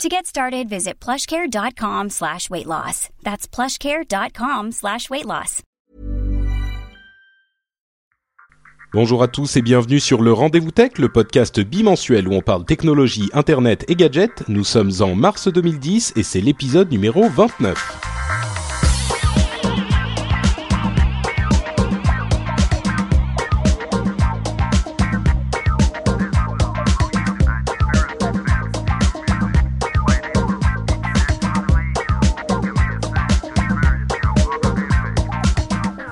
To get started, visit plushcare.com slash weight loss. That's plushcare.com slash weight loss. Bonjour à tous et bienvenue sur le Rendez-vous Tech, le podcast bimensuel où on parle technologie, internet et gadgets. Nous sommes en mars 2010 et c'est l'épisode numéro 29.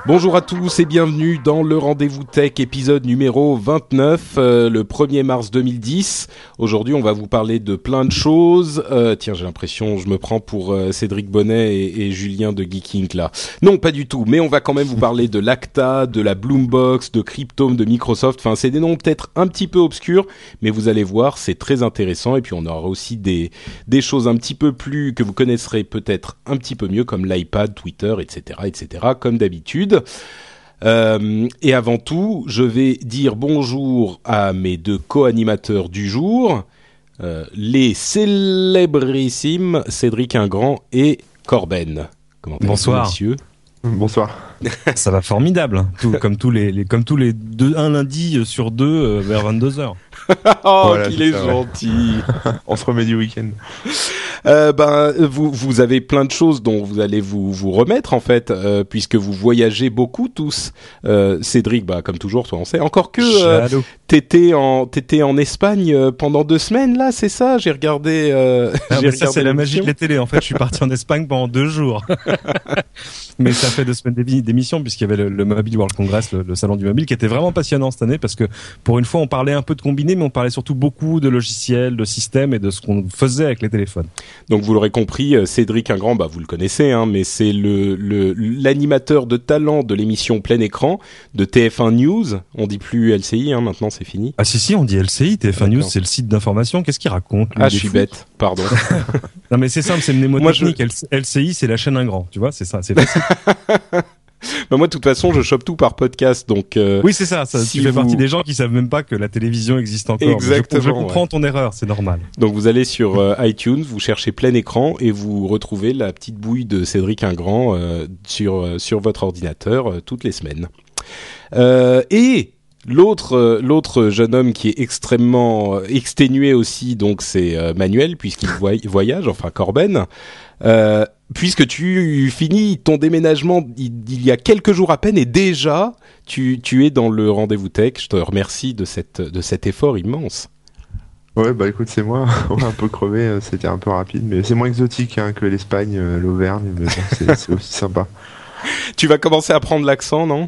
Bonjour à tous et bienvenue dans le Rendez-vous Tech épisode numéro 29, euh, le 1er mars 2010. Aujourd'hui, on va vous parler de plein de choses. Euh, tiens, j'ai l'impression, je me prends pour euh, Cédric Bonnet et, Julien de Geeking là. Non, pas du tout, mais on va quand même vous parler de l'Acta, de la Bloombox, de Cryptome, de Microsoft. Enfin, c'est des noms peut-être un petit peu obscurs, mais vous allez voir, c'est très intéressant. Et puis, on aura aussi des, des choses un petit peu plus que vous connaisserez peut-être un petit peu mieux, comme l'iPad, Twitter, etc., etc., comme d'habitude. Euh, et avant tout, je vais dire bonjour à mes deux co-animateurs du jour, euh, les célébrissimes Cédric Ingrand et Corben. Comment Bonsoir, messieurs? Bonsoir. Ça va formidable, tout, comme tous les, les, comme tous les deux, un lundi sur deux euh, vers 22 h oh, voilà, qu'il est, est gentil. On se remet du week-end. Euh, ben, vous, vous avez plein de choses dont vous allez vous, vous remettre en fait, euh, puisque vous voyagez beaucoup tous. Euh, Cédric, bah comme toujours, toi on sait. Encore que euh, t'étais en t'étais en Espagne euh, pendant deux semaines là, c'est ça? J'ai regardé. Euh, j'ai regardé c'est la magie de la télé. En fait, je suis parti en Espagne pendant deux jours. Mais ça fait deux semaines d'émission puisqu'il y avait le, le, Mobile World Congress, le, le, salon du mobile, qui était vraiment passionnant cette année parce que pour une fois on parlait un peu de combiné, mais on parlait surtout beaucoup de logiciels, de systèmes et de ce qu'on faisait avec les téléphones. Donc vous l'aurez compris, euh, Cédric Ingrand, bah vous le connaissez, hein, mais c'est le l'animateur de talent de l'émission Plein Écran de TF1 News. On dit plus LCI, hein, maintenant c'est fini. Ah si si, on dit LCI. TF1 News, c'est le site d'information. Qu'est-ce qu'il raconte Ah, je suis bête. Pardon. non mais c'est simple, c'est mnémotechnique. Je... LCI, c'est la chaîne Ingrand. Tu vois, c'est ça, c'est facile. bah moi, de toute façon, je chope tout par podcast, donc. Euh, oui, c'est ça. ça si tu fais partie des gens qui savent même pas que la télévision existe encore. Exactement. Je, je comprends ouais. ton erreur, c'est normal. Donc vous allez sur euh, iTunes, vous cherchez plein écran et vous retrouvez la petite bouille de Cédric Ingrand euh, sur sur votre ordinateur toutes les semaines. et L'autre, l'autre jeune homme qui est extrêmement exténué aussi, donc c'est Manuel puisqu'il voyage, enfin Corben. Euh, puisque tu finis ton déménagement il, y a quelques jours à peine et déjà tu, tu es dans le rendez-vous tech. Je te remercie de, cette, de cet effort immense. Ouais, bah écoute, c'est moi, un peu crevé, c'était un peu rapide, mais c'est moins exotique hein, que l'Espagne, euh, l'Auvergne, mais c'est aussi sympa. Tu vas commencer à prendre l'accent, non?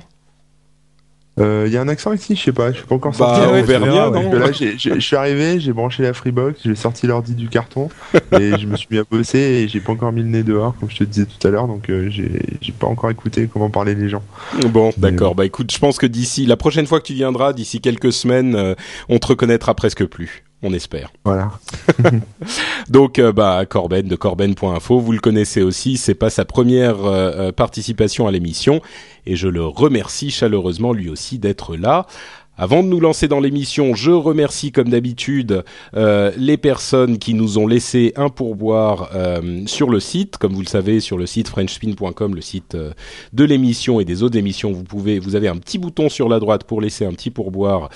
Il euh, y a un accent ici, je sais pas, je suis pas encore sorti. Bah, Auvergnat, non Là, je suis arrivé, j'ai branché la Freebox, j'ai sorti l'ordi du carton et je me suis mis à bosser et j'ai pas encore mis le nez dehors, comme je te disais tout à l'heure, donc euh, j'ai pas encore écouté comment parlaient les gens. Bon, d'accord. Bah écoute, je pense que d'ici la prochaine fois que tu viendras, d'ici quelques semaines, euh, on te reconnaîtra presque plus on espère. Voilà. Donc, euh, bah, Corben de corben.info, vous le connaissez aussi, c'est pas sa première euh, participation à l'émission, et je le remercie chaleureusement lui aussi d'être là. Avant de nous lancer dans l'émission, je remercie comme d'habitude euh, les personnes qui nous ont laissé un pourboire euh, sur le site. Comme vous le savez, sur le site frenchspin.com, le site euh, de l'émission et des autres émissions, vous pouvez, vous avez un petit bouton sur la droite pour laisser un petit pourboire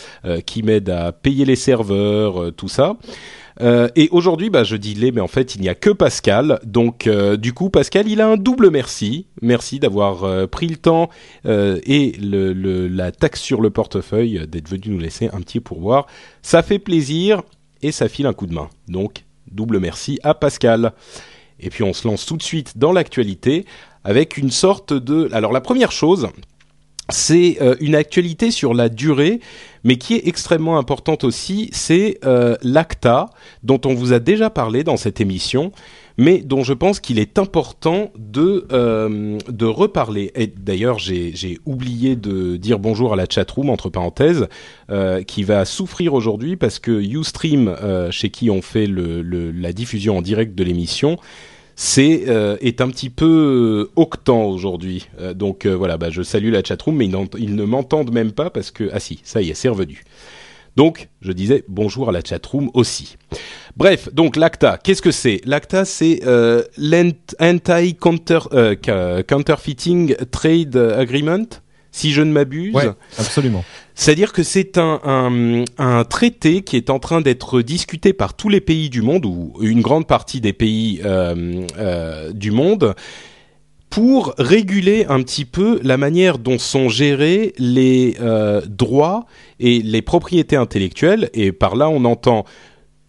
qui m'aide à payer les serveurs, tout ça. Euh, et aujourd'hui, bah, je dis les, mais en fait, il n'y a que Pascal. Donc, euh, du coup, Pascal, il a un double merci. Merci d'avoir euh, pris le temps et la taxe sur le portefeuille d'être venu nous laisser un petit pourboire. Ça fait plaisir et ça file un coup de main. Donc, double merci à Pascal. Et puis, on se lance tout de suite dans l'actualité avec une sorte de... Alors, la première chose c'est une actualité sur la durée, mais qui est extrêmement importante aussi. C'est l'ACTA, dont on vous a déjà parlé dans cette émission mais dont je pense qu'il est important de euh, de reparler. Et d'ailleurs, j'ai oublié de dire bonjour à la chatroom entre parenthèses, euh, qui va souffrir aujourd'hui parce que YouStream, euh, chez qui on fait la diffusion en direct de l'émission, c'est euh, est un petit peu octant aujourd'hui. Euh, donc euh, voilà, bah, je salue la chatroom, mais ils, ils ne m'entendent même pas parce que ah si, ça y est, c'est revenu. Donc, je disais bonjour à la chatroom aussi. Bref, donc l'ACTA, qu'est-ce que c'est? L'ACTA, c'est euh, l'Anti-Counterfeiting euh, Trade Agreement, si je ne m'abuse. Ouais, absolument. C'est-à-dire que c'est un, traité qui est en train d'être discuté par tous les pays du monde, ou une grande partie des pays euh, euh, du monde, pour réguler un petit peu la manière dont sont gérés les euh, droits et les propriétés intellectuelles. Et par là, on entend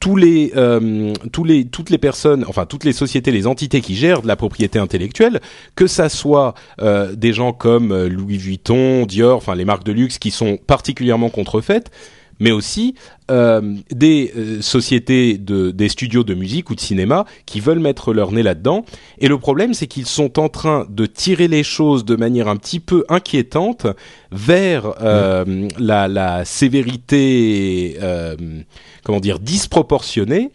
tous les, euh, tous les, toutes les personnes, enfin toutes les sociétés, les entités qui gèrent de la propriété intellectuelle, que ça soit euh, des gens comme euh, Louis Vuitton, Dior, enfin les marques de luxe qui sont particulièrement contrefaites, mais aussi euh, des euh, sociétés, de, des studios de musique ou de cinéma qui veulent mettre leur nez là-dedans. Et le problème, c'est qu'ils sont en train de tirer les choses de manière un petit peu inquiétante vers euh, la, la, sévérité, euh, comment dire, disproportionnée,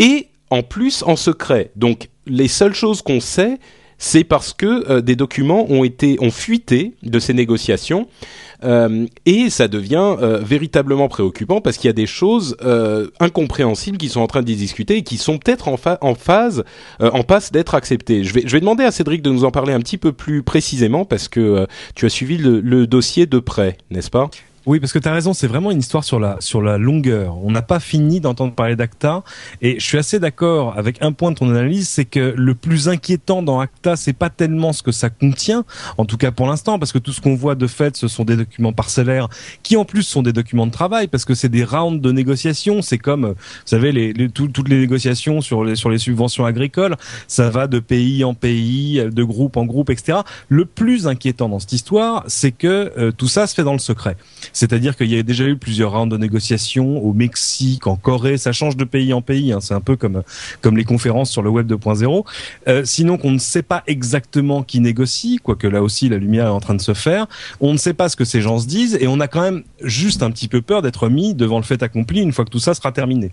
et en plus en secret. Donc les seules choses qu'on sait, c'est parce que euh, des documents ont été ont fuité de ces négociations euh, et ça devient euh, véritablement préoccupant parce qu'il y a des choses incompréhensibles qui sont en train de discuter et qui sont peut-être en, phase, en passe d'être acceptées. Je vais, demander à Cédric de nous en parler un petit peu plus précisément parce que tu as suivi le dossier de près, n'est-ce pas? Oui, parce que tu as raison, c'est vraiment une histoire sur la sur la longueur. On n'a pas fini d'entendre parler d'ACTA et je suis assez d'accord avec un point de ton analyse, c'est que le plus inquiétant dans ACTA, c'est pas tellement ce que ça contient, en tout cas pour l'instant, parce que tout ce qu'on voit de fait, ce sont des documents parcellaires qui en plus sont des documents de travail, parce que c'est des rounds de négociations. C'est comme, vous savez, les, les toutes les négociations sur les sur les subventions agricoles, ça va de pays en pays, de groupe en groupe, etc. Le plus inquiétant dans cette histoire, c'est que euh, tout ça se fait dans le secret. C'est-à-dire qu'il y a déjà eu plusieurs rounds de négociations au Mexique, en Corée, ça change de pays en pays. Hein. C'est un peu comme comme les conférences sur le web 2.0. Euh, sinon, qu'on ne sait pas exactement qui négocie, quoique là aussi la lumière est en train de se faire. On ne sait pas ce que ces gens se disent et on a quand même juste un petit peu peur d'être mis devant le fait accompli une fois que tout ça sera terminé.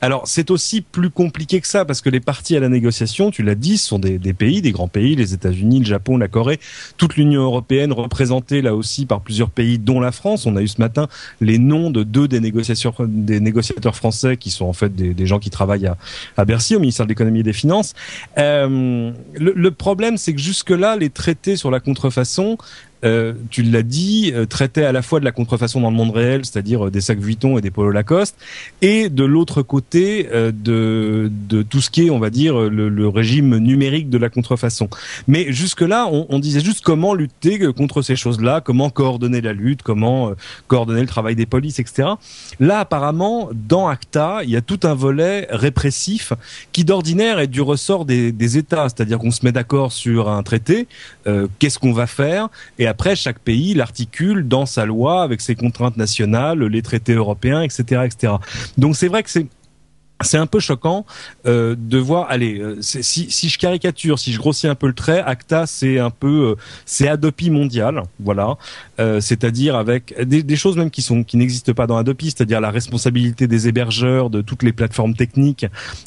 Alors c'est aussi plus compliqué que ça parce que les parties à la négociation, tu l'as dit, sont des, pays, des grands pays, les États-Unis, le Japon, la Corée, toute l'Union européenne représentée là aussi par plusieurs pays, dont la France. Ce matin les noms de deux des négociateurs, français qui sont en fait des, gens qui travaillent à, à, Bercy, au ministère de l'économie et des finances. Euh, le, le problème, c'est que jusque-là, les traités sur la contrefaçon euh, tu l'as dit, euh, traitait à la fois de la contrefaçon dans le monde réel, c'est-à-dire euh, des sacs Vuitton et des Polo Lacoste, et de l'autre côté de, tout ce qui est, on va dire, le, régime numérique de la contrefaçon. Mais jusque-là, on, disait juste comment lutter contre ces choses-là, comment coordonner la lutte, comment coordonner le travail des polices, etc. Là, apparemment, dans ACTA, il y a tout un volet répressif qui d'ordinaire est du ressort des, États, c'est-à-dire qu'on se met d'accord sur un traité, qu'est-ce qu'on va faire, et après, chaque pays l'articule dans sa loi avec ses contraintes nationales, les traités européens, etc., etc. Donc c'est vrai que c'est c'est un peu choquant euh, de voir. Allez, euh, si, si je caricature, si je grossis un peu le trait, ACTA c'est un peu euh, c'est Adopi mondial, voilà. Euh, c'est-à-dire avec des, des, choses même qui sont qui n'existent pas dans Adopi, c'est-à-dire la responsabilité des hébergeurs de toutes les plateformes techniques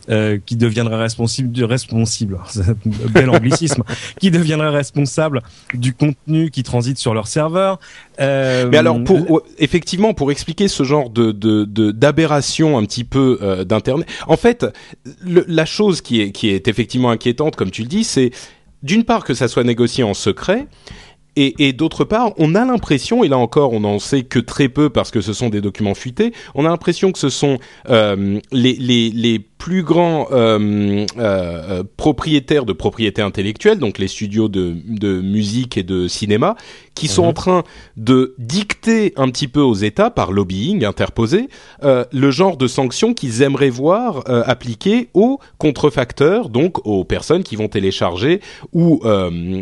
euh, qui deviendraient responsables du responsible, bel anglicisme, qui deviendraient responsables du contenu qui transite sur leur serveur. Euh, Mais alors pour effectivement pour expliquer ce genre de d'aberration de, de, un petit peu d'internet en fait, la chose qui est, effectivement inquiétante, comme tu le dis, c'est d'une part que ça soit négocié en secret, et, d'autre part, on a l'impression, et là encore, on n'en sait que très peu parce que ce sont des documents fuités, on a l'impression que ce sont euh, les, plus grands euh, euh, propriétaires de propriété intellectuelle, donc les studios de, de musique et de cinéma, qui sont mmh. en train de dicter un petit peu aux États, par lobbying interposé, euh, le genre de sanctions qu'ils aimeraient voir euh, appliquées aux contrefacteurs, donc aux personnes qui vont télécharger ou euh,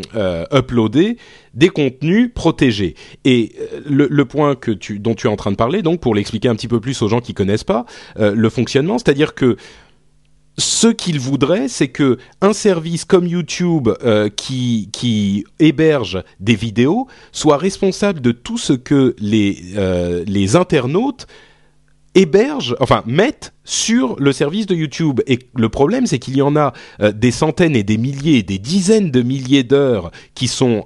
uploader des contenus protégés. Et le, le, point que tu, dont tu es en train de parler, donc pour l'expliquer un petit peu plus aux gens qui connaissent pas le fonctionnement, c'est-à-dire que ce qu'il voudrait, c'est que un service comme YouTube euh, qui, qui héberge des vidéos soit responsable de tout ce que les, euh, les internautes hébergent, enfin mettent sur le service de YouTube. Et le problème, c'est qu'il y en a euh, des centaines et des milliers, des dizaines de milliers d'heures qui sont.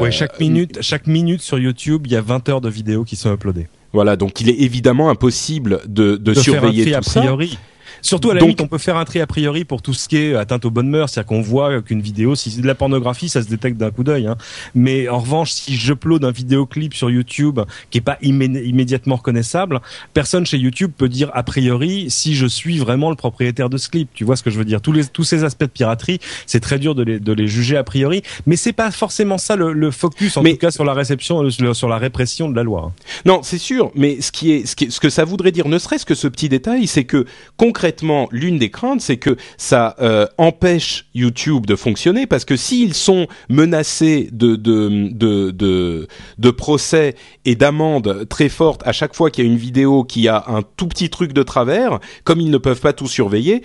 oui, chaque minute, chaque minute sur YouTube, il y a 20 heures de vidéos qui sont uploadées. Voilà, donc il est évidemment impossible de, de, surveiller faire un tout a priori. Surtout à la limite, on peut faire un tri a priori pour tout ce qui est atteinte aux bonnes mœurs, c'est-à-dire qu'on voit qu'une vidéo, si c'est de la pornographie, ça se détecte d'un coup d'œil. Hein. Mais en revanche, si j'upload un vidéoclip sur YouTube qui est pas immédiatement reconnaissable, personne chez YouTube peut dire a priori si je suis vraiment le propriétaire de ce clip. Tu vois ce que je veux dire? Tous les tous ces aspects de piraterie, c'est très dur de les de les juger a priori, mais c'est pas forcément ça le, le focus en tout cas sur la réception, sur la répression de la loi. Non, c'est sûr, mais ce qui est ce, qui, ce que ça voudrait dire, ne serait-ce que ce petit détail, c'est que concrètement l'une des craintes, c'est que ça euh, empêche YouTube de fonctionner parce que s'ils sont menacés de de, procès et d'amendes très fortes à chaque fois qu'il y a une vidéo qui a un tout petit truc de travers, comme ils ne peuvent pas tout surveiller,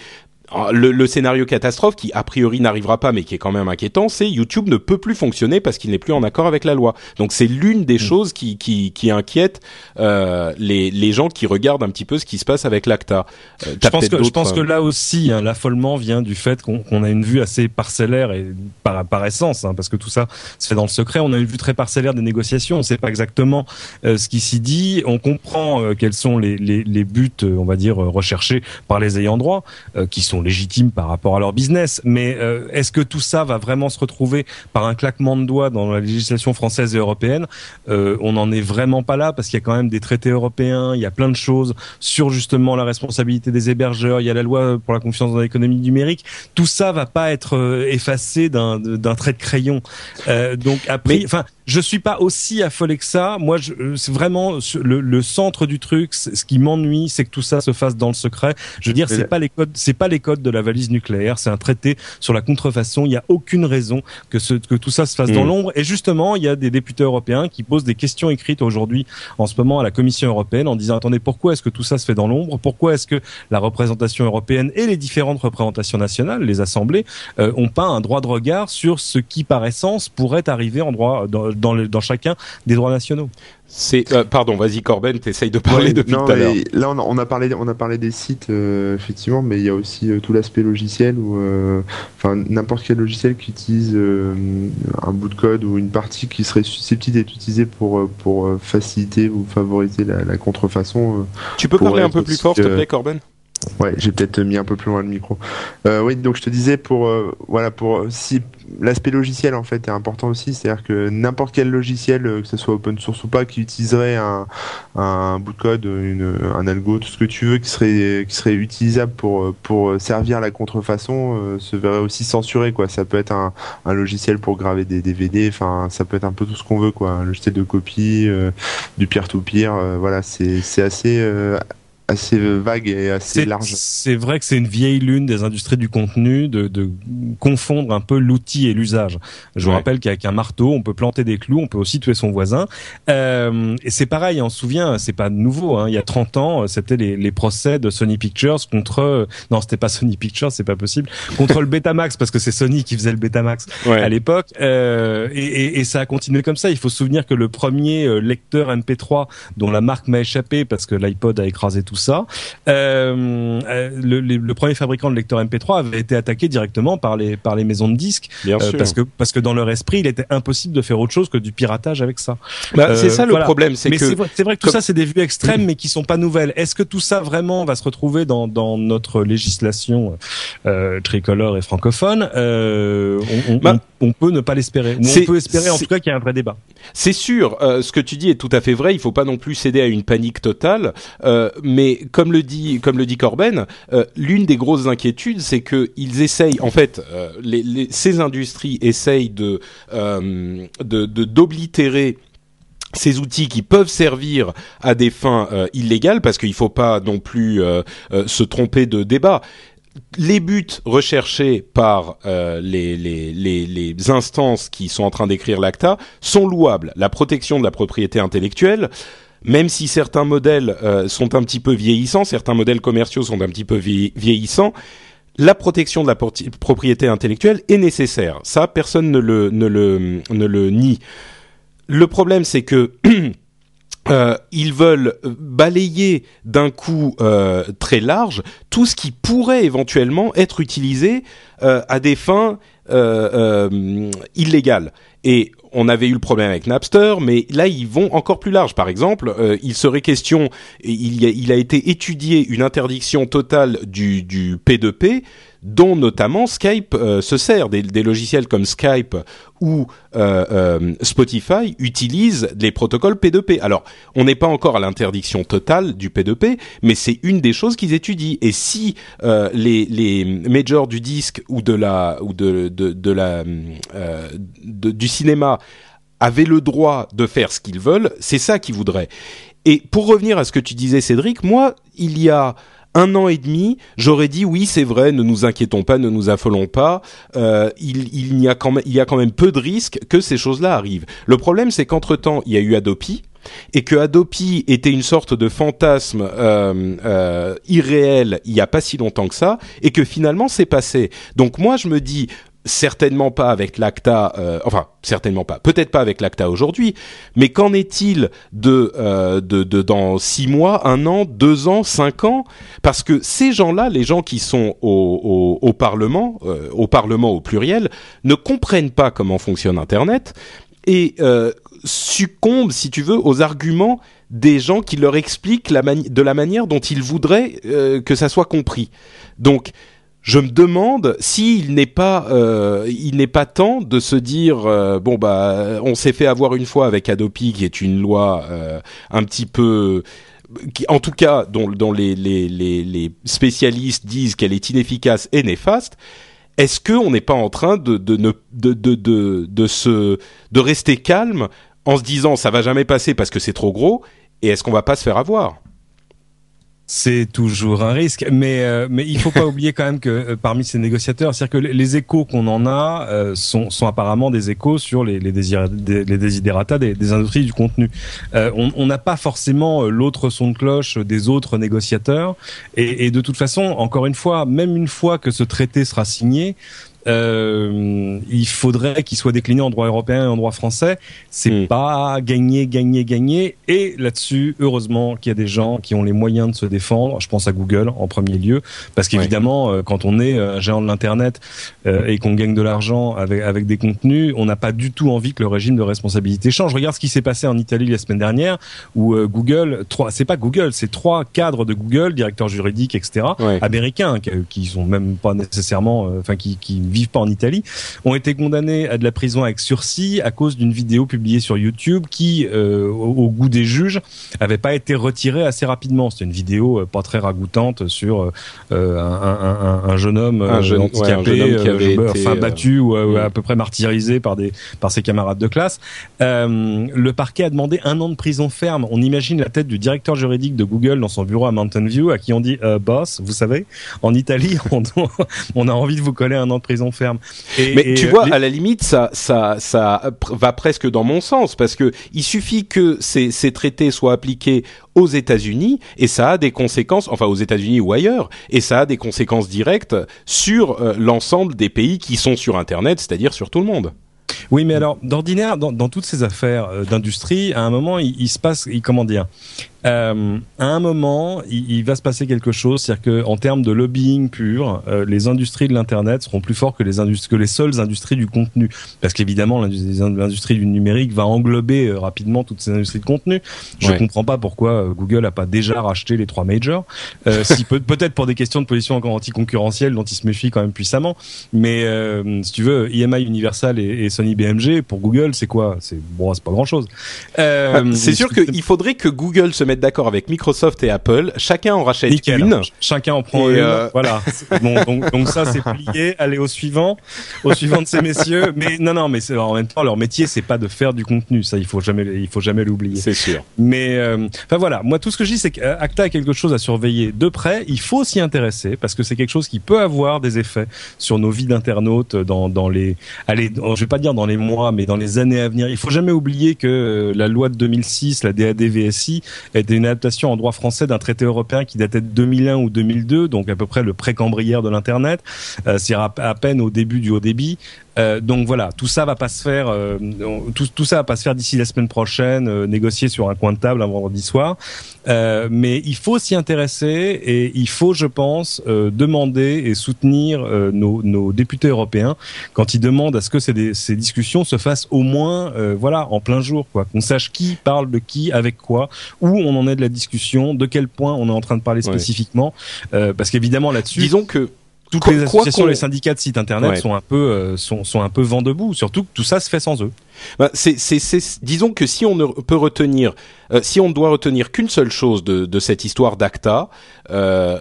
le, le, scénario catastrophe qui a priori n'arrivera pas mais qui est quand même inquiétant, c'est YouTube ne peut plus fonctionner parce qu'il n'est plus en accord avec la loi. Donc c'est l'une des mm. choses qui qui, qui inquiète euh, les les gens qui regardent un petit peu ce qui se passe avec l'ACTA. Euh, je pense que je pense que là aussi hein, l'affolement vient du fait qu'on a une vue assez parcellaire et par par essence hein, parce que tout ça se fait dans le secret. On a une vue très parcellaire des négociations. On ne sait pas exactement euh, ce qui s'y dit. On comprend euh, quels sont les, les les buts on va dire recherchés par les ayants droit qui sont légitimes par rapport à leur business. Mais euh, est-ce que tout ça va vraiment se retrouver par un claquement de doigts dans la législation française et européenne? Euh, On n'en est vraiment pas là parce qu'il y a quand même des traités européens, il y a plein de choses sur justement la responsabilité des hébergeurs, il y a la loi pour la confiance dans l'économie numérique. Tout ça va pas être euh, effacé d'un trait de crayon. donc après, enfin, je suis pas aussi affolé que ça. Moi, c'est vraiment le, le, centre du truc. Ce qui m'ennuie, c'est que tout ça se fasse dans le secret. Je veux dire, c'est pas les codes, c'est pas les codes de la valise nucléaire. C'est un traité sur la contrefaçon. Il n'y a aucune raison que, ce, que tout ça se fasse dans mm. l'ombre. Et justement, il y a des députés européens qui posent des questions écrites aujourd'hui, en ce moment, à la Commission européenne, en disant attendez, pourquoi est-ce que tout ça se fait dans l'ombre? Pourquoi est-ce que la représentation européenne et les différentes représentations nationales, les assemblées, euh, ont pas un droit de regard sur ce qui, par essence, pourrait arriver en droit dans, dans, dans chacun des droits nationaux. C'est euh, pardon, vas-y Corben, t'essayes de parler depuis tout à l'heure. Là, on a, on a, parlé, on a parlé des sites euh, effectivement, mais il y a aussi euh, tout l'aspect logiciel ou enfin n'importe quel logiciel qui utilise un bout de code ou une partie qui serait susceptible d'être utilisée pour pour faciliter ou favoriser la, la contrefaçon. tu peux parler un peu plus fort, s'il te plaît, Corben? Ouais, j'ai peut-être mis un peu plus loin le micro. Euh, oui, donc je te disais pour euh, voilà pour si l'aspect logiciel en fait est important aussi, c'est-à-dire que n'importe quel logiciel, euh, que ce soit open source ou pas, qui utiliserait un, un bout de code, une, un algo, tout ce que tu veux, qui serait qui serait utilisable pour pour servir la contrefaçon, se verrait aussi censuré quoi. Ça peut être un, un logiciel pour graver des DVD, enfin ça peut être un peu tout ce qu'on veut quoi, un logiciel de copie, du peer-to-peer, voilà, c'est c'est assez assez vague et assez large. C'est vrai que c'est une vieille lune des industries du contenu de, de confondre un peu l'outil et l'usage. Je vous rappelle qu'avec un marteau, on peut planter des clous, on peut aussi tuer son voisin. Euh, et c'est pareil, on se souvient, c'est pas nouveau. Hein, il y a 30 ans, c'était les, les, procès de Sony Pictures contre non, c'était pas Sony Pictures, c'est pas possible, contre le Betamax parce que c'est Sony qui faisait le Betamax à l'époque. Euh, et, et, et, ça a continué comme ça. Il faut se souvenir que le premier euh, lecteur MP3 dont la marque m'a échappé parce que l'iPod a écrasé tout ça. Euh, euh, le, le, premier fabricant de lecteur MP3 avait été attaqué directement par les par les maisons de disques euh, parce que parce que dans leur esprit, il était impossible de faire autre chose que du piratage avec ça. Bah, c'est ça le problème, c'est que c'est vrai, vrai, que tout ça c'est des vues extrêmes mais qui sont pas nouvelles. Est-ce que tout ça vraiment va se retrouver dans dans notre législation tricolore et francophone on, on, bah, on, peut ne pas l'espérer. On peut espérer en tout cas qu'il y a un vrai débat. C'est sûr, ce que tu dis est tout à fait vrai. Il faut pas non plus céder à une panique totale, mais mais comme le dit comme Corben, euh, l'une des grosses inquiétudes, c'est que ils essayent, en fait, euh, ces industries essayent de euh, d'oblitérer ces outils qui peuvent servir à des fins illégales, parce qu'il ne faut pas non plus se tromper de débat les buts recherchés par les, instances qui sont en train d'écrire l'ACTA sont louables. La protection de la propriété intellectuelle, même si certains modèles euh, sont un petit peu vieillissants, certains modèles commerciaux sont un petit peu vieillissants, la protection de la propriété intellectuelle est nécessaire. Ça, personne ne le, nie. Le problème, c'est que Euh, ils veulent balayer d'un coup euh, très large tout ce qui pourrait éventuellement être utilisé à des fins illégales. Et on avait eu le problème avec Napster, mais là ils vont encore plus large. Par exemple, il serait question, il, a, il a été étudié une interdiction totale du, du P2P dont notamment Skype euh, se sert. Des, logiciels comme Skype ou euh, euh, Spotify utilisent les protocoles P2P. Alors, on n'est pas encore à l'interdiction totale du P2P, mais c'est une des choses qu'ils étudient. Et si les, majors du disque ou de la ou de, de la du cinéma avaient le droit de faire ce qu'ils veulent, c'est ça qu'ils voudraient. Et pour revenir à ce que tu disais, Cédric, moi, il y a un an et demi, j'aurais dit oui, c'est vrai, ne nous inquiétons pas, ne nous affolons pas. Euh, il, y a quand même, peu de risques que ces choses-là arrivent. Le problème, c'est qu'entre temps, il y a eu Adopi et que Adopi était une sorte de fantasme euh, euh, irréel il y a pas si longtemps que ça, et que finalement c'est passé. Donc moi je me dis certainement pas avec l'ACTA, euh, enfin certainement pas, peut-être pas avec l'ACTA aujourd'hui, mais qu'en est-il de, euh, de, de, dans six mois, un an, deux ans, cinq ans? Parce que ces gens-là, les gens qui sont au, au, au Parlement, euh, au Parlement au pluriel, ne comprennent pas comment fonctionne Internet et euh, succombent, si tu veux, aux arguments des gens qui leur expliquent la de la manière dont ils voudraient euh, que ça soit compris. Donc je me demande s'il n'est pas euh, il n'est pas temps de se dire euh, bon bah on s'est fait avoir une fois avec Adopi qui est une loi euh, un petit peu qui, en tout cas dont, dont les, les, les, les spécialistes disent qu'elle est inefficace et néfaste. Est-ce qu'on n'est pas en train de de, de, de, de, de, se de rester calme en se disant ça va jamais passer parce que c'est trop gros et est-ce qu'on va pas se faire avoir? C'est toujours un risque, mais euh, mais il faut pas oublier quand même que euh, parmi ces négociateurs, c'est-à-dire que les échos qu'on en a euh, sont sont apparemment des échos sur les les, des, les des, des, industries du contenu. on n'a pas forcément l'autre son de cloche des autres négociateurs, et, et de toute façon, encore une fois, même une fois que ce traité sera signé, euh, il faudrait qu'il soit décliné en droit européen et en droit français. C'est hmm. pas gagner, gagner, gagner. Et là-dessus, heureusement qu'il y a des gens qui ont les moyens de se défendre. Je pense à Google en premier lieu, parce qu'évidemment, euh, quand on est euh, un géant de l'internet euh, et qu'on gagne de l'argent avec avec des contenus, on n'a pas du tout envie que le régime de responsabilité change. Regarde ce qui s'est passé en Italie la semaine dernière, où Google, trois, c'est pas Google, c'est trois cadres de Google, directeurs juridiques, etc., américains, qui, qui sont même pas nécessairement, enfin qui qui vivent pas en Italie, ont été condamnés à de la prison avec sursis à cause d'une vidéo publiée sur YouTube qui, euh, au, goût des juges, avait pas été retirée assez rapidement. C'était une vidéo euh, pas très ragoûtante sur euh, un, un, jeune homme un jeune, handicapé, qui avait été, battu ou, à peu près martyrisé par des par ses camarades de classe. le parquet a demandé un an de prison ferme. On imagine la tête du directeur juridique de Google dans son bureau à Mountain View, à qui on dit boss, vous savez, en Italie, on, on a envie de vous coller un an de prison ferme. Mais tu vois, à la limite, ça, ça, ça va presque dans mon sens parce que il suffit que ces, ces traités soient appliqués aux États-Unis et ça a des conséquences, enfin aux États-Unis ou ailleurs, et ça a des conséquences directes sur euh, l'ensemble des pays qui sont sur Internet, c'est-à-dire sur tout le monde. Oui, mais alors d'ordinaire, dans, dans, toutes ces affaires euh, d'industrie, à un moment, il, il, se passe, il, comment dire, euh, à un moment, il, va se passer quelque chose, c'est-à-dire que en termes de lobbying pur, euh, les industries de l'internet seront plus fortes que les que les seules industries du contenu, parce qu'évidemment l'industrie du numérique va englober euh, rapidement toutes ces industries de contenu. Je ne comprends pas pourquoi Google a pas déjà racheté les trois majors, si peut, peut-être pour des questions de position encore anticoncurrentielle dont il se méfie quand même puissamment. Mais si tu veux, EMI Universal et, Sony BMG pour Google, c'est quoi? C'est bon, c'est pas grand-chose. Ah, c'est sûr qu'il faudrait que Google se mette mettre d'accord avec Microsoft et Apple. Chacun en rachète Nickel. une. Chacun en prend Et, une. euh, Voilà. Bon, donc, donc ça c'est plié. Allez au suivant, au suivant de ces messieurs. Mais non, non, mais c'est en même temps leur métier, c'est pas de faire du contenu. Ça, il faut jamais, il faut jamais l'oublier. C'est sûr. Mais euh, enfin voilà, moi tout ce que je dis c'est qu'Acta a quelque chose à surveiller de près. Il faut s'y intéresser parce que c'est quelque chose qui peut avoir des effets sur nos vies d'internautes dans, dans les, allez, je vais pas dire dans les mois, mais dans les années à venir. Il faut jamais oublier que euh, la loi de 2006, la DAD-VSI, était une adaptation en droit français d'un traité européen qui datait de 2001 ou 2002, donc à peu près le pré-cambrière de l'internet. Euh, c'est à, à peine au début du haut débit. Euh, donc voilà, tout ça va pas se faire, euh, tout, tout ça va pas se faire d'ici la semaine prochaine, euh, négocier sur un coin de table un vendredi soir. Euh, mais il faut s'y intéresser et il faut, je pense, euh, demander et soutenir euh, nos, nos députés européens quand ils demandent à ce que ces, des- ces discussions se fassent au moins, euh, voilà, en plein jour, quoi. Qu'on sache qui parle de qui, avec quoi, où on en est de la discussion, de quel point on est en train de parler Ouais. spécifiquement, Euh, parce qu'évidemment là-dessus Disons que toutes Quoi- les associations, les syndicats de sites internet Ouais. sont un peu euh, sont, sont un peu vent debout. Surtout que tout ça se fait sans eux. Bah, c'est, disons que si on ne peut retenir, euh, si on ne doit retenir qu'une seule chose de, de cette histoire d'Acta, euh,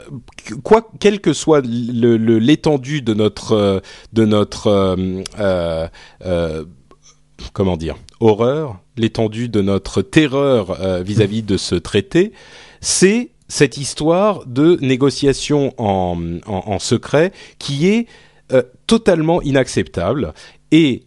quoi, quelle que soit le, le- l'étendue de notre, euh, de notre, euh, euh, euh, comment dire, horreur, l'étendue de notre terreur vis-à-vis de ce traité, c'est cette histoire de négociation en, en, en secret qui est euh, totalement inacceptable et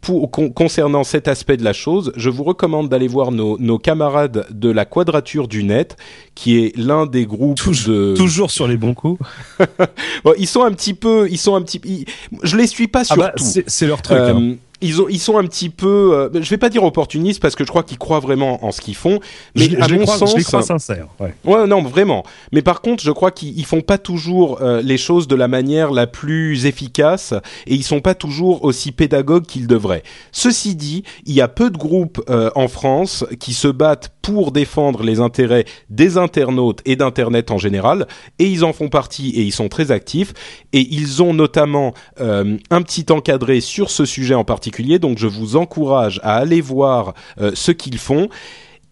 pour, con- concernant cet aspect de la chose, je vous recommande d'aller voir nos, nos camarades de la Quadrature du Net, qui est l'un des groupes de. Toujours sur les bons coups. Bon, ils sont un petit peu, ils sont un petit. ils- Je les suis pas Ah sur bah, tout. c'est c'est leur truc. Euh, hein. Ils, ont, ils sont un petit peu, euh, je vais pas dire opportunistes parce que je crois qu'ils croient vraiment en ce qu'ils font. Mais je, à je mon crois, sens, je les crois sincères. Ouais. Ouais, non, vraiment. Mais par contre, je crois qu'ils ils font pas toujours euh, les choses de la manière la plus efficace et ils sont pas toujours aussi pédagogues qu'ils devraient. Ceci dit, il y a peu de groupes euh, en France qui se battent pour défendre les intérêts des internautes et d'internet en général et ils en font partie et ils sont très actifs et ils ont notamment euh, un petit encadré sur ce sujet en particulier. Donc, je vous encourage à aller voir euh, ce qu'ils font.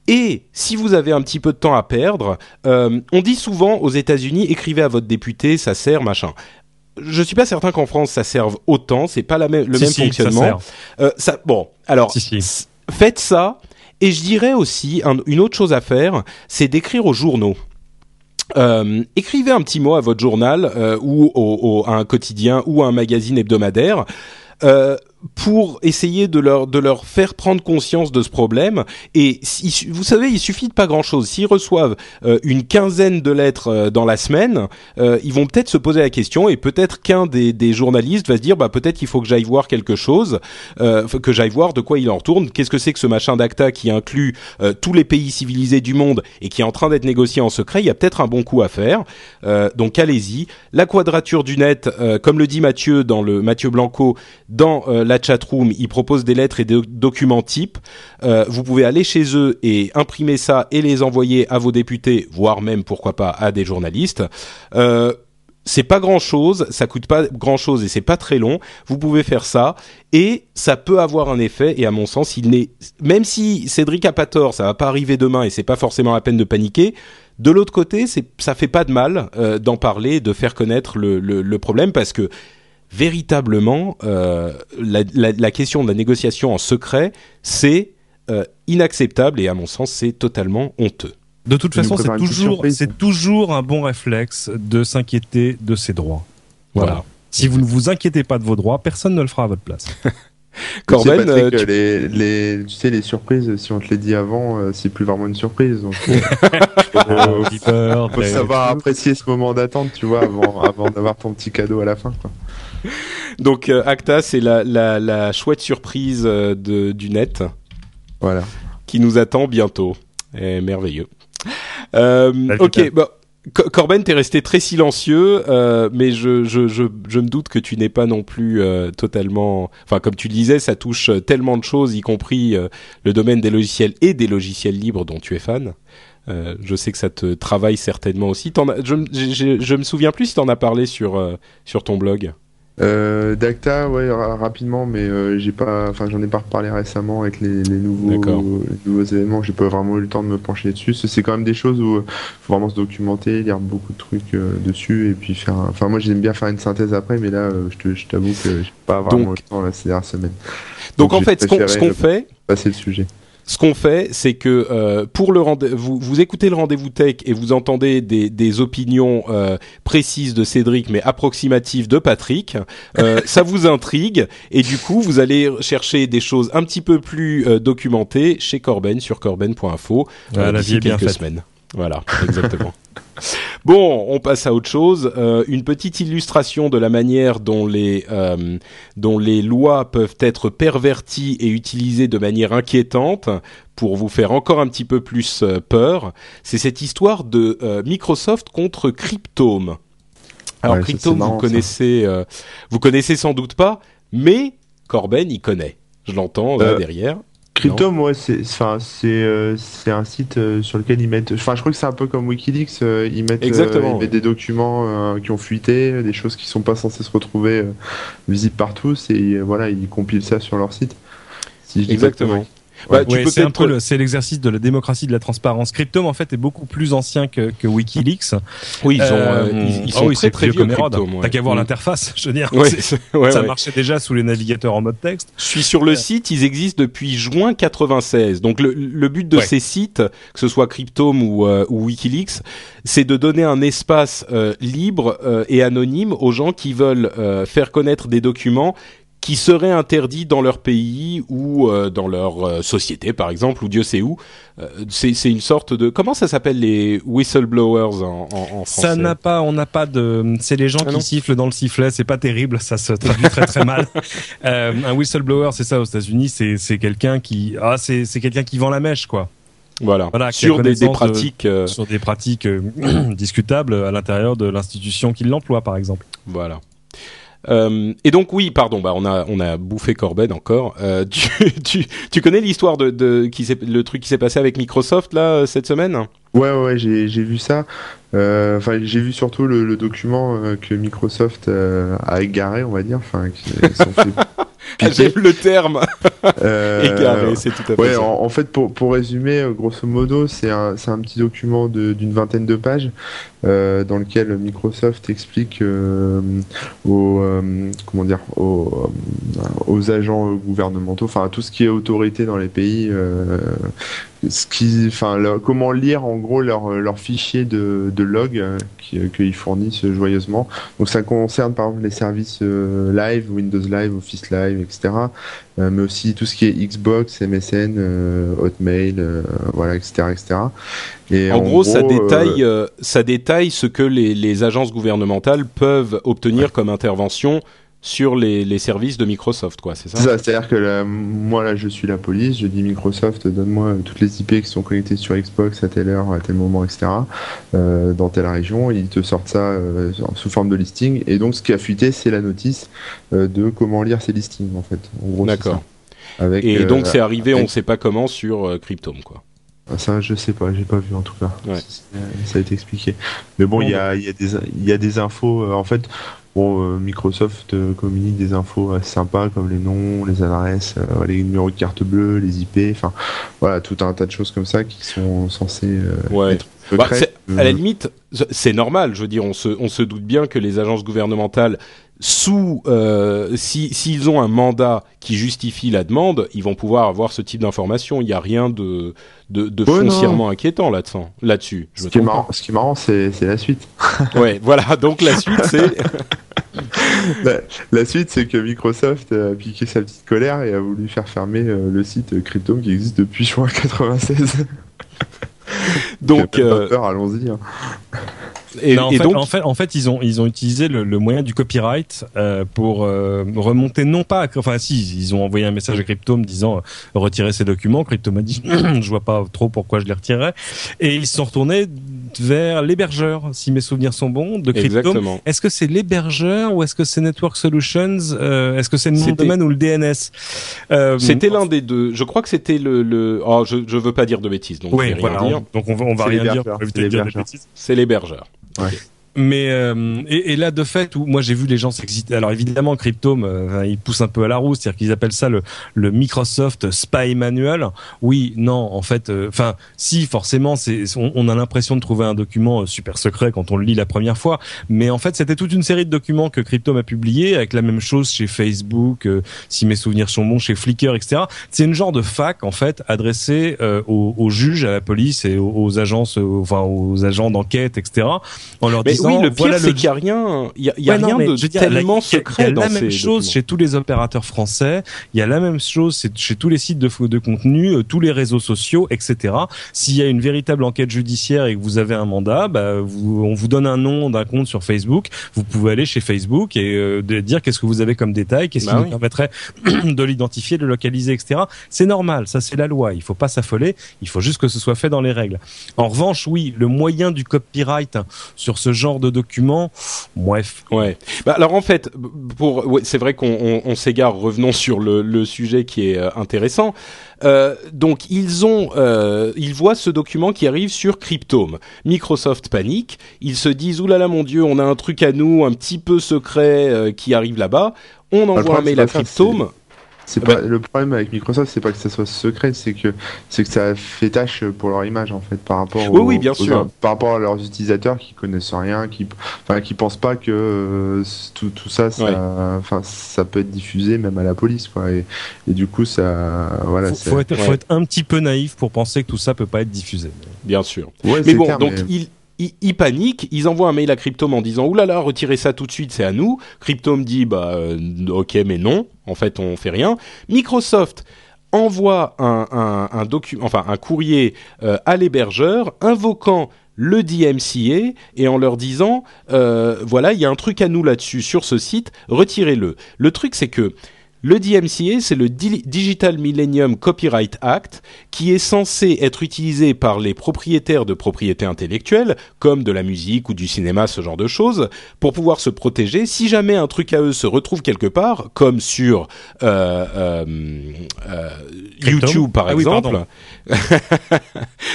Et si vous avez un petit peu de temps à perdre, euh, on dit souvent aux États-Unis écrivez à votre député, ça sert, machin. Je suis pas certain qu'en France ça serve autant, c'est pas la le Si, même si, fonctionnement. Euh, ça, bon, alors Si, faites ça. Et je dirais aussi un- une autre chose à faire, c'est d'écrire aux journaux. Euh, écrivez un petit mot à votre journal euh, ou au, au- à un quotidien ou à un magazine hebdomadaire euh, pour essayer de leur de leur faire prendre conscience de ce problème. Et vous savez, il suffit de pas grand chose. S'ils reçoivent euh, une quinzaine de lettres euh, dans la semaine, euh, ils vont peut-être se poser la question et peut-être qu'un des, des journalistes va se dire bah peut-être qu'il faut que j'aille voir quelque chose, que j'aille voir de quoi il en retourne. Qu'est-ce que c'est que ce machin d'ACTA qui inclut tous les pays civilisés du monde et qui est en train d'être négocié en secret? Il y a peut-être un bon coup à faire. Donc allez-y. La quadrature du net, comme le dit Mathieu dans le Mathieu Blanco dans la chatroom, il propose des lettres et des documents types. Euh, vous pouvez aller chez eux et imprimer ça et les envoyer à vos députés, voire même pourquoi pas à des journalistes. Euh, c'est pas grand chose, ça coûte pas grand chose et c'est pas très long. Vous pouvez faire ça et ça peut avoir un effet. Et à mon sens, il n'est même si Cédric a pas tort, ça va pas arriver demain et c'est pas forcément la peine de paniquer. De l'autre côté, c'est ça fait pas de mal euh, d'en parler, de faire connaître le problème parce que véritablement euh, la, la, la question de la négociation en secret, c'est euh, inacceptable et à mon sens, c'est totalement honteux. De toute façon, c'est toujours, surprise. c'est toujours un bon réflexe de s'inquiéter de ses droits. Voilà. Voilà. Si vous ne vous inquiétez pas de vos droits, personne ne le fera à votre place. Corben, tu sais, Patrick, euh, tu- les, les, tu sais, les surprises, si on te les dit avant, c'est plus vraiment une surprise. Donc, faut, faut savoir apprécier ce moment d'attente, tu vois, avant, avant d'avoir ton petit cadeau à la fin. Quoi. Donc euh, Acta, c'est la, la, la chouette surprise euh, de, du net Voilà. qui nous attend bientôt. Et merveilleux. Euh, ok, bah, Co- Corben, t'es resté très silencieux, euh, mais je, je, je, je me doute que tu n'es pas non plus totalement... Enfin, comme tu le disais, ça touche tellement de choses, y compris le domaine des logiciels et des logiciels libres dont tu es fan. Euh, je sais que ça te travaille certainement aussi. As- je, me souviens plus si t'en as parlé sur, euh, sur ton blog. Euh, Dacta, ouais, rapidement, mais euh, j'ai pas, enfin, j'en ai pas reparlé récemment avec les, les nouveaux, nouveaux événements. J'ai pas vraiment eu le temps de me pencher dessus. C'est quand même des choses où faut vraiment se documenter, lire beaucoup de trucs dessus et puis faire. Enfin, moi, j'aime bien faire une synthèse après, mais là, je t'avoue que j'ai pas vraiment le temps là, ces dernières semaines. Donc, en fait, ce qu'on fait, passer le sujet ce qu'on fait, c'est que euh, pour le vous, vous écoutez le rendez-vous tech et vous entendez des, des opinions euh, précises de Cédric, mais approximatives de Patrick. Euh, ça vous intrigue et du coup, vous allez chercher des choses un petit peu plus euh, documentées chez Corben sur corben.info euh, d'ici quelques semaines. Voilà, exactement. Bon, on passe à autre chose. Euh, une petite illustration de la manière dont les euh, dont les lois peuvent être perverties et utilisées de manière inquiétante pour vous faire encore un petit peu plus euh, peur. C'est cette histoire de Microsoft contre Cryptome. Alors Cryptome, vous connaissez, vous connaissez sans doute pas, mais Corben y connaît. Je l'entends là derrière. Crypto, moi, c'est enfin c'est euh, c'est un site euh, sur lequel ils mettent. Enfin, je crois que c'est un peu comme WikiLeaks. Euh, ils mettent, Exactement, ils mettent des documents qui ont fuité, des choses qui sont pas censées se retrouver visibles par tous, et voilà, ils compilent ça sur leur site. Si Exactement. Bah, c'est un peu c'est l'exercice de la démocratie de la transparence. Cryptome en fait est beaucoup plus ancien que, que WikiLeaks. Oui, ils, euh, ils, sont très très vieux. T'as qu'à voir l'interface, je veux dire. ça marchait déjà sous les navigateurs en mode texte. Je suis sur le site, ils existent depuis juin 96. Donc le, le but de ces sites, que ce soit Cryptome ou, euh, ou WikiLeaks, c'est de donner un espace euh, libre et anonyme aux gens qui veulent faire connaître des documents qui seraient interdits dans leur pays ou euh, dans leur euh, société, par exemple, ou Dieu sait où. Euh, c'est une sorte de comment ça s'appelle les whistleblowers en, en, français Ça n'a pas, on n'a pas de. C'est les gens ah qui sifflent dans le sifflet. C'est pas terrible, ça se traduit très très mal. un whistleblower, c'est ça aux États-Unis, c'est quelqu'un qui ah c'est quelqu'un qui vend la mèche quoi. Voilà, sur des, des, pratiques sur des pratiques discutables à l'intérieur de l'institution qui l'emploie par exemple. Voilà. Euh, et donc oui, pardon, bah on a on a bouffé Corben encore. Euh, tu, tu, connais l'histoire de, de qui le truc qui s'est passé avec Microsoft cette semaine? Ouais ouais, j'ai vu ça. Euh, enfin j'ai vu surtout le, le document euh, que Microsoft a égaré, on va dire. Enfin, J'aime le terme. euh, c'est tout à fait ouais, En, fait, pour, pour résumer, euh, grosso modo, c'est un, un petit document d'une vingtaine de pages euh, dans lequel Microsoft explique euh, aux, euh, comment dire, aux, euh, aux, agents gouvernementaux, enfin à tout ce qui est autorité dans les pays, ce qui, enfin, comment lire en gros leur, leur fichier de, de log qu'ils fournissent joyeusement. Donc ça concerne par exemple les services live, Windows Live, Office Live, etc. mais aussi tout ce qui est Xbox, MSN, Hotmail, voilà, etc., etc. Et en, gros, ça détaille, ça détaille ce que les, les agences gouvernementales peuvent obtenir comme intervention sur les, les, services de Microsoft, quoi, c'est ça, ça C'est-à-dire que moi, là, je suis la police, je dis Microsoft, donne-moi toutes les IP qui sont connectées sur Xbox à telle heure, à tel moment, etc., euh, dans telle région, ils te sortent ça euh, sous forme de listing, et donc ce qui a fuité, c'est la notice euh, de comment lire ces listings, en fait. D'accord. Et donc c'est arrivé, on ne sait pas comment, sur Cryptome, quoi. Ah, ça, je sais pas, j'ai pas vu en tout cas. Ça a été expliqué. Mais bon, il y, a, y, a des, y a des infos. en fait, Bon, euh, Microsoft euh, communique des infos assez sympas comme les noms, les adresses, euh, les numéros de carte bleue, les IP, enfin voilà, tout un tas de choses comme ça qui sont censées être bah, à la limite, c'est normal. Je veux dire, on se, on se doute bien que les agences gouvernementales sous euh, si s'ils ont un mandat qui justifie la demande, ils vont pouvoir avoir ce type d'information. Il n'y a rien de de, de foncièrement inquiétant là-dessus. Là-dessus, ce, qui est marrant, ce qui est marrant, c'est la suite. ouais, voilà. Donc la suite, c'est la, suite, c'est que Microsoft a piqué sa petite colère et a voulu faire fermer euh, le site Cryptome qui existe depuis juin 96. donc, euh, allons-y. Hein. Et, en, fait, donc... en, fait, en fait, ils ont ils ont utilisé le, le moyen du copyright euh, pour euh, remonter non pas, enfin si ils ont envoyé un message à Cryptome disant euh, retirer ces documents. Cryptome a dit je vois pas trop pourquoi je les retirerais et ils se sont retournés vers l'hébergeur, si mes souvenirs sont bons, de Cryptome. Est-ce que c'est l'hébergeur ou est-ce que c'est Network Solutions euh, Est-ce que c'est le domaine ou le DNS euh, C'était l'un des deux. Je crois que c'était le. le... Oh, je je veux pas dire de bêtises, donc oui, voilà, dire. Donc on va on va rien dire. C'est l'hébergeur. Ouais. Mais euh, et, et, là de fait où moi j'ai vu les gens s'exciter. Alors évidemment Cryptome euh, ils poussent un peu à la roue, c'est-à-dire qu'ils appellent ça le, le Microsoft Spy Manual. Oui, non, en fait, euh, enfin si forcément c'est on, on, a l'impression de trouver un document super secret quand on le lit la première fois, mais en fait c'était toute une série de documents que Cryptome a publié avec la même chose chez Facebook, si mes souvenirs sont bons, chez Flickr, etc. C'est une genre de fac en fait adressée aux, aux, juges, à la police et aux, aux agences, enfin aux agents d'enquête, etc. En leur disant oui, le pire, c'est qu'il n'y a rien, il y a, y a rien de tellement secret. Il y a, la même chose chez tous les opérateurs français. Il y a la même chose chez tous les sites de, de contenu, euh, tous les réseaux sociaux, etc. S'il y a une véritable enquête judiciaire et que vous avez un mandat, bah, vous, on vous donne un nom d'un compte sur Facebook. Vous pouvez aller chez Facebook et euh, dire qu'est-ce que vous avez comme détail, qu'est-ce bah qui vous permettrait de l'identifier, de le localiser, etc. C'est normal, ça c'est la loi. Il faut pas s'affoler. Il faut juste que ce soit fait dans les règles. En revanche, oui, le moyen du copyright sur ce genre de documents, bref. Ouais. Bah, alors en fait, pour, ouais, c'est vrai qu'on on, s'égare. Revenons sur le, le, sujet qui est euh, intéressant. Euh, donc ils ont, euh, ils voient ce document qui arrive sur Cryptome. Microsoft panique. Ils se disent oulala mon dieu, on a un truc à nous, un petit peu secret euh, qui arrive là-bas. On envoie un mail à Cryptome. C'est pas le problème avec Microsoft, c'est pas que ça soit secret, c'est que c'est que ça fait tâche pour leur image en fait par rapport oui, oui, bien sûr. par rapport à leurs utilisateurs qui connaissent rien, qui enfin qui pensent pas que euh, tout, tout ça ça enfin ça peut être diffusé même à la police quoi et, et du coup ça voilà faut, faut, être, faut être un petit peu naïf pour penser que tout ça peut pas être diffusé. Bien sûr. mais bon, donc il ils, paniquent, ils envoient un mail à Cryptome en disant oulala, retirez ça tout de suite, c'est à nous. Cryptome dit bah euh, ok mais non, en fait on fait rien. Microsoft envoie un, enfin un courrier euh, à l'hébergeur invoquant le DMCA et en leur disant euh, voilà il y a un truc à nous là-dessus sur ce site, retirez-le. Le truc c'est que le DMCA, c'est le Digital Millennium Copyright Act, qui est censé être utilisé par les propriétaires de propriétés intellectuelles, comme de la musique ou du cinéma, ce genre de choses, pour pouvoir se protéger si jamais un truc à eux se retrouve quelque part, comme sur euh, euh, euh YouTube par ah exemple.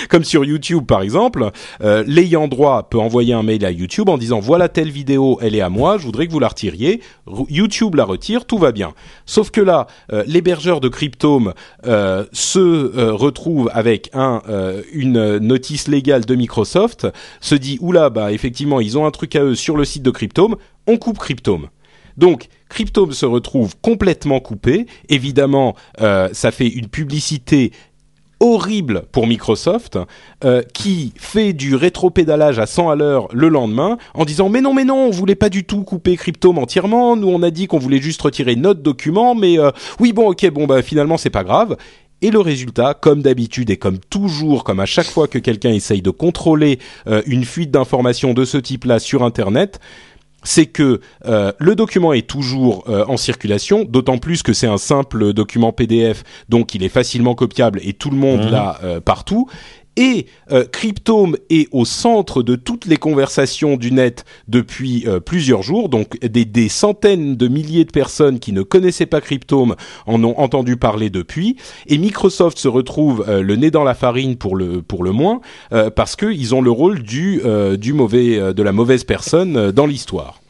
comme sur YouTube par exemple, l'ayant droit peut envoyer un mail à YouTube en disant voilà telle vidéo, elle est à moi, je voudrais que vous la retiriez. YouTube la retire, tout va bien Sauf que là, euh, l'hébergeur de Cryptome euh, se euh, retrouve avec un une notice légale de Microsoft, se dit oula bah effectivement ils ont un truc à eux sur le site de Cryptome, on coupe Cryptome. Donc Cryptome se retrouve complètement coupé. Évidemment, ça fait une publicité horrible pour Microsoft euh, qui fait du rétropédalage à 100 à l'heure le lendemain en disant mais non mais non on voulait pas du tout couper Cryptome entièrement. Nous on a dit qu'on voulait juste retirer notre document mais euh, oui bon ok bon bah finalement c'est pas grave. Et le résultat, comme d'habitude et comme toujours, comme à chaque fois que quelqu'un essaye de contrôler euh, une fuite d'informations de ce type-là sur Internet, c'est que euh, le document est toujours euh, en circulation, d'autant plus que c'est un simple document PDF, donc il est facilement copiable et tout le monde mmh. l'a euh, partout. Et Cryptome est au centre de toutes les conversations du net depuis plusieurs jours. Donc des, des, centaines de milliers de personnes qui ne connaissaient pas Cryptome en ont entendu parler depuis. Et Microsoft se retrouve le nez dans la farine pour le pour le moins parce qu'ils ont le rôle du du mauvais de la mauvaise personne dans l'histoire.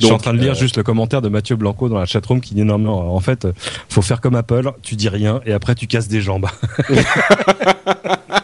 Je suis en train de lire euh, juste le commentaire de Mathieu Blanco dans la chatroom qui dit non, non, en fait, faut faire comme Apple, tu dis rien et après tu casses des jambes.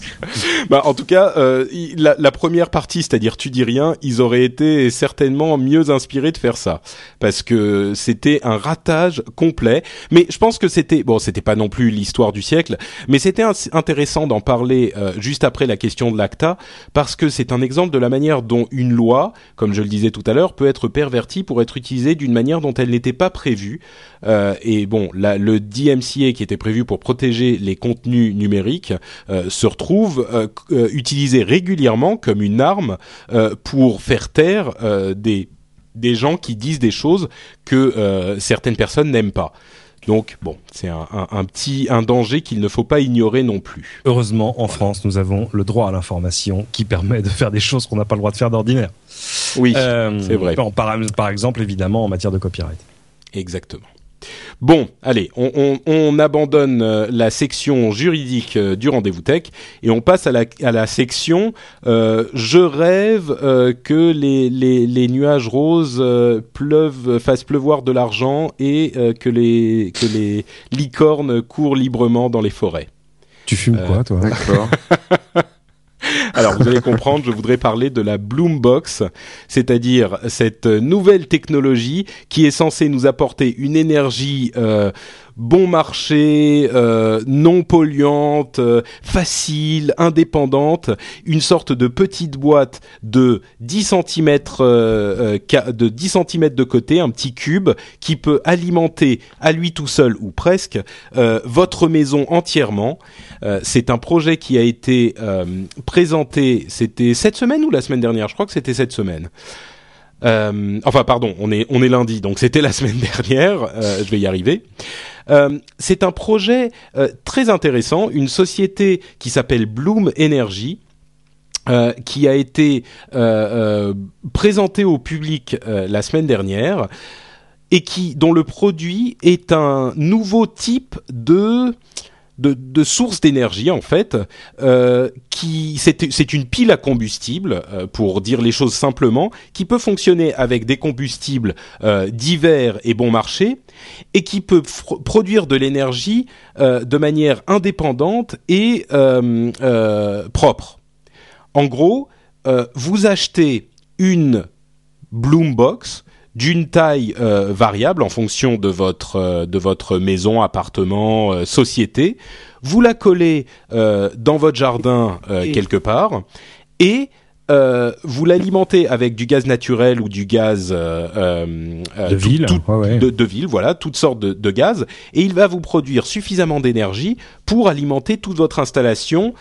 bah, en tout cas, euh, la, la, première partie, c'est-à-dire tu dis rien, ils auraient été certainement mieux inspirés de faire ça, parce que c'était un ratage complet. Mais je pense que c'était bon, c'était pas non plus l'histoire du siècle, mais c'était intéressant d'en parler euh, juste après la question de l'ACTA, parce que c'est un exemple de la manière dont une loi, comme je le disais tout à l'heure, peut être pervertie pour être utilisée d'une manière dont elle n'était pas prévue. Euh, et bon, la, le DMCA qui était prévu pour protéger les contenus numériques euh, se retrouve euh, euh, utilisé régulièrement comme une arme pour faire taire des des gens qui disent des choses que certaines personnes n'aiment pas. Donc bon, c'est un, un, un, petit un danger qu'il ne faut pas ignorer non plus. Heureusement, en France, nous avons le droit à l'information qui permet de faire des choses qu'on n'a pas le droit de faire d'ordinaire. Oui, c'est vrai. Par, par exemple, évidemment, en matière de copyright. Exactement. Bon, allez, on, abandonne euh, la section juridique euh, du rendez-vous tech et on passe à la, à la section euh, je rêve que les, les, nuages roses pleuvent, fassent pleuvoir de l'argent et que, les, que les licornes courent librement dans les forêts. Tu fumes quoi, toi? D'accord. Alors vous allez comprendre, je voudrais parler de la Bloombox, c'est-à-dire cette nouvelle technologie qui est censée nous apporter une énergie euh, bon marché, euh, non polluante, euh, facile, indépendante, une sorte de petite boîte de 10 cm euh, de 10 cm de côté, un petit cube qui peut alimenter à lui tout seul ou presque votre maison entièrement. c'est un projet qui a été présenté, c'était cette semaine ou la semaine dernière, je crois que c'était cette semaine. enfin, pardon, on est on est lundi, donc c'était la semaine dernière. je vais y arriver. Euh, c'est un projet euh, très intéressant, une société qui s'appelle Bloom Energy. Euh, qui a été présentée au public la semaine dernière et dont le produit est un nouveau type de de, de sources d'énergie en fait, euh, qui c'est une pile à combustible euh, pour dire les choses simplement, qui peut fonctionner avec des combustibles euh, divers et bon marché et qui peut produire de l'énergie de manière indépendante et propre. En gros, vous achetez une Bloombox d'une taille euh, variable en fonction de votre euh, de votre maison, appartement, euh, société. Vous la collez dans votre jardin quelque part et euh, vous l'alimentez avec du gaz naturel ou du gaz euh, euh, de ville, De, ville, voilà, toutes sortes de, gaz, et il va vous produire suffisamment d'énergie pour alimenter toute votre installation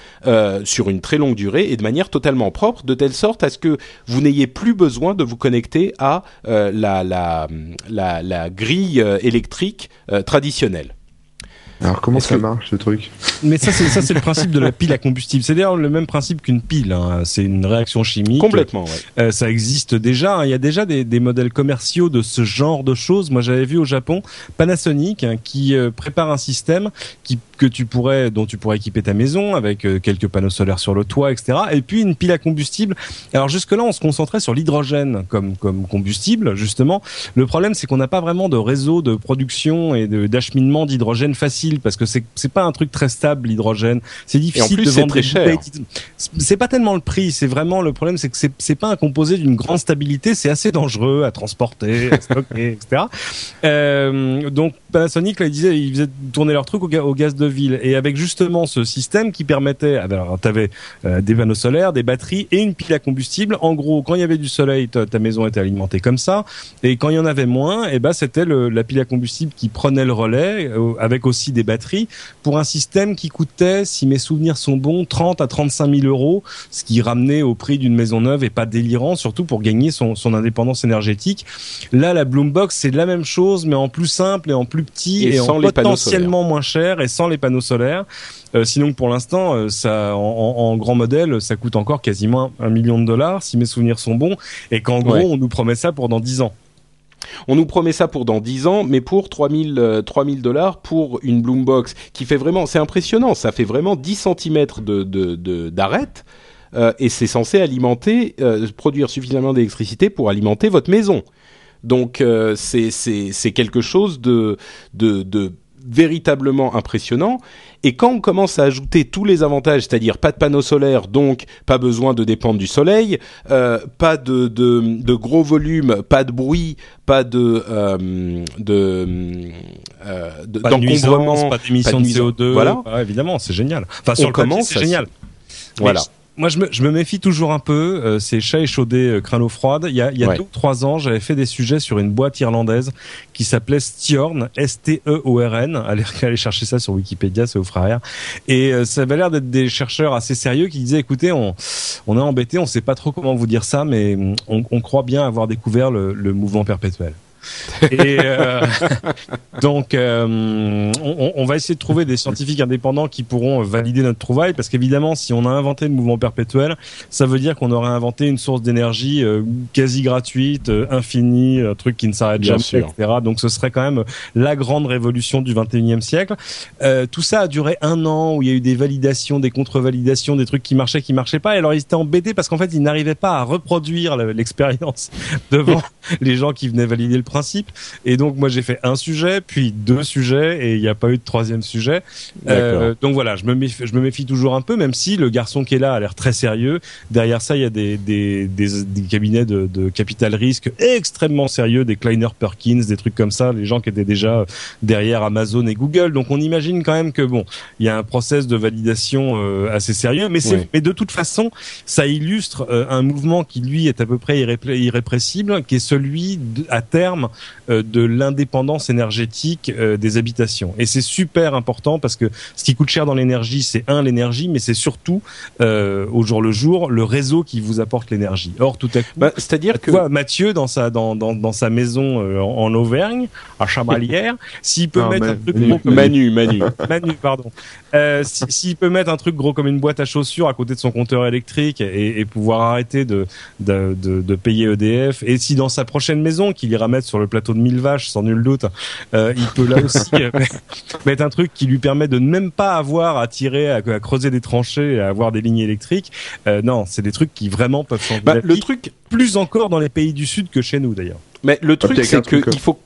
sur une très longue durée et de manière totalement propre, de telle sorte à ce que vous n'ayez plus besoin de vous connecter à la, la, la, la, grille électrique traditionnelle. Alors comment ça marche ce truc Mais ça c'est ça c'est le principe de la pile à combustible. C'est d'ailleurs le même principe qu'une pile. Hein. C'est une réaction chimique. Complètement. Ouais. Euh, ça existe déjà. Hein. Il y a déjà des, des, modèles commerciaux de ce genre de choses. Moi j'avais vu au Japon Panasonic hein, qui euh, prépare un système qui que tu pourrais dont tu pourrais équiper ta maison avec euh, quelques panneaux solaires sur le toit, etc. Et puis une pile à combustible. Alors jusque là on se concentrait sur l'hydrogène comme comme combustible justement. Le problème c'est qu'on n'a pas vraiment de réseau de production et d'acheminement d'hydrogène facile parce que c'est c'est pas un truc très stable l'hydrogène. C'est difficile de vendre très cher. C'est pas tellement le prix, c'est vraiment le problème, c'est que c'est c'est pas un composé d'une grande stabilité, c'est assez dangereux à transporter, à stocker, etc. Euh, donc Panasonic là, il disait, ils faisaient tourner leur truc au, gaz de ville et avec justement ce système qui permettait, ah ben, alors t'avais euh, des panneaux solaires, des batteries et une pile à combustible. En gros, quand il y avait du soleil, ta, maison était alimentée comme ça, et quand il y en avait moins, et eh ben c'était la pile à combustible qui prenait le relais euh, avec aussi des batteries pour un système qui coûtait, si mes souvenirs sont bons, 30 à 35 000 euros, ce qui ramenait au prix d'une maison neuve et pas délirant, surtout pour gagner son, indépendance énergétique. Là, la Bloombox, c'est la même chose, mais en plus simple et en plus petit et, en potentiellement moins cher et sans les panneaux solaires. Euh, sinon, pour l'instant, euh, ça, en, grand modèle, ça coûte encore quasiment un million de dollars, si mes souvenirs sont bons, et qu'en gros, on nous promet ça pour dans 10 ans. On nous promet ça pour dans 10 ans, mais pour 3000 3000 euh, dollars pour une Bloombox qui fait vraiment, c'est impressionnant, ça fait vraiment 10 cm de d'arête. Euh, et c'est censé alimenter, euh, produire suffisamment d'électricité pour alimenter votre maison. Donc c'est c'est quelque chose de de, de véritablement impressionnant. Et quand on commence à ajouter tous les avantages, c'est-à-dire pas de panneaux solaires, donc pas besoin de dépendre du soleil, euh, pas de, de, de, gros volume, pas de bruit, pas de euh, de, euh, d'encombrement, pas d'émissions de, CO2, voilà, évidemment, c'est génial. Enfin, sur on le c'est génial. Voilà moi, je me, je me, méfie toujours un peu. Euh, c'est chat échaudé, euh, froide. Il y a, il y a deux ou trois ans, j'avais fait des sujets sur une boîte irlandaise qui s'appelait Stiorn, S-T-E-O-R-N. Allez, allez chercher ça sur Wikipédia, c'est au frère. Et euh, ça avait l'air d'être des chercheurs assez sérieux qui disaient, écoutez, on, on est embêté, on sait pas trop comment vous dire ça, mais on, on croit bien avoir découvert le, le mouvement perpétuel. Et euh, donc, euh, on, on, va essayer de trouver des scientifiques indépendants qui pourront valider notre trouvaille, parce qu'évidemment, si on a inventé le mouvement perpétuel, ça veut dire qu'on aurait inventé une source d'énergie euh, quasi gratuite, infinie, un truc qui ne s'arrête jamais, etc. Donc, ce serait quand même la grande révolution du 21e siècle. tout ça a duré un an où il y a eu des validations, des contre-validations, des trucs qui marchaient, qui marchaient pas. Et alors, ils étaient embêtés parce qu'en fait, ils n'arrivaient pas à reproduire l'expérience devant les gens qui venaient valider le principe. Et donc moi j'ai fait un sujet, puis deux sujets, et il n'y a pas eu de troisième sujet. Euh, donc voilà, je me, méfie, je me méfie toujours un peu, même si le garçon qui est là a l'air très sérieux. Derrière ça, il y a des, des, des, des cabinets de, de, capital risque extrêmement sérieux, des Kleiner Perkins, des trucs comme ça, les gens qui étaient déjà derrière Amazon et Google. Donc on imagine quand même que bon, il y a un process de validation euh, assez sérieux, mais, c'est mais de toute façon, ça illustre euh, un mouvement qui lui est à peu près irrépressible, qui est celui à terme euh, de l'indépendance énergétique euh, des habitations. Et c'est super important parce que ce qui coûte cher dans l'énergie, c'est un l'énergie, mais c'est surtout euh, au jour le jour le réseau qui vous apporte l'énergie. Or tout à coup, bah, c'est-à-dire que Mathieu dans sa dans, dans, dans sa maison en, Auvergne, à Chamalières, s'il peut mettre un truc Manu, Manu, Manu, pardon, s'il peut mettre un truc gros comme une boîte à chaussures à côté de son compteur électrique et, et pouvoir arrêter de de, de de, payer EDF, et si dans sa prochaine maison qu'il ira mettre sur le plateau de mille vaches, sans nul doute, euh, il peut là aussi euh, mettre un truc qui lui permet de ne même pas avoir à tirer, à, creuser des tranchées, à avoir des lignes électriques. Euh, non, c'est des trucs qui vraiment peuvent changer. Bah, le truc plus encore dans les pays du sud que chez nous d'ailleurs. Mais le truc, c'est qu'il faut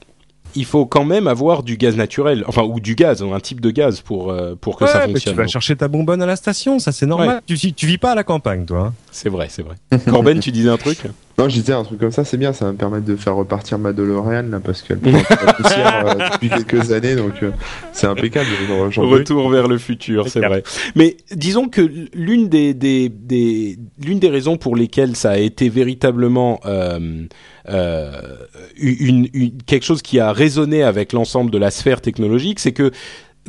il faut quand même avoir du gaz naturel, enfin ou du gaz, un type de gaz pour euh, pour que ça fonctionne. tu vas chercher ta bonbonne à la station, ça c'est normal. Tu, tu vis pas à la campagne, toi. Hein. c'est vrai, c'est vrai. Corben, tu disais un truc? Non, je disais un truc comme ça, c'est bien, ça va me permettre de faire repartir ma DeLorean là parce qu'elle prend la poussière euh, depuis quelques années, donc euh, c'est impeccable. Retour vers le futur, c'est vrai. Mais disons que l'une des, des, des l'une des raisons pour lesquelles ça a été véritablement euh, une, une, quelque chose qui a résonné avec l'ensemble de la sphère technologique, c'est que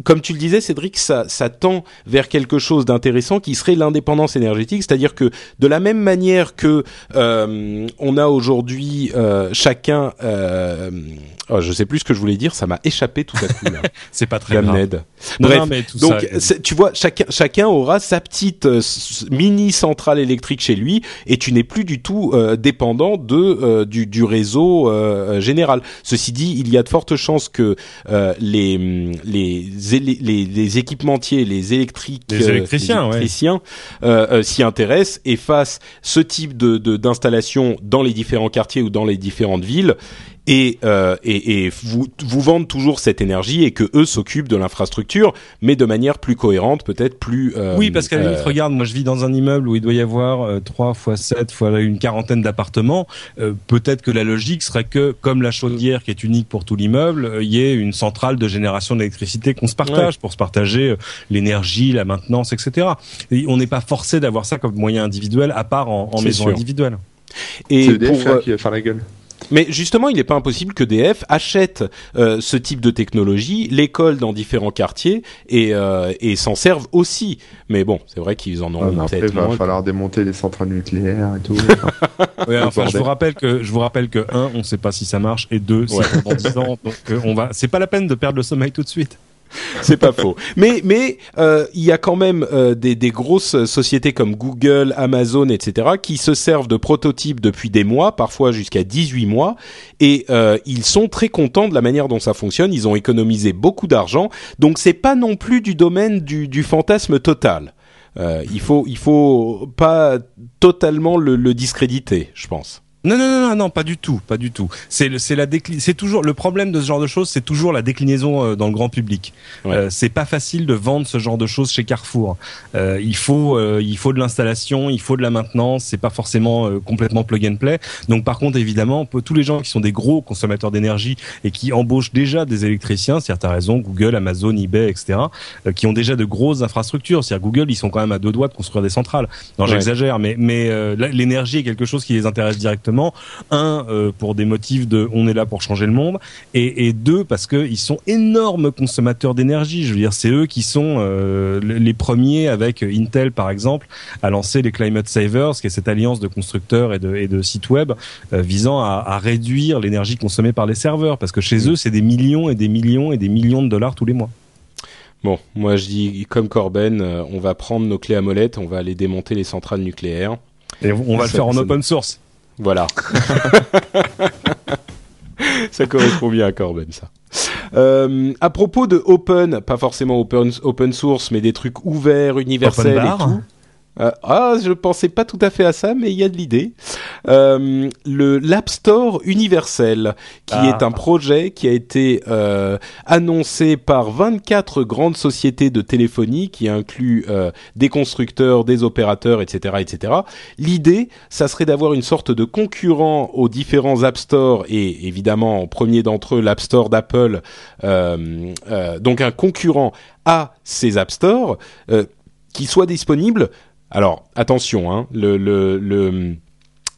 comme tu le disais, Cédric, ça, ça tend vers quelque chose d'intéressant qui serait l'indépendance énergétique, c'est-à-dire que de la même manière que euh, on a aujourd'hui euh, chacun euh, Oh, je sais plus ce que je voulais dire, ça m'a échappé tout à coup là. c'est pas très grave. Ned. Bref, mais tout donc tu vois, chacun chacun aura sa petite euh, mini centrale électrique chez lui et tu n'es plus du tout euh, dépendant de euh, du, du réseau général. Ceci dit, il y a de fortes chances que les, les, les les équipementiers, les électriques, les électriciens, électriciens s'y intéressent et fassent ce type de d'installation dans les différents quartiers ou dans les différentes villes et, euh, et, et vous, vous vendent toujours cette énergie et que eux s'occupent de l'infrastructure, mais de manière plus cohérente, peut-être plus. Euh, oui, parce qu'à la limite, euh, regarde, moi je vis dans un immeuble où il doit y avoir trois fois 7 fois une quarantaine d'appartements. peut-être que la logique serait que, comme la chaudière qui est unique pour tout l'immeuble, il y ait une centrale de génération d'électricité qu'on se partage pour se partager l'énergie, la maintenance, etc. Et on n'est pas forcé d'avoir ça comme moyen individuel, à part en, en maison individuelle. Et pour, hein, qui va faire la gueule. Mais justement, il n'est pas impossible que DF achète euh, ce type de technologie, l'école dans différents quartiers et, euh, et s'en servent aussi. Mais bon, c'est vrai qu'ils en ont ah, peut-être. Il va falloir démonter les centrales nucléaires et tout. ouais, enfin, je vous rappelle que je vous rappelle que un, on ne sait pas si ça marche et deux, c'est pendant 10 ans, donc euh, on va. C'est pas la peine de perdre le sommeil tout de suite. c'est pas faux. Mais mais euh, il y a quand même euh, des, des, grosses sociétés comme Google, Amazon, etc. qui se servent de prototypes depuis des mois, parfois jusqu'à 18 mois, et euh, ils sont très contents de la manière dont ça fonctionne. Ils ont économisé beaucoup d'argent, donc c'est pas non plus du domaine du, du fantasme total. Euh, il faut il faut pas totalement le, le discréditer, je pense. Non, non, non, non, pas du tout, pas du tout. C'est c'est la c'est toujours le problème de ce genre de choses, c'est toujours la déclinaison euh, dans le grand public. Euh, c'est pas facile de vendre ce genre de choses chez Carrefour. Euh, il faut euh, il faut de l'installation, il faut de la maintenance, c'est pas forcément euh, complètement plug and play. Donc par contre, évidemment, tous les gens qui sont des gros consommateurs d'énergie et qui embauchent déjà des électriciens, c'est-à-dire raison, Google, Amazon, eBay, etc., qui ont déjà de grosses infrastructures. C'est-à-dire Google, ils sont quand même à deux doigts de construire des centrales. Non, j'exagère, mais mais l'énergie est quelque chose qui les intéresse directement simplement un pour des motifs de on est là pour changer le monde et, et deux parce qu'ils sont énormes consommateurs d'énergie. Je veux dire, c'est eux qui sont les premiers avec Intel par exemple à lancer les Climate Savers, qui est cette alliance de constructeurs et de, et de sites web visant à, à réduire l'énergie consommée par les serveurs parce que chez mm. eux c'est des millions et des millions et des millions de dollars tous les mois. Bon, moi je dis comme Corben, euh, on va prendre nos clés à molette, on va aller démonter les centrales nucléaires. Et on va le faire en open source. Voilà. ça correspond bien à Corben, ça. Euh, à propos de open, pas forcément open, open source, mais des trucs ouverts, universels et tout. Euh, ah, je pensais pas tout à fait à ça, mais il y a de l'idée. Euh, le l'App Store universel, qui ah. est un projet qui a été euh, annoncé par 24 grandes sociétés de téléphonie, qui inclut des constructeurs, des opérateurs, etc., etc. L'idée, ça serait d'avoir une sorte de concurrent aux différents App Store et évidemment en premier d'entre eux l'App Store d'Apple. Donc un concurrent à ces App Store qui soit disponible alors attention, hein, le, le, le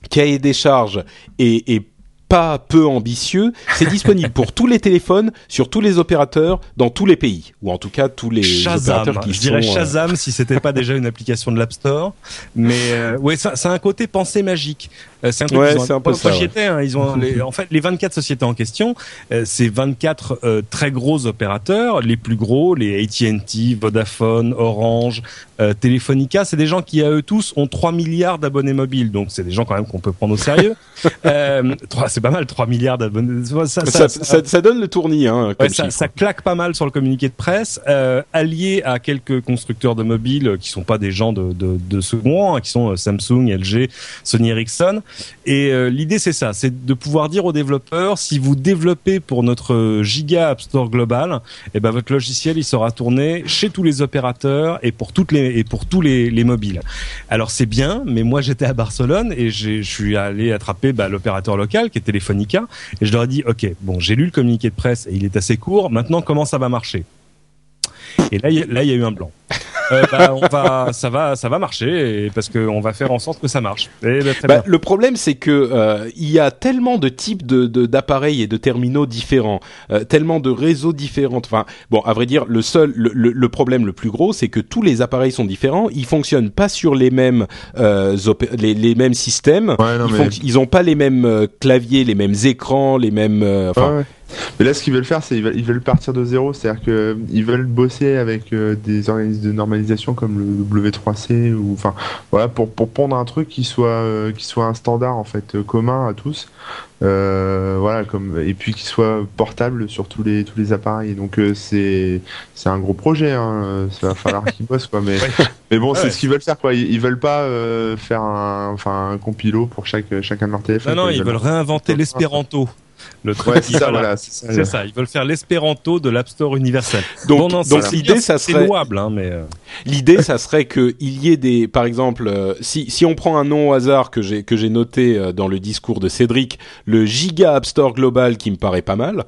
cahier des charges est, est pas peu ambitieux. C'est disponible pour tous les téléphones, sur tous les opérateurs, dans tous les pays, ou en tout cas tous les opérateurs qui Je dirais euh, Shazam si c'était pas déjà une application de l'App Store. Mais euh, ouais, ça, ça a un côté pensée magique. Euh, c'est un truc ouais, ont un peu ça, hein, ils ont les, en fait les 24 sociétés en question, euh, c'est 24 euh, très gros opérateurs, les plus gros, les AT&T, Vodafone, Orange, euh, Telefonica, c'est des gens qui à eux tous ont 3 milliards d'abonnés mobiles. Donc c'est des gens quand même qu'on peut prendre au sérieux. euh, c'est pas mal 3 milliards d'abonnés. Ça ça, ça, ça, donne le tournis hein, ouais, ça, claque pas mal sur le communiqué de presse, allié à quelques constructeurs de mobiles qui sont pas des gens de, de, de second rang, hein, qui sont Samsung, LG, Sony Ericsson. Et euh, l'idée c'est ça, c'est de pouvoir dire aux développeurs si vous développez pour notre giga App Store global, eh ben votre logiciel il sera tourné chez tous les opérateurs et pour toutes les et pour tous les, les mobiles. Alors c'est bien, mais moi j'étais à Barcelone et je suis allé attraper bah, l'opérateur local qui est Telefonica et je leur ai dit ok bon j'ai lu le communiqué de presse et il est assez court. Maintenant comment ça va marcher? Et là là il y a eu un blanc. Euh, bah, on va, ça va, ça va marcher parce qu'on va faire en sorte que ça marche. Et, bah, bah, le problème, c'est que euh, il y a tellement de types de d'appareils et de terminaux différents, euh, tellement de réseaux différents. Enfin, bon, à vrai dire, le seul, le, le, problème le plus gros, c'est que tous les appareils sont différents. Ils fonctionnent pas sur les mêmes les, les, mêmes systèmes. ils, ils ont pas les mêmes claviers, les mêmes écrans, les mêmes. Enfin, mais là, ce qu'ils veulent faire, c'est ils veulent, partir de zéro, c'est-à-dire qu'ils veulent bosser avec euh, des organismes de normalisation comme le W3C ou enfin voilà pour pour pondre un truc qui soit euh, qui soit un standard en fait euh, commun à tous, voilà comme et puis qui soit portable sur tous les tous les appareils. Donc c'est c'est un gros projet, hein, ça va falloir qu'ils bossent quoi. Mais mais bon, c'est ce qu'ils veulent faire quoi. Ils, veulent pas faire un enfin un compilo pour chaque chacun de leurs téléphones. Non non, ils, veulent réinventer l'espéranto. Le truc, c'est ça, voilà, c'est ça, Ils veulent faire l'espéranto de l'App Store universel. Donc, donc l'idée, ça serait louable, hein, mais euh. l'idée, ça serait que il y ait des, par exemple, euh, si si on prend un nom au hasard que j'ai que j'ai noté euh, dans le discours de Cédric, le Giga App Store global qui me paraît pas mal.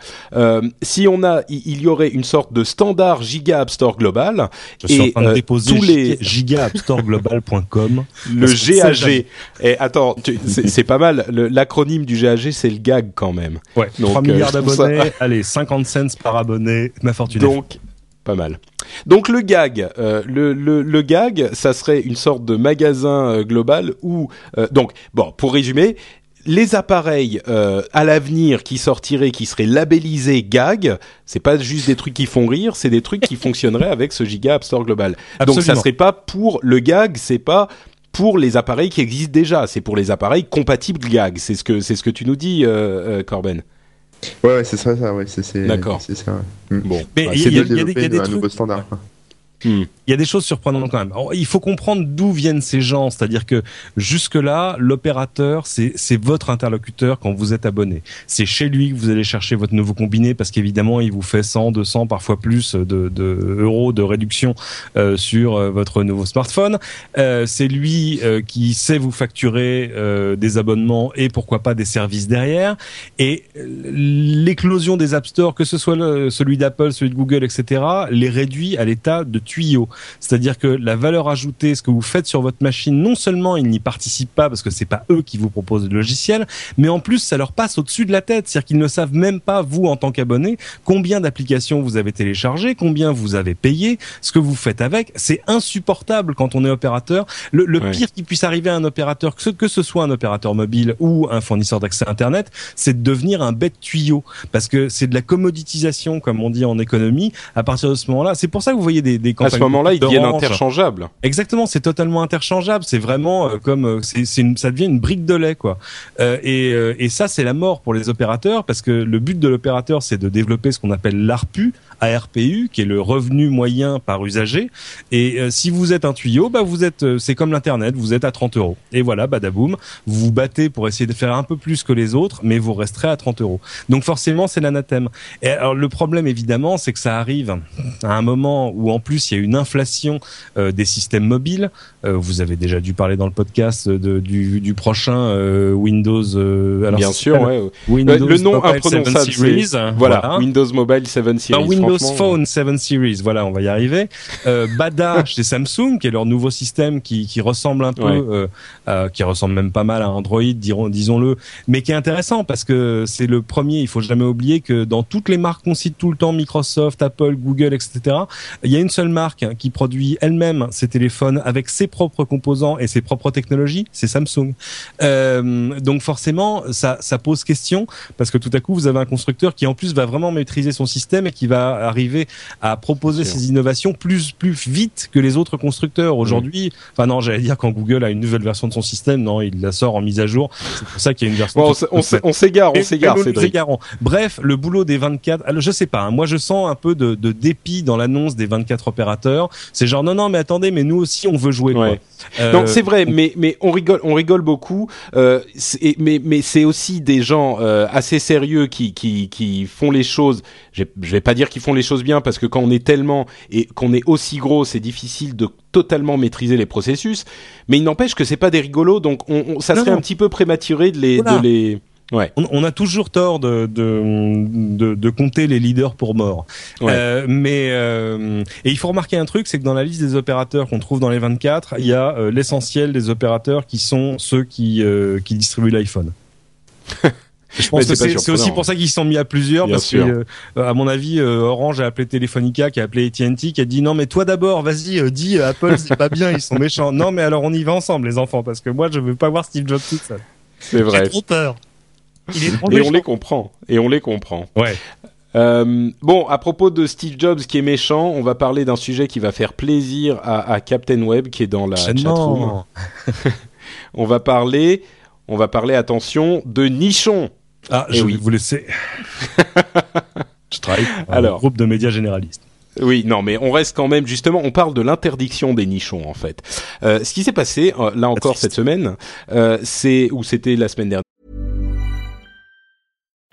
si on a, il y aurait une sorte de standard Giga App Store global Je et tous les Giga global.com le GAG. Et attends, c'est pas mal. L'acronyme du GAG, c'est le GAG quand même. Ouais, 3 milliards euh, d'abonnés, allez, 50 cents par abonné, ma fortune. Donc, pas mal. Donc le gag, euh, le, le, le, gag, ça serait une sorte de magasin euh, global où, donc, bon, pour résumer, les appareils à l'avenir qui sortiraient, qui seraient labellisés gag, c'est pas juste des trucs qui font rire, c'est des trucs qui fonctionneraient avec ce giga App Store global. Donc ça serait pas pour le gag, c'est pas pour les appareils qui existent déjà. C'est pour les appareils compatibles GAG. C'est ce que c'est ce que tu nous dis, euh, euh Corben. Ouais, ouais c'est ça, ça, ouais, c'est D'accord. C'est ça. Bon, mais bah, il y, y, y, a des, trucs. Nouveau standard. Quoi. Hmm. Il y a des choses surprenantes quand même. il faut comprendre d'où viennent ces gens, c'est-à-dire que jusque-là, l'opérateur, c'est votre interlocuteur quand vous êtes abonné. C'est chez lui que vous allez chercher votre nouveau combiné parce qu'évidemment, il vous fait 100, 200, parfois plus de, de euros de réduction euh, sur euh, votre nouveau smartphone. Euh, c'est lui qui sait vous facturer des abonnements et pourquoi pas des services derrière. Et l'éclosion des App Store, que ce soit celui d'Apple, celui de Google, etc., les réduit à l'état de tuyau. C'est-à-dire que la valeur ajoutée, ce que vous faites sur votre machine, non seulement ils n'y participent pas parce que c'est pas eux qui vous proposent le logiciel, mais en plus ça leur passe au-dessus de la tête. C'est-à-dire qu'ils ne savent même pas, vous en tant qu'abonné, combien d'applications vous avez téléchargées, combien vous avez payé, ce que vous faites avec. C'est insupportable quand on est opérateur. Le, pire qui puisse arriver à un opérateur, que ce, que ce soit un opérateur mobile ou un fournisseur d'accès Internet, c'est de devenir un bête tuyau. Parce que c'est de la commoditisation, comme on dit en économie, à partir de ce moment-là. C'est pour ça que vous voyez des, des. À ce moment-là, ils deviennent interchangeables. Exactement, c'est totalement interchangeable. C'est vraiment euh, comme euh, c'est, ça devient une brique de lait, quoi. Euh, et, et ça, c'est la mort pour les opérateurs parce que le but de l'opérateur, c'est de développer ce qu'on appelle l'ARPU, ARPU, qui est le revenu moyen par usager. Et si vous êtes un tuyau, bah vous êtes, c'est comme l'internet, vous êtes à 30 euros. Et voilà, badaboum, vous vous battez pour essayer de faire un peu plus que les autres, mais vous resterez à 30 euros. Donc forcément, c'est l'anathème. Et alors le problème évidemment, c'est que ça arrive à un moment où en plus il y a une inflation euh, des systèmes mobiles. Euh, vous avez déjà dû parler dans le podcast de, du, du, prochain euh, Windows. alors Bien sûr, ouais. Windows le nom imprononçable, Series, voilà, Windows Mobile 7 Series. Windows Phone 7 Series, voilà, on va y arriver. Bada chez Samsung, qui est leur nouveau système qui, qui ressemble un peu, qui ressemble même pas mal à Android, disons-le, mais qui est intéressant parce que c'est le premier. Il faut jamais oublier que dans toutes les marques qu'on cite tout le temps, Microsoft, Apple, Google, etc., il y a une seule marque qui produit elle-même ses téléphones avec ses propres composants et ses propres technologies, c'est Samsung. Euh, donc forcément, ça, ça pose question parce que tout à coup, vous avez un constructeur qui en plus va vraiment maîtriser son système et qui va arriver à proposer ses innovations plus plus vite que les autres constructeurs. Aujourd'hui, enfin non, j'allais dire quand Google a une nouvelle version de son système, non, il la sort en mise à jour. C'est pour ça qu'il y a une version. Bon, on s'égare, on s'égare, Bref, le boulot des 24, alors je sais pas, hein, moi je sens un peu de, de dépit dans l'annonce des 24 opérateurs. C'est genre non non mais attendez, mais nous aussi on veut jouer. Ouais. Euh, non, c'est vrai, mais mais on rigole, on rigole beaucoup. Euh, mais mais c'est aussi des gens euh, assez sérieux qui qui qui font les choses. Je vais pas dire qu'ils font les choses bien parce que quand on est tellement et qu'on est aussi gros, c'est difficile de totalement maîtriser les processus. Mais il n'empêche que c'est pas des rigolos, donc on, ça serait un petit peu prématuré de les de les Ouais. On, a toujours tort de, de, de, compter les leaders pour mort. Euh, mais euh, et il faut remarquer un truc, c'est que dans la liste des opérateurs qu'on trouve dans les 24, il y a euh, l'essentiel des opérateurs qui sont ceux qui qui distribuent l'iPhone. Je pense que c'est aussi pour ça qu'ils se sont mis à plusieurs parce que à mon avis Orange a appelé Telefonica qui a appelé AT&T qui a dit non mais toi d'abord vas-y dis Apple c'est pas bien ils sont méchants. Non mais alors on y va ensemble les enfants parce que moi je veux pas voir Steve Jobs tout seul c'est vrai. J'ai trop peur et on les comprend. Et on les comprend. Ouais. Euh, bon, à propos de Steve Jobs qui est méchant, on va parler d'un sujet qui va faire plaisir à, à Captain Web qui est dans la chatroom. on va parler, on va parler, attention, de nichon. Ah, je vais vous laisser. je travaille pour Alors, un groupe de médias généralistes. Oui, non, mais on reste quand même justement. On parle de l'interdiction des nichons en fait. Euh, ce qui s'est passé euh, là encore cette semaine, euh, c'est ou c'était la semaine dernière.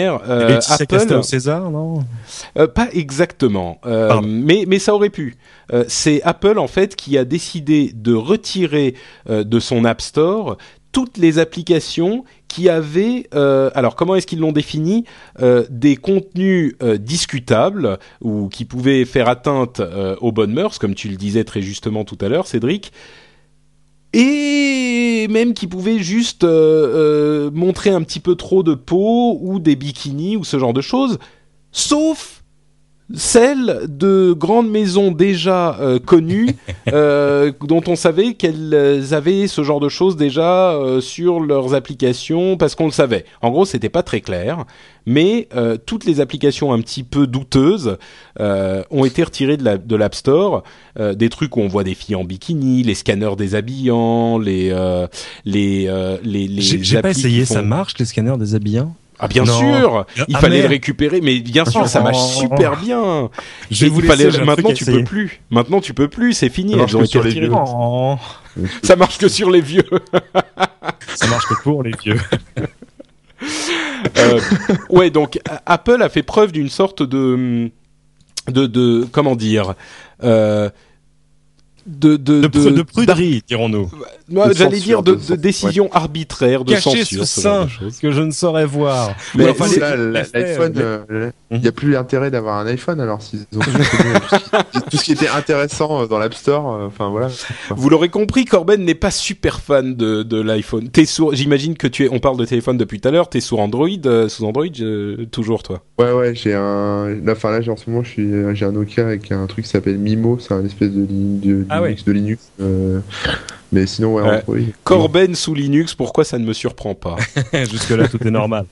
Euh, Apple, César, non? Euh, Pas exactement, euh, mais, mais ça aurait pu. C'est Apple en fait qui a décidé de retirer de son App Store toutes les applications qui avaient, euh, alors comment est-ce qu'ils l'ont défini, des contenus discutables ou qui pouvaient faire atteinte aux bonnes mœurs, comme tu le disais très justement tout à l'heure, Cédric, et même qui pouvaient juste montrer un petit peu trop de peau ou des bikinis ou ce genre de choses, sauf celles de grandes maisons déjà euh, connues, euh, dont on savait qu'elles avaient ce genre de choses déjà euh, sur leurs applications, parce qu'on le savait. En gros, c'était pas très clair, mais euh, toutes les applications un petit peu douteuses euh, ont été retirées de la- de l'App Store. Euh, des trucs où on voit des filles en bikini, les scanners déshabillants, les euh, les euh, les, les J'ai j'ai pas essayé, font- ça marche les scanners déshabillants? Ah bien Non. sûr, il Ah, fallait le récupérer, mais bien sûr, ça marche Oh. super bien. Je vous il fallait- laisser, maintenant tu peux plus. Maintenant tu peux plus, c'est fini. Ça marche que sur les vieux. Oh, Ça marche que sur les vieux. ça marche que pour les vieux. Euh, ouais, donc Apple a fait preuve d'une sorte de de de comment dire euh, de de De, pru- de pruderie, dirons-nous. J'allais dire de, décision arbitraire, de Caché censure, sous ce sein que je ne saurais voir. Mais Ouais, enfin, l'iPhone, euh, il n'y a plus l'intérêt d'avoir un iPhone alors s'ils ont tout, ce qui, était intéressant euh, dans l'App Store. euh, Enfin voilà. Vous l'aurez compris, Corben n'est pas super fan de, de l'iPhone. T'es sur, j'imagine que tu es, on parle de téléphone depuis tout à l'heure, t'es sur Android, euh, sous Android, euh, toujours toi. Ouais ouais, j'ai un. Enfin là, j'ai- en ce moment, je suis, j'ai un Nokia avec un truc qui s'appelle Mimo, c'est un espèce de, de Ah Linux, de Linux. euh, mais sinon ouais, Ouais. Corben sous Linux, pourquoi ça ne me surprend pas? Jusque-là, tout est normal.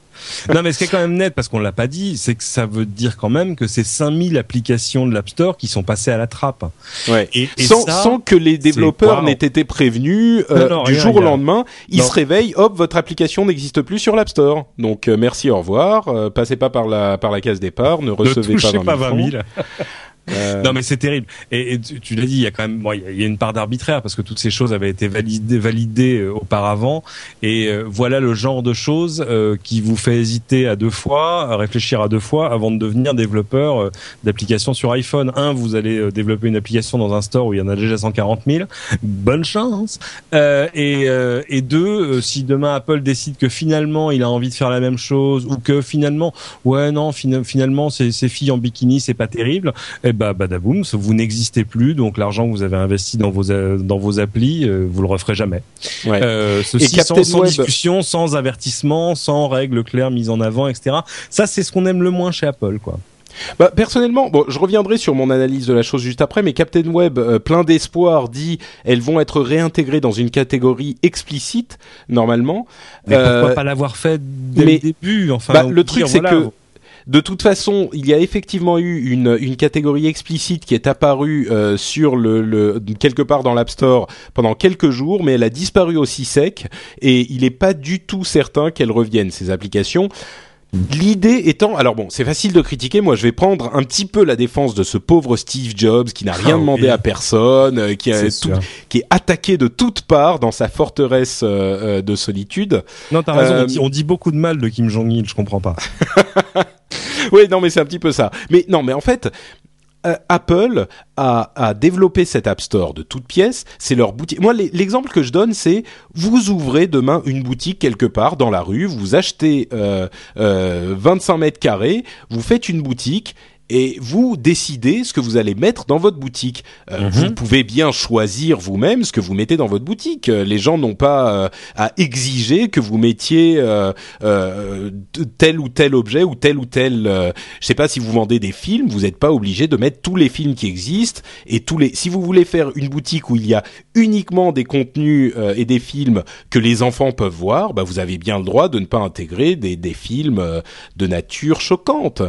Non, mais ce qui est quand même net, parce qu'on l'a pas dit, c'est que ça veut dire quand même que c'est 5000 applications de l'App Store qui sont passées à la trappe. Ouais. Et, et sans, ça, sans que les développeurs n'aient été prévenus euh, Non, non, du rien, jour au lendemain, ils Non. se réveillent, hop, votre application n'existe plus sur l'App Store. Donc euh, merci, au revoir, euh, passez pas par la par la case départ, ne ne recevez touchez pas 20 000. francs. francs. Euh, Non mais c'est terrible. Et, tu, l'as dit, il y a quand même, bon, il y a- une part d'arbitraire parce que toutes ces choses avaient été validées, validées euh, auparavant. Et euh, voilà le genre de choses qui vous fait hésiter à deux fois, à réfléchir à deux fois avant de devenir développeur d'applications sur iPhone. Un, vous allez développer une application dans un store où il y en a déjà 140 000. Bonne chance. Et, et deux, si demain Apple décide que finalement il a envie de faire la même chose ou que finalement, ouais non, fina- finalement ces, ces filles en bikini c'est pas terrible eh ben badaboum, vous n'existez plus, donc l'argent que vous avez investi dans vos euh, dans vos applis, euh, vous le referez jamais. ouais. Euh, ceci Et sans, discussion, sans avertissement, sans règles claires mises en avant, etc. Ça, c'est ce qu'on aime le moins chez Apple, quoi. Bah, personnellement, bon, je reviendrai sur mon analyse de la chose juste après, mais Captain Web, euh, plein d'espoir, dit elles vont être réintégrées dans une catégorie explicite normalement. Mais Euh, pourquoi pas l'avoir fait dès mais- le début Enfin, Bah, le truc, c'est voilà, que de toute façon, il y a effectivement eu une, une catégorie explicite qui est apparue euh, sur le, le quelque part dans l'App Store pendant quelques jours, mais elle a disparu aussi sec et il n'est pas du tout certain qu'elle revienne ces applications. L'idée étant, alors bon, c'est facile de critiquer. Moi, je vais prendre un petit peu la défense de ce pauvre Steve Jobs qui n'a rien Ah demandé oui. à personne, euh, qui, a tout- qui est attaqué de toutes parts dans sa forteresse euh, euh, de solitude. Non, t'as raison. Euh, On, dit, on dit beaucoup de mal de Kim Jong Il. Je comprends pas. Oui, non, mais c'est un petit peu ça. Mais non, mais en fait, euh, Apple a, développé cet App Store de toutes pièces. C'est leur boutique. Moi, l'exemple que je donne, c'est vous ouvrez demain une boutique quelque part dans la rue, vous achetez euh, euh, 25 mètres carrés, vous faites une boutique. Et vous décidez ce que vous allez mettre dans votre boutique. Euh, Mhm. Vous pouvez bien choisir vous-même ce que vous mettez dans votre boutique. Euh, Les gens n'ont pas euh, à exiger que vous mettiez euh, euh, tel ou tel objet ou tel ou tel. euh, je sais pas si vous vendez des films, vous n'êtes pas obligé de mettre tous les films qui existent et tous les. Si vous voulez faire une boutique où il y a uniquement des contenus euh, et des films que les enfants peuvent voir, bah vous avez bien le droit de ne pas intégrer des, des films euh, de nature choquante.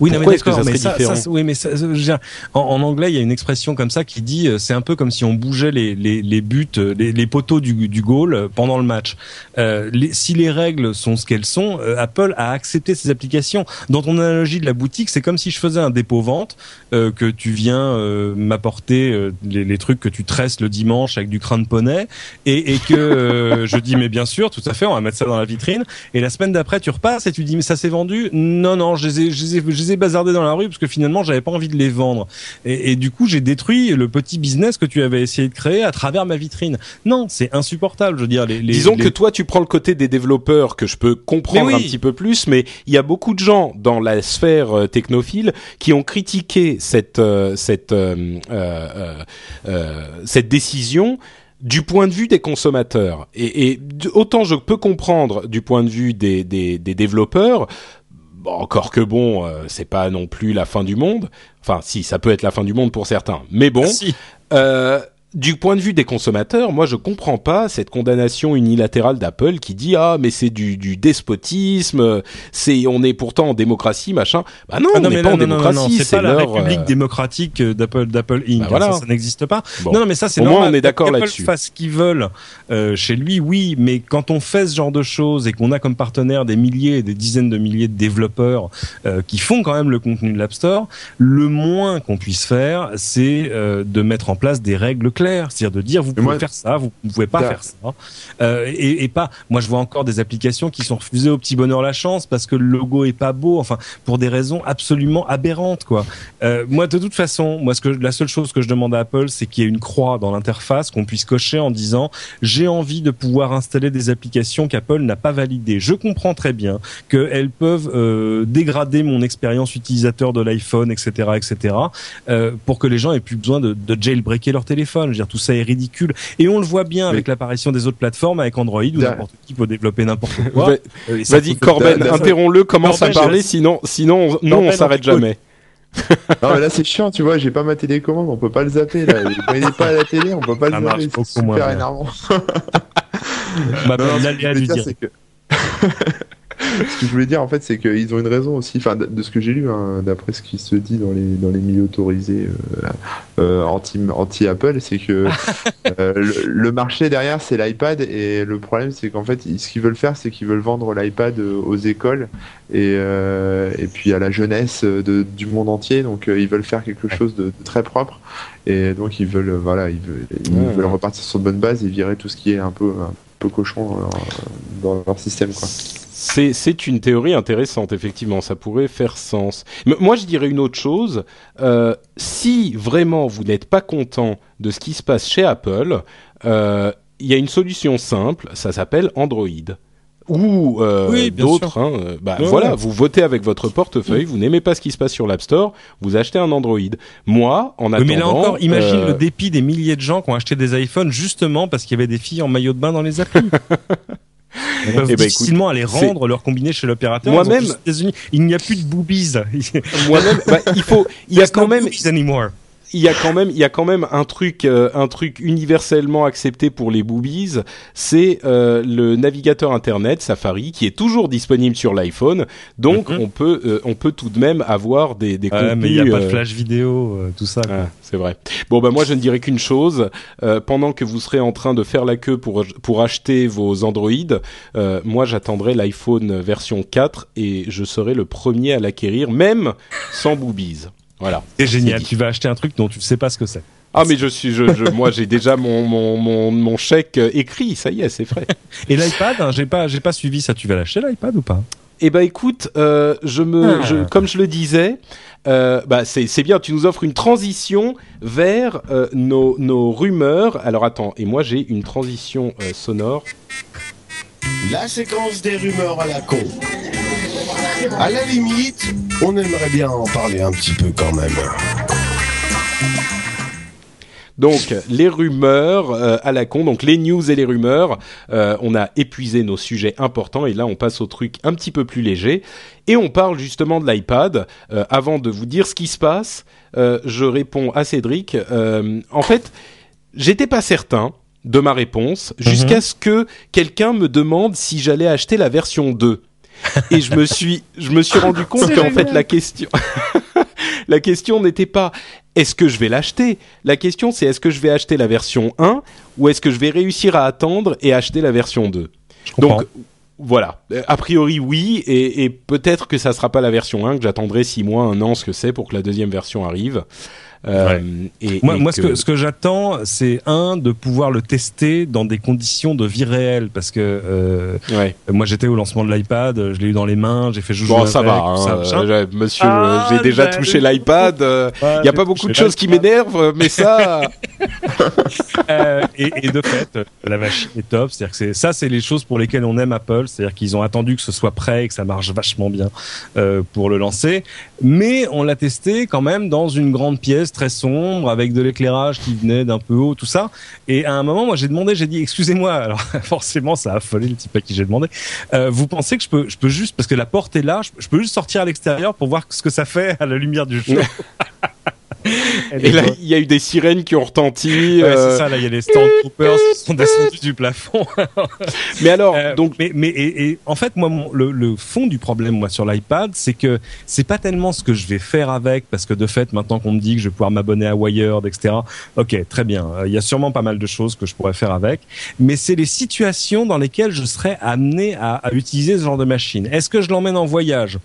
Oui, non, mais d'accord, ça mais serait ça, différent ça, oui, mais ça, dire, en, en anglais, il y a une expression comme ça qui dit, euh, c'est un peu comme si on bougeait les, les, les buts, euh, les, les poteaux du, du goal euh, pendant le match. Euh, les, si les règles sont ce qu'elles sont, euh, Apple a accepté ces applications. Dans ton analogie de la boutique, c'est comme si je faisais un dépôt-vente, euh, que tu viens euh, m'apporter euh, les, les trucs que tu tresses le dimanche avec du crin de poney, et, et que euh, je dis, mais bien sûr, tout à fait, on va mettre ça dans la vitrine. Et la semaine d'après, tu repasses et tu dis, mais ça s'est vendu? Non, non, je les ai, je les ai, je les ai bazardés dans la rue parce que finalement, j'avais pas envie de les vendre. Et, et du coup, j'ai détruit le petit business que tu avais essayé de créer à travers ma vitrine. Non, c'est insupportable. Je veux dire, les, les Disons les- que toi, tu prends le côté des développeurs que je peux comprendre oui. un petit peu plus, mais il y a beaucoup de gens dans la sphère euh, technophile qui ont critiqué cette euh, cette euh, cette décision du point de vue des consommateurs. Et, autant je peux comprendre du point de vue des, des, des développeurs, bon, encore que bon, euh, c'est pas non plus la fin du monde. Enfin, si, ça peut être la fin du monde pour certains. Mais bon, Si. euh, du point de vue des consommateurs, moi je comprends pas cette condamnation unilatérale d'Apple qui dit ah mais c'est du, du despotisme, c'est on est pourtant en démocratie machin. Bah non, Ah on non, n'est mais pas non, en non, démocratie, c'est pas la leur, République euh, démocratique euh, d'Apple, d'Apple Inc. Bah voilà. Ça, ça n'existe pas. Bon. Non, non, mais ça, c'est Au moins, normal. on est d'accord là-dessus. fasse ce qu'ils veulent euh, chez lui, oui, mais quand on fait ce genre de choses et qu'on a comme partenaire des milliers et des dizaines de milliers de développeurs euh, qui font quand même le contenu de l'App Store, le moins qu'on puisse faire, c'est euh, de mettre en place des règles claires, c'est-à-dire de dire vous pouvez moi- faire ça, vous ne pouvez pas faire ça, Euh, et, et pas. Moi, je vois encore des applications qui sont refusées au petit bonheur la chance parce que le logo est pas beau, enfin pour des raisons absolument aberrantes, quoi. Euh, moi, de toute façon, moi, ce que la seule chose que je demande à Apple, c'est qu'il y ait une croix dans l'interface qu'on puisse cocher en disant j'ai envie de pouvoir installer des applications qu'Apple n'a pas validées. Je comprends très bien qu'elles peuvent euh, dégrader mon expérience utilisateur de l'iPhone, etc., etc., pour que les gens aient plus besoin de, de jailbreaker leur téléphone. Je veux dire, tout ça est ridicule. Et on le voit bien avec l'apparition des autres plateformes, avec Android, où n'importe qui peut développer n'importe quoi. Vas-y Corben, interromps-le, commence à parler, sinon sinon on- nous on s'arrête jamais. Non mais là c'est chiant, tu vois, j'ai pas ma télécommande, on peut pas le zapper là. Il est pas à la télé, on peut pas Ça le zapper, c'est super bien. énervant. L'aléa voulais du dire, direct. c'est que ce que je voulais dire en fait, c'est qu'ils ont une raison aussi, enfin de de ce que j'ai lu, hein, d'après ce qui se dit dans les dans les milieux autorisés euh, euh, anti anti Apple, c'est que euh, le, le marché derrière c'est l'iPad et le problème c'est qu'en fait ce qu'ils veulent faire c'est qu'ils veulent vendre l'iPad aux écoles et euh, et puis à la jeunesse de, du monde entier, donc ils veulent faire quelque chose de, de très propre et donc ils veulent voilà ils veulent, ils Ouais, veulent ouais. repartir sur de bonnes bases et virer tout ce qui est un peu un peu cochon dans leur, dans leur système quoi. C'est c'est une théorie intéressante, effectivement, ça pourrait faire sens. Mais moi, je dirais une autre chose. Euh, si vraiment vous n'êtes pas content de ce qui se passe chez Apple, euh, il y a une solution simple, ça s'appelle Android. Ou euh, Oui, d'autres. Hein, bah, Ouais, voilà, ouais. vous votez avec votre portefeuille, vous n'aimez pas ce qui se passe sur l'App Store, vous achetez un Android. Moi, en attendant, mais là encore, imagine le dépit des milliers de gens qui ont acheté des iPhones justement parce qu'il y avait des filles en maillot de bain dans les applis. Ils peuvent Eh ben, difficilement aller rendre leur combiné chez l'opérateur. Moi-même- il n'y a plus de boobies. moi-même, bah, il faut, il y a quand même, anymore. Il y a quand même, il y a quand même un truc, euh, un truc universellement accepté pour les boobies, c'est euh, le navigateur internet Safari qui est toujours disponible sur l'iPhone. Donc Mhm. on peut, euh, on peut tout de même avoir des, des contenus. mais il n'y a pas de euh, flash vidéo, euh, tout ça. ah, c'est vrai. Bon bah moi je ne dirais qu'une chose. Euh, pendant que vous serez en train de faire la queue pour pour acheter vos Android, euh, moi j'attendrai l'iPhone version 4 et je serai le premier à l'acquérir, même sans boobies. Voilà. C'est génial. Tu vas acheter un truc dont tu ne sais pas ce que c'est. Ah mais je suis, je, je- moi j'ai déjà mon, mon, mon, mon chèque euh, écrit, ça y est, c'est frais. Et l'iPad, hein, j'ai pas, j'ai pas suivi ça. Tu vas l'acheter l'iPad ou pas? Eh ben écoute, euh, je me, Ah. je, comme je le disais, euh, bah c'est c'est bien. Tu nous offres une transition vers euh, nos, nos rumeurs. Alors attends, et moi j'ai une transition euh, sonore. La séquence des rumeurs à la con. À la limite, on aimerait bien en parler un petit peu quand même. Donc les rumeurs euh, à la con, donc les news et les rumeurs. Euh, on a épuisé nos sujets importants et là on passe au truc un petit peu plus léger et on parle justement de l'iPad. Euh, avant de vous dire ce qui se passe, euh, je réponds à Cédric. Euh, en fait, j'étais pas certain de ma réponse jusqu'à ce que quelqu'un me demande si j'allais acheter la version 2. Et je me suis, je me suis rendu compte qu'en fait la question, la question n'était pas est-ce que je vais l'acheter? La question c'est est-ce que je vais acheter la version 1 ou est-ce que je vais réussir à attendre et acheter la version 2 Je comprends. Donc voilà, a priori oui, et, et peut-être que ça sera pas la version 1, que j'attendrai 6 mois, un an, ce que c'est, pour que la deuxième version arrive. Euh, et, Moi, et moi ce que, ce que j'attends, c'est un de pouvoir le tester dans des conditions de vie réelle, parce que euh, Ouais. moi j'étais au lancement de l'iPad, je l'ai eu dans les mains, j'ai fait joujou Bon, ça va, hein, ça, euh, monsieur, Ah, j'ai déjà touché l'iPad. Il Ouais, n'y a pas beaucoup de choses qui m'énervent, mais ça, Euh, et, et de fait, euh, la machine est top. C'est-à-dire que c'est, ça, c'est les choses pour lesquelles on aime Apple. C'est-à-dire qu'ils ont attendu que ce soit prêt et que ça marche vachement bien euh, pour le lancer. Mais on l'a testé quand même dans une grande pièce très sombre avec de l'éclairage qui venait d'un peu haut, tout ça. Et à un moment, moi, j'ai demandé, j'ai dit, excusez-moi. Alors forcément, ça a affolé le type à qui j'ai demandé. Euh, vous pensez que je peux, je peux juste parce que la porte est là, je, je peux juste sortir à l'extérieur pour voir ce que ça fait à la lumière du jour? Et là, il y a eu des sirènes qui ont retenti. Ouais, euh, c'est ça, là, il y a les Stormtroopers qui sont descendus du plafond. Mais alors, Euh, donc, mais, mais et, et en fait, moi, mon- le, le fond du problème, moi, sur l'iPad, c'est que c'est pas tellement ce que je vais faire avec, parce que de fait, maintenant qu'on me dit que je vais pouvoir m'abonner à Wired, etc. Ok, très bien. Euh, Il y a sûrement pas mal de choses que je pourrais faire avec, mais c'est les situations dans lesquelles je serais amené à, à utiliser ce genre de machine. Est-ce que je l'emmène en voyage?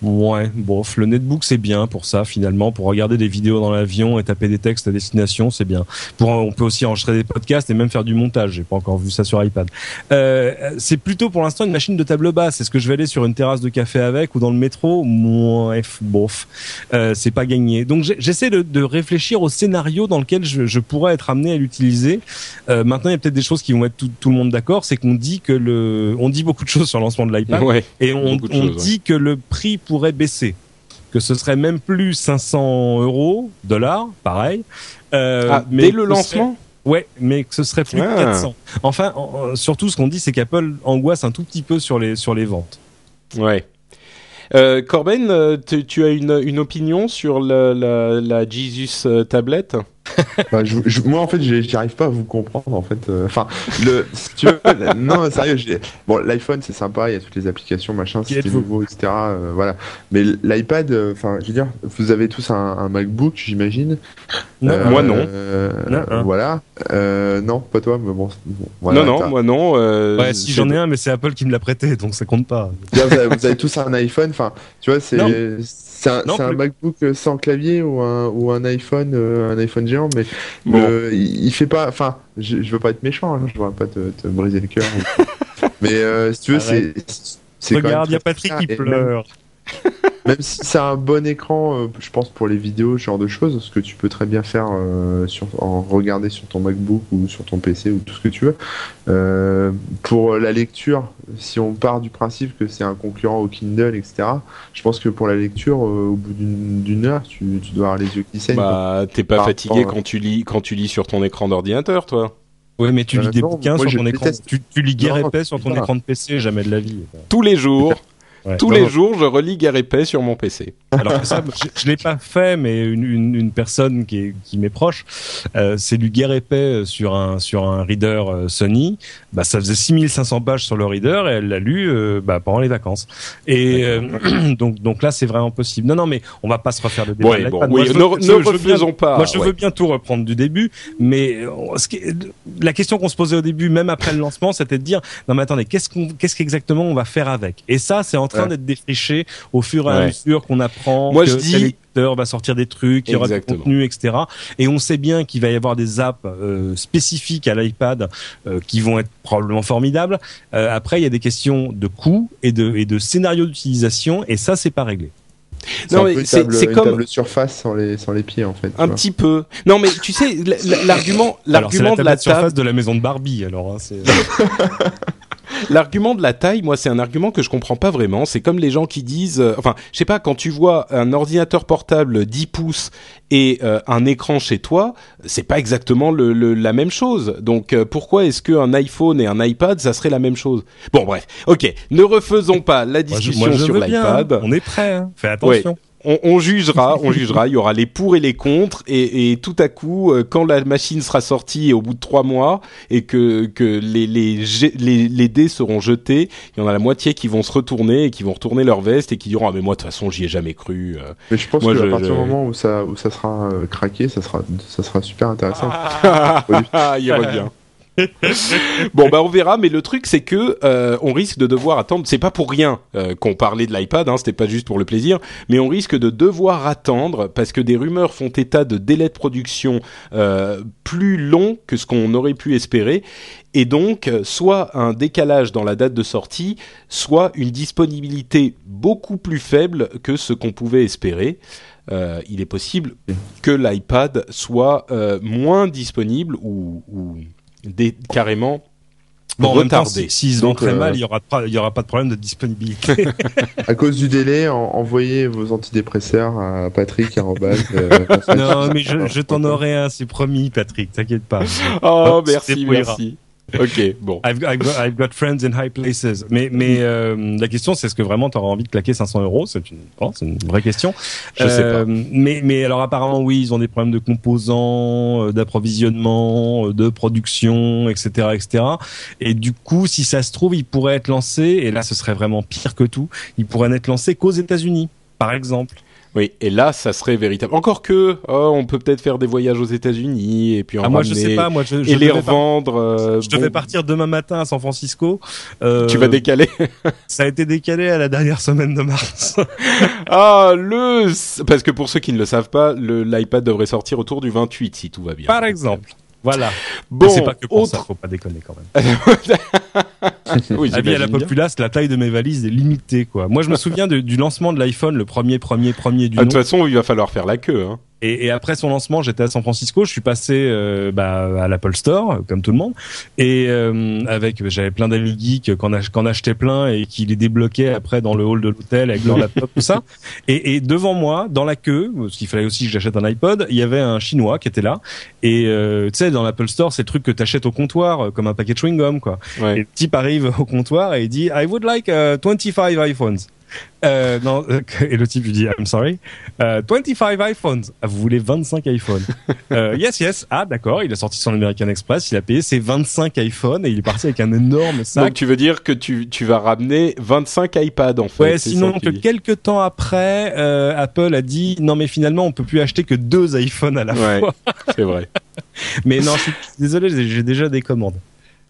Ouais, bof, le netbook c'est bien pour ça finalement, pour regarder des vidéos dans l'avion et taper des textes à destination, c'est bien. Pour, on peut aussi enregistrer des podcasts et même faire du montage. J'ai pas encore vu ça sur iPad. Euh, c'est plutôt pour l'instant une machine de table basse. Est-ce que je vais aller sur une terrasse de café avec ou dans le métro? Ouais, bof, euh, c'est pas gagné. Donc j'essaie de, de réfléchir au scénario dans lequel je, je pourrais être amené à l'utiliser. Euh, maintenant, il y a peut-être des choses qui vont mettre tout, tout le monde d'accord. C'est qu'on dit que le, on dit beaucoup de choses sur le lancement de l'iPad. ouais. Et on, Beaucoup de on choses, ouais. dit que le prix pourrait baisser, que ce serait même plus 500 euros, dollars, pareil. Euh, Ah, mais dès le serait- lancement Ouais, mais que ce serait plus Ah. de 400. Enfin, en- en- surtout ce qu'on dit, c'est qu'Apple angoisse un tout petit peu sur les sur les ventes. Ouais. Euh, Corben, euh, tu, tu as une, une opinion sur la, la, la Jesus tablette? Bah, je- je- moi, en fait, j'arrive pas à vous comprendre. En fait, Euh, enfin, le, si tu veux, non, sérieux. Bon, l'iPhone, c'est sympa. Il y a toutes les applications, machin, êtes-vous nouveau, etc. euh, voilà. Mais l'iPad, euh, enfin, je veux dire, vous avez tous un, un MacBook, j'imagine. Non, Euh, moi, non. euh, Non, hein. Voilà. Euh, non, pas toi, mais bon. bon, voilà, Non, non, moi non. euh, ouais, si j'en ai un, mais c'est Apple qui me l'a prêté, donc ça compte pas. Vous avez, vous avez tous un iPhone, enfin, tu vois, c'est un, Non un. MacBook sans clavier ou un, ou un iPhone, euh, un iPhone géant, mais Bon. le- il, il fait pas. Enfin, je, je veux pas être méchant, hein, je veux pas te, te briser le cœur. mais euh, si tu veux, c'est. Regarde, il y a Patrick qui pleure. Même si c'est un bon écran, euh, je pense pour les vidéos, ce genre de choses, ce que tu peux très bien faire euh, sur, en regarder sur ton MacBook ou sur ton PC ou tout ce que tu veux. Euh, pour la lecture, si on part du principe que c'est un concurrent au Kindle, etc., je pense que pour la lecture, euh, au bout d'une heure, tu, tu dois avoir les yeux qui saignent. Bah, t'es pas fatigué quand tu lis quand tu lis sur ton écran d'ordinateur, toi Ouais, mais tu lis des bouquins sur ton écran. Tu, tu lis guère épais sur ton écran de PC, jamais de la vie. Tous les jours, Ouais. tous Non, les non. jours, je relis Guerre épais sur mon PC. Alors que ça, je, je l'ai pas fait, mais une, une, une personne qui est qui m'est proche, euh, c'est du guerre épais sur un sur un reader euh, Sony. Bah, ça faisait 6500 pages sur le reader et elle l'a lu euh, bah, pendant les vacances. Et euh, donc donc là, c'est vraiment possible. Non non, mais on va pas se refaire le débat. Et bon, oui, Moi, ne, veux- ne bien- refaisons pas. moi, je ouais. veux bien tout reprendre du début, mais euh, ce qui- la question qu'on se posait au début, même après le lancement, c'était de dire non mais attendez, qu'est-ce qu'on, qu'est-ce qu'exactement on va faire avec? Et ça, c'est en train D'être défriché au fur et à mesure qu'on apprend. Moi, que je dis- va sortir des trucs, il y aura du contenu, etc. Et on sait bien qu'il va y avoir des apps euh, spécifiques à l'iPad euh, qui vont être probablement formidables. Euh, après, il y a des questions de coût et de, et de scénario d'utilisation, et ça, c'est pas réglé. C'est Non, mais c'est- table, comme- table surface sans les, sans les pieds, en fait. Un petit peu. Non, mais tu sais, l'argument, l'argument la de la tablette surface table, de la maison de Barbie. Alors, hein, c'est l'argument de la taille, moi, c'est un argument que je comprends pas vraiment. C'est comme les gens qui disent, euh, enfin, je sais pas, quand tu vois un ordinateur portable 10 pouces et euh, un écran chez toi, c'est pas exactement le, le- la même chose. Donc, euh, pourquoi est-ce qu'un iPhone et un iPad, ça serait la même chose? Bon, bref, ok, ne refaisons pas la Moi, je- discussion moi, je sur l'iPad. On est prêt. Hein. Fais attention. On, on jugera, on jugera. Il y aura les pour et les contre, et, et tout à coup, euh, quand la machine sera sortie au bout de trois mois et que que les les les, les dés seront jetés, il y en a la moitié qui vont se retourner et qui vont retourner leur veste et qui diront ah mais moi de toute façon j'y ai jamais cru. euh. Mais je pense qu'à je- partir je- du moment où ça, où ça sera euh, craqué, ça sera, ça sera super intéressant. il revient. bon bah on verra, mais le truc c'est que euh, on risque de devoir attendre. C'est pas pour rien euh, qu'on parlait de l'iPad, hein, c'était pas juste pour le plaisir, mais on risque de devoir attendre parce que des rumeurs font état de délais de production euh, plus longs que ce qu'on aurait pu espérer, et donc soit un décalage dans la date de sortie, soit une disponibilité beaucoup plus faible que ce qu'on pouvait espérer. Il est possible que l'iPad soit moins disponible ou dé- carrément Bon, retardé. S'ils se vendent Donc, très euh, mal, il y aura pas, il y aura pas de problème de disponibilité. À cause du délai, en- envoyez vos antidépresseurs à Patrick. arobase, euh, non, mais je, je t'en aurai un, c'est promis, Patrick. T'inquiète pas. Oh, merci, merci. Ok, bon. I've, I've got, I've got friends in high places. Mais, mais euh, la question, c'est est-ce que vraiment tu auras envie de claquer 500 euros? C'est une, bon, c'est une vraie question. Je sais pas. Mais, mais alors apparemment, oui, ils ont des problèmes de composants, euh, d'approvisionnement, euh, de production, etc., etc. Et du coup, si ça se trouve, ils pourraient être lancés. Et là, ce serait vraiment pire que tout. Ils pourraient n'être lancés qu'aux États-Unis, par exemple. Oui, et là, ça serait véritable. Encore que, oh, on peut peut-être faire des voyages aux États-Unis et puis en Ah, moi, je sais pas. Moi, je, je et les revendre. euh, Je bon, devais partir demain matin à San Francisco. Euh, Tu vas décaler. Ça a été décalé à la dernière semaine de mars. ah, le. Parce que pour ceux qui ne le savent pas, le l'iPad devrait sortir autour du 28 si tout va bien. Par exemple. Voilà. Bon, c'est pas que pour ça, autre. faut pas déconner quand même. oui, Avis à la bien. populace, la taille de mes valises est limitée, quoi. Moi, je me souviens de- du lancement de l'iPhone, le premier, premier, premier du Ah, De toute façon, il va falloir faire la queue. Hein. Et, et après son lancement, j'étais à San Francisco. Je suis passé euh, bah, à l'Apple Store, comme tout le monde, et euh, avec j'avais plein d'amis geeks qu'en ach- qu'en achetaient plein et qui les débloquaient après dans le hall de l'hôtel avec leur laptop tout ça. Et, et devant moi, dans la queue, parce qu'il fallait aussi que j'achète un iPod, il y avait un chinois qui était là. Et euh, tu sais, dans l'Apple Store, c'est le truc que t'achètes au comptoir, euh, comme un paquet de chewing gum, quoi. Ouais. Et le type arrive au comptoir et il dit I would like uh, 25 iPhones. Euh, non, euh, et le type lui dit I'm sorry, euh, 25 iPhones. Ah, vous voulez 25 iPhones euh, Yes, yes. Ah, d'accord. Il a sorti son American Express, il a payé ses 25 iPhones et il est parti avec un énorme sac. Donc tu veux dire que tu, tu vas ramener 25 iPads en fait. Ouais, sinon que quelques temps après, euh, Apple a dit non mais finalement on peut plus acheter que deux iPhones à la Ouais. fois. c'est vrai. Mais non, je suis désolé, j'ai déjà des commandes.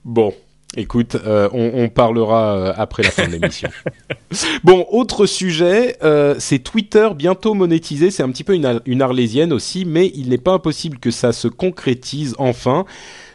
Bon, écoute, euh, on, parlera euh, après la fin de l'émission. bon, autre sujet, euh, c'est Twitter bientôt monétisé. C'est un petit peu une, ar- une arlésienne aussi, mais il n'est pas impossible que ça se concrétise enfin.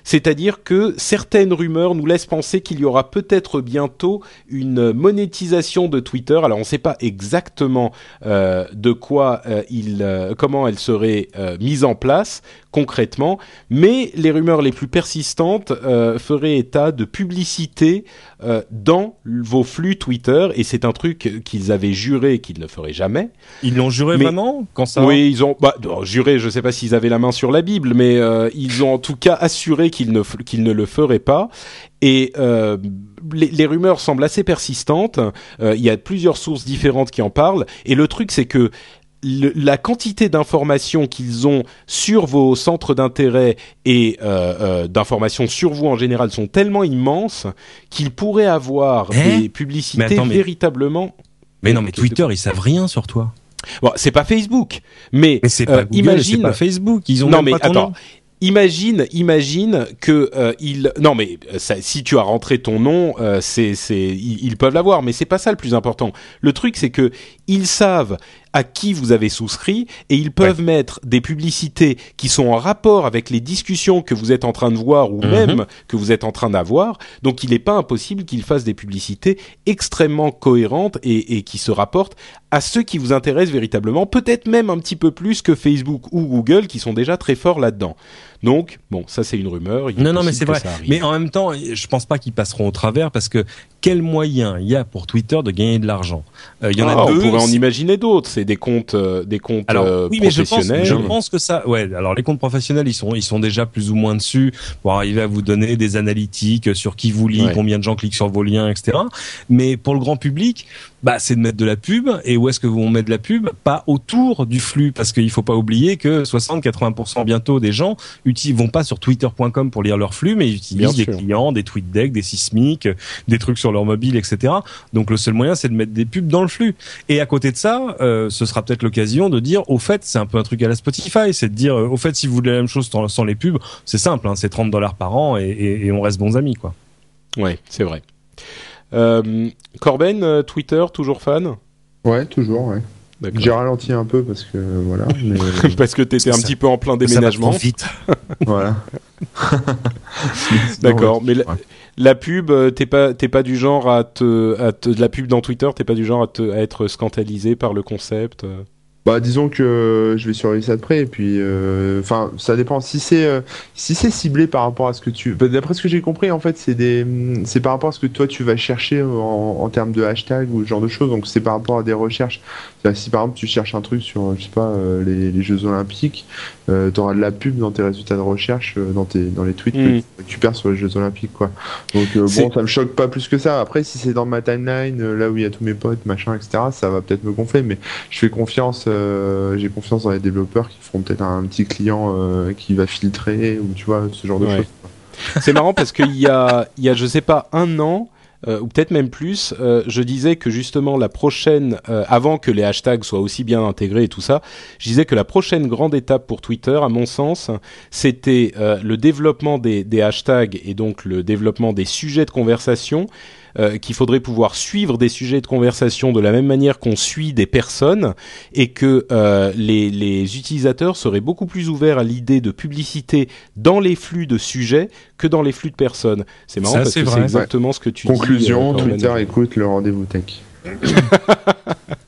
C'est-à-dire que certaines rumeurs nous laissent penser qu'il y aura peut-être bientôt une monétisation de Twitter. Alors on ne sait pas exactement de quoi il, comment elle serait mise en place concrètement, mais les rumeurs les plus persistantes euh, feraient état de publicité euh, dans vos flux Twitter, et c'est un truc qu'ils avaient juré qu'ils ne feraient jamais. Ils l'ont juré Mais- vraiment quand ça Oui, ils ont bah, non, juré. Je sais pas s'ils avaient la main sur la Bible, mais euh, ils ont en tout cas assuré qu'ils ne qu'ils ne le feraient pas. Et les, les rumeurs semblent assez persistantes. Il y a plusieurs sources différentes qui en parlent. Et le truc, c'est que le- la quantité d'informations qu'ils ont sur vos centres d'intérêt et euh, euh, d'informations sur vous en général sont tellement immenses qu'ils pourraient avoir Hein des publicités Mais attends, mais- véritablement. Mais non, mais Twitter, ils savent rien sur toi. Bon, c'est pas Facebook, mais, Mais c'est euh, pas Google, imagine. c'est pas Facebook. Ils ont non même mais pas ton attends. nom. Imagine, imagine que euh, il non mais ça, si tu as rentré ton nom, euh, c'est c'est ils, ils peuvent l'avoir, mais c'est pas ça le plus important. Le truc c'est que ils savent à qui vous avez souscrit et ils peuvent mettre des publicités qui sont en rapport avec les discussions que vous êtes en train de voir ou Mhm. même que vous êtes en train d'avoir. Donc il n'est pas impossible qu'ils fassent des publicités extrêmement cohérentes et, et qui se rapportent à ceux qui vous intéressent véritablement, peut-être même un petit peu plus que Facebook ou Google qui sont déjà très forts là-dedans. Donc, bon, ça c'est une rumeur. il Non, non, mais c'est vrai. Mais en même temps, je pense pas qu'ils passeront au travers parce que quel moyen il y a pour Twitter de gagner de l'argent? Euh, Il y en Ah, a deux. on pourrait en imaginer d'autres. C'est des comptes, euh, des comptes Alors euh, oui, mais je pense, je pense que ça, ouais. Alors les comptes professionnels, ils sont, ils sont déjà plus ou moins dessus pour arriver à vous donner des analytiques sur qui vous lit, Ouais. combien de gens cliquent sur vos liens, etc. Mais pour le grand public, bah c'est de mettre de la pub. Et où est-ce que vous mettez de la pub? Pas autour du flux, parce qu'il faut pas oublier que 60-80% bientôt des gens vont pas sur Twitter.com pour lire leur flux, mais ils utilisent des clients, des TweetDeck, des Sismic, des trucs sur leur mobile, etc. Donc le seul moyen, c'est de mettre des pubs dans le flux. Et à côté de ça, euh, ce sera peut-être l'occasion de dire, au fait, c'est un peu un truc à la Spotify, c'est de dire, euh, au fait, si vous voulez la même chose sans, sans les pubs, c'est simple, hein, c'est 30 dollars par an et, et- et on reste bons amis, quoi. Ouais, c'est vrai. Euh, Corben, euh, Twitter, toujours fan? Ouais, toujours, ouais. D'accord. J'ai ralenti un peu parce que voilà, mais Parce que t'étais un Ça- petit peu en plein Ça va déménagement. trop vite. voilà. D'accord, mais la, Ouais. la pub, euh, t'es pas, t'es pas du genre à te, à te, la pub dans Twitter, t'es pas du genre à, te, à être scandalisé par le concept. Euh. Bah disons que je vais surveiller ça de près et puis euh, enfin ça dépend. Si c'est euh, si c'est ciblé par rapport à ce que tu bah, d'après ce que j'ai compris en fait c'est des c'est par rapport à ce que toi tu vas chercher en, en termes de hashtag ou ce genre de choses. Donc c'est par rapport à des recherches. Si par exemple tu cherches un truc sur je sais pas euh, les, les Jeux Olympiques euh, tu auras de la pub dans tes résultats de recherche euh, dans tes dans les tweets que Mm. tu récupères sur les Jeux Olympiques quoi. Donc euh, bon ça me choque pas plus que ça. Après si c'est dans ma timeline euh, là où il y a tous mes potes machin etc ça va peut-être me gonfler. Mais je fais confiance, euh, j'ai confiance dans les développeurs qui feront peut-être un petit client euh, qui va filtrer ou tu vois ce genre de Ouais. choses. C'est marrant parce qu'il y a, il y a, je sais pas, un an, euh, ou peut-être même plus, euh, je disais que justement la prochaine, euh, avant que les hashtags soient aussi bien intégrés et tout ça, je disais que la prochaine grande étape pour Twitter, à mon sens, c'était le développement des, des hashtags et donc le développement des sujets de conversation. Euh, qu'il faudrait pouvoir suivre des sujets de conversation de la même manière qu'on suit des personnes et que euh, les, les utilisateurs seraient beaucoup plus ouverts à l'idée de publicité dans les flux de sujets que dans les flux de personnes. C'est marrant Ça, parce c'est que c'est exactement ce que tu Conclusion, dis. euh, Corben. Twitter écoute le rendez-vous tech.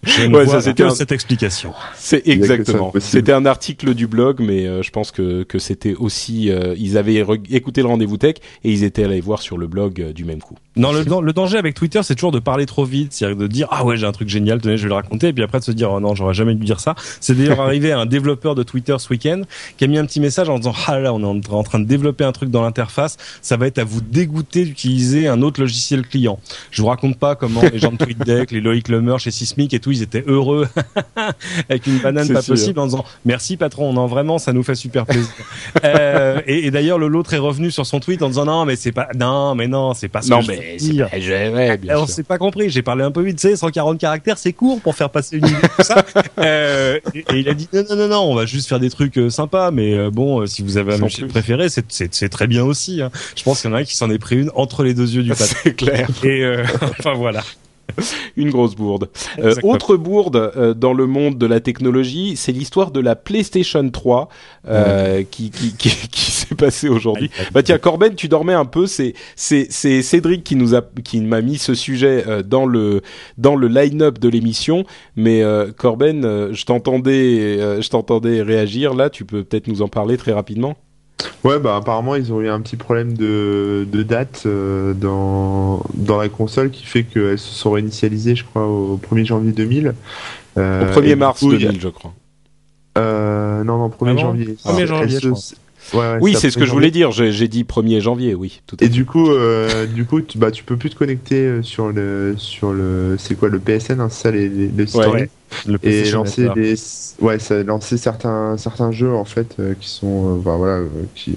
Je ne Ouais, vois ça, c'était que un- cette explication. C'est exactement. C'était un article du blog, mais euh, je pense que, que c'était aussi. euh, ils avaient écouté le rendez-vous tech et ils étaient allés voir sur le blog euh, du même coup. Non, le, le danger avec Twitter, c'est toujours de parler trop vite, c'est-à-dire de dire ah ouais j'ai un truc génial, tenez je vais le raconter, et puis après de se dire oh non j'aurais jamais dû dire ça. C'est d'ailleurs arrivé à un développeur de Twitter ce week-end qui a mis un petit message en disant ah là on est en, train de développer un truc dans l'interface, ça va être à vous dégoûter d'utiliser un autre logiciel client. Je vous raconte pas comment les gens de TweetDeck, les Loïc Lemer chez Sismic et tout, ils étaient heureux avec une banane pas sûr. possible en disant merci patron, non vraiment ça nous fait super plaisir. Euh, et et d'ailleurs le l'autre est revenu sur son tweet en disant non mais c'est pas non mais non c'est pas ce non, que je mais c'est dire. pas- ouais, bien Alors sûr. c'est pas compris, j'ai parlé un peu vite, tu sais, 140 caractères, c'est court pour faire passer une idée tout ça. Euh, et, et il a dit non non non non, on va juste faire des trucs euh, sympas, mais euh, bon, euh, si vous avez un plus. préféré, c'est c'est c'est très bien aussi. hein. Je pense qu'il y en a un qui s'en est pris une entre les deux yeux du patron. C'est clair. Et euh, enfin voilà. Une grosse bourde. Euh, autre bourde euh, dans le monde de la technologie, c'est l'histoire de la PlayStation 3 euh, qui, qui, qui, qui s'est passée aujourd'hui. Bah tiens, Corben, tu dormais un peu. C'est c'est c'est Cédric qui nous a qui m'a mis ce sujet euh, dans le dans le line-up de l'émission. Mais euh, Corben, euh, je t'entendais euh, je t'entendais réagir. Là, tu peux peut-être nous en parler très rapidement. Ouais, bah apparemment ils ont eu un petit problème de, de date euh, dans, dans la console qui fait qu'elles se sont réinitialisées, je crois, au 1er janvier 2000. Euh, Au 1er et du mars coup, il y a- 2000, je crois. Euh, non, non, 1er Ah bon janvier. 1er Elles janvier, se- je crois. Ouais, ouais, Oui, c'est ce 1er que je voulais dire. J'ai dit 1er janvier, oui. Tout à Et fait. du coup, euh, du coup, tu, bah, tu peux plus te connecter euh, sur le, sur le, c'est quoi le PSN, hein, ça les, les, le site Ouais, en ligne. ouais. Le et lancer des ouais ça lancer certains certains jeux en fait euh, qui sont euh, bah, voilà qui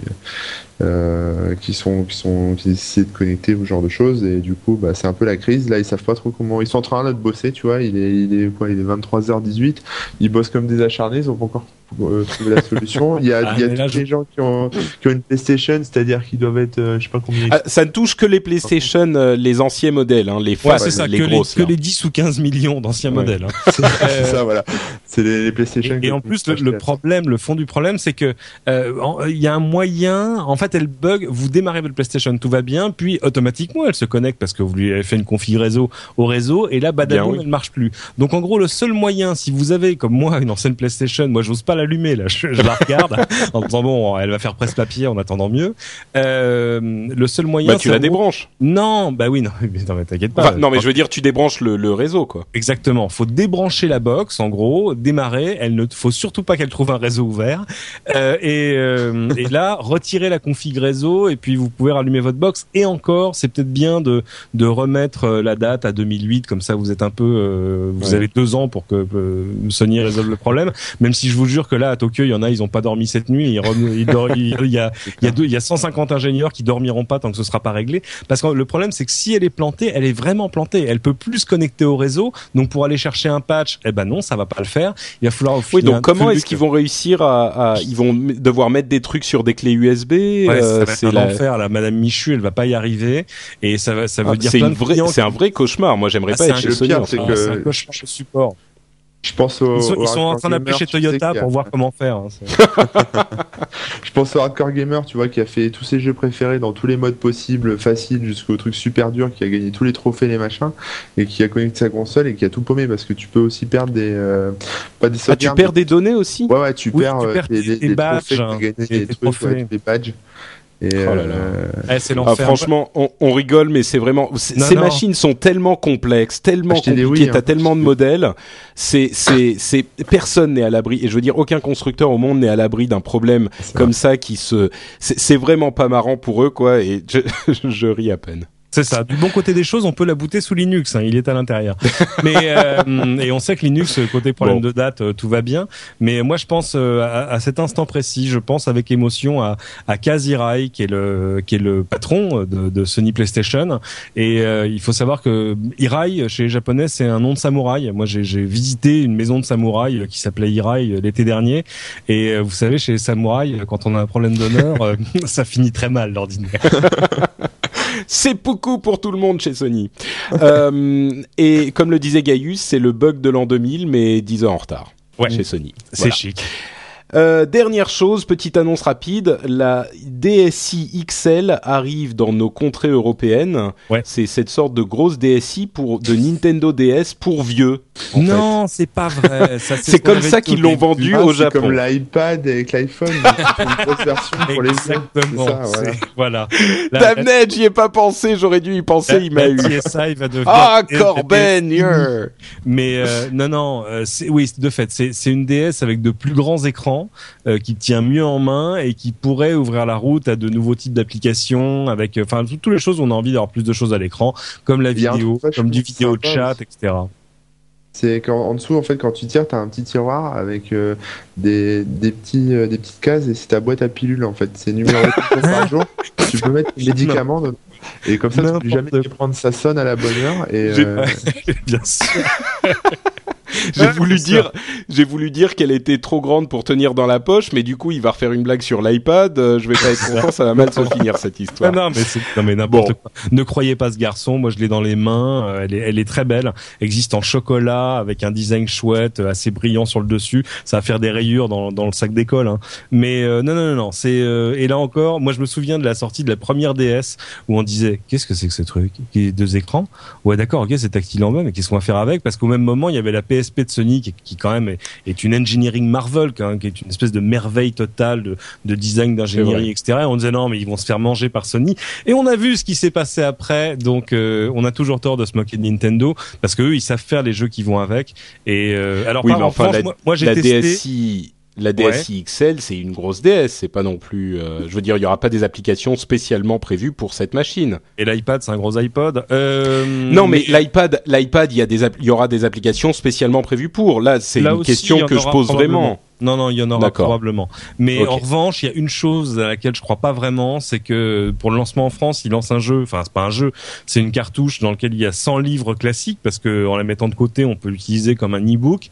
qui sont qui sont qui essaient de connecter ou ce genre de choses et du coup bah c'est un peu la crise là ils savent pas trop comment ils sont en train là, de bosser tu vois il est il est quoi il est 23h18 ils bossent comme des acharnés ils ont pas encore euh, trouvé la solution il y a Ah, il y a mais là, tous je- les gens qui ont qui ont une PlayStation c'est-à-dire qu'ils doivent être euh, je sais pas combien Ah, ça ne touche que les PlayStation, euh, les anciens modèles, hein, les Ouais, fat, c'est ça, les que, grosses. les, que les 10 ou 15 millions d'anciens Ouais. modèles. hein. c'est ça voilà c'est les, les PlayStation Et, qui et en plus, le, problème, le fond du problème, c'est que euh, il y a un moyen. En fait, elle bug. Vous démarrez votre PlayStation, tout va bien, puis automatiquement, elle se connecte parce que vous lui avez fait une config réseau au réseau, et là, badaboum, oui. elle marche plus. Donc, en gros, le seul moyen, si vous avez comme moi une ancienne PlayStation, moi, j'ose pas l'allumer là, je, je la regarde en me disant bon, elle va faire presse-papier en attendant mieux. Euh, le seul moyen, Bah, tu la débranches. Non, bah oui, non, mais, non, mais t'inquiète pas. Enfin, non, mais je veux dire, tu débranches le, le réseau, quoi. Exactement. Faut débrancher la box, en gros, démarrer. Elle ne faut surtout pas qu'elle trouve un réseau ouvert. Euh, et, euh, et là, retirer la config réseau et puis vous pouvez rallumer votre box. Et encore, c'est peut-être bien de de remettre la date à 2008, comme ça vous êtes un peu, euh, vous Ouais. avez deux ans pour que euh, Sony résolve le problème. Même si je vous jure que là à Tokyo, il y en a, ils ont pas dormi cette nuit. Ils ils il il y a il y a deux, il y a 150 ingénieurs qui dormiront pas tant que ce sera pas réglé. Parce que le problème, c'est que si elle est plantée, elle est vraiment plantée. Elle peut plus se connecter au réseau. Donc pour aller chercher un patch, eh ben non, ça va pas le faire. Il va falloir. Oui, donc comment est-ce qu'ils vont réussir à, à- ils vont devoir mettre des trucs sur des clés USB Ouais, euh, ça va être c'est un la- enfer. Là, Madame Michu, elle va pas y arriver. Et ça va, ça veut Ah, dire c'est un vrai cauchemar. Moi, j'aimerais Ah, pas c'est être chez le Sony. Ah, c'est un cauchemar de support. Je pense au, Ils sont, au ils sont en train d'appeler gamer, chez Toyota a- pour voir comment faire. hein, Je pense au Hardcore Gamer, tu vois, qui a fait tous ses jeux préférés dans tous les modes possibles, facile jusqu'au truc super dur, qui a gagné tous les trophées, les machins, et qui a connecté sa console et qui a tout paumé parce que tu peux aussi perdre des. euh, pas des Ah, tu perds des données aussi Ouais, ouais, tu Oui, perds, tu euh, perds des, des- des- des des trophées, badges, t'as gagné des- des, des trucs, ouais, trophées. des badges. Et Oh là là. euh, Eh, c'est Ah, franchement, on, on rigole, mais c'est vraiment. Non, ces non. machines sont tellement complexes, tellement Acheter compliquées. T'as hein. tellement de modèles. C'est, c'est, c'est. Personne n'est à l'abri. Et je veux dire, aucun constructeur au monde n'est à l'abri d'un problème comme ça qui se. C'est, c'est vraiment pas marrant pour eux, quoi. Et je, je ris à peine. C'est ça. Du bon côté des choses, on peut la booter sous Linux. hein, il est à l'intérieur. Mais euh, et on sait que Linux, côté problème Bon. de date, euh, tout va bien. Mais moi, je pense euh, à, à cet instant précis, je pense avec émotion à, à Kaz Hirai, qui est le qui est le patron de, de Sony PlayStation. Et euh, il faut savoir que Hirai chez les Japonais, c'est un nom de samouraï. Moi, j'ai visité une maison de samouraï euh, qui s'appelait Hirai euh, l'été dernier. Et euh, vous savez, chez les samouraïs, euh, quand on a un problème d'honneur, euh, ça finit très mal l'ordinaire. C'est beaucoup pour tout le monde chez Sony. euh, et comme le disait Gaius, c'est le bug de l'an 2000, mais 10 ans en retard. Ouais. Chez Sony. C'est Voilà. chic. Euh, dernière chose, petite annonce rapide, la DSi XL arrive dans nos contrées européennes. Ouais. C'est cette sorte de grosse DSi pour de Nintendo DS pour vieux. en non, c'est pas vrai. C'est comme ça qu'ils l'ont vendu ah, au c'est Japon. comme l'iPad avec l'iPhone, c'est une grosse version pour les. Exactement. C'est ça, voilà. c'est- Voilà. La- j'y ai pas pensé, j'aurais dû y penser, la- il m'a eu. TSI va devenir. Ah, Corben. Mais euh, non, non, euh, c'est- oui, de fait, c'est c'est une DS avec de plus grands écrans euh, qui tient mieux en main et qui pourrait ouvrir la route à de nouveaux types d'applications, avec, euh, enfin, tout- toutes les choses où on a envie d'avoir plus de choses à l'écran, comme la vidéo, comme du vidéo chat, etc. C'est quand en dessous, en fait, quand tu tires, t'as un petit tiroir avec euh, des, des, petits, euh, des petites cases et c'est ta boîte à pilules en fait. C'est numéro par jour. Tu peux mettre tes médicaments dedans. Et comme ça, tu peux jamais t'y prendre, ça sonne à la bonne heure. Et, euh, Bien sûr. J'ai Ouais, voulu dire, j'ai voulu dire qu'elle était trop grande pour tenir dans la poche, mais du coup, il va refaire une blague sur l'iPad. euh, je vais pas être content, ça va mal se finir cette histoire. non, non mais n'importe Bon. quoi. Ne croyez pas ce garçon. Moi, je l'ai dans les mains. euh, Elle est, elle est très belle. Existe en chocolat avec un design chouette, euh, assez brillant sur le dessus. Ça va faire des rayures dans, dans le sac d'école. Hein. Mais non, non, non, non. C'est euh, et là encore, moi, je me souviens de la sortie de la première DS où on disait qu'est-ce que c'est que ce truc? Deux écrans? Ouais, d'accord, ok, c'est tactile en bas, mais qu'est-ce qu'on va faire avec? Parce qu'au même moment, il y avait la De Sony qui, qui quand même est, est une engineering marvel, quand même, qui est une espèce de merveille totale de, de design, d'ingénierie, etc. Et on disait non, mais ils vont se faire manger par Sony. Et on a vu ce qui s'est passé après, donc euh, on a toujours tort de se moquer de Nintendo parce que eux, ils savent faire les jeux qui vont avec. Et euh, alors, Oui, par mais en enfin, revanche, la- moi, moi, j'ai testé. DSi, la DSi XL, c'est une grosse DS. C'est pas non plus. euh, je veux dire, il y aura pas des applications spécialement prévues pour cette machine. Et l'iPad, c'est un gros iPod? Euh, Non, mais l'iPad, l'iPad, il y a des, il y aura des applications spécialement prévues pour. Là, c'est une aussi, question que je pose vraiment. Non, non, il y en aura probablement. Mais en revanche, il y a une chose à laquelle je crois pas vraiment, c'est que pour le lancement en France, ils lancent un jeu. Enfin, c'est pas un jeu, c'est une cartouche dans laquelle il y a 100 livres classiques parce que en la mettant de côté, on peut l'utiliser comme un e-book.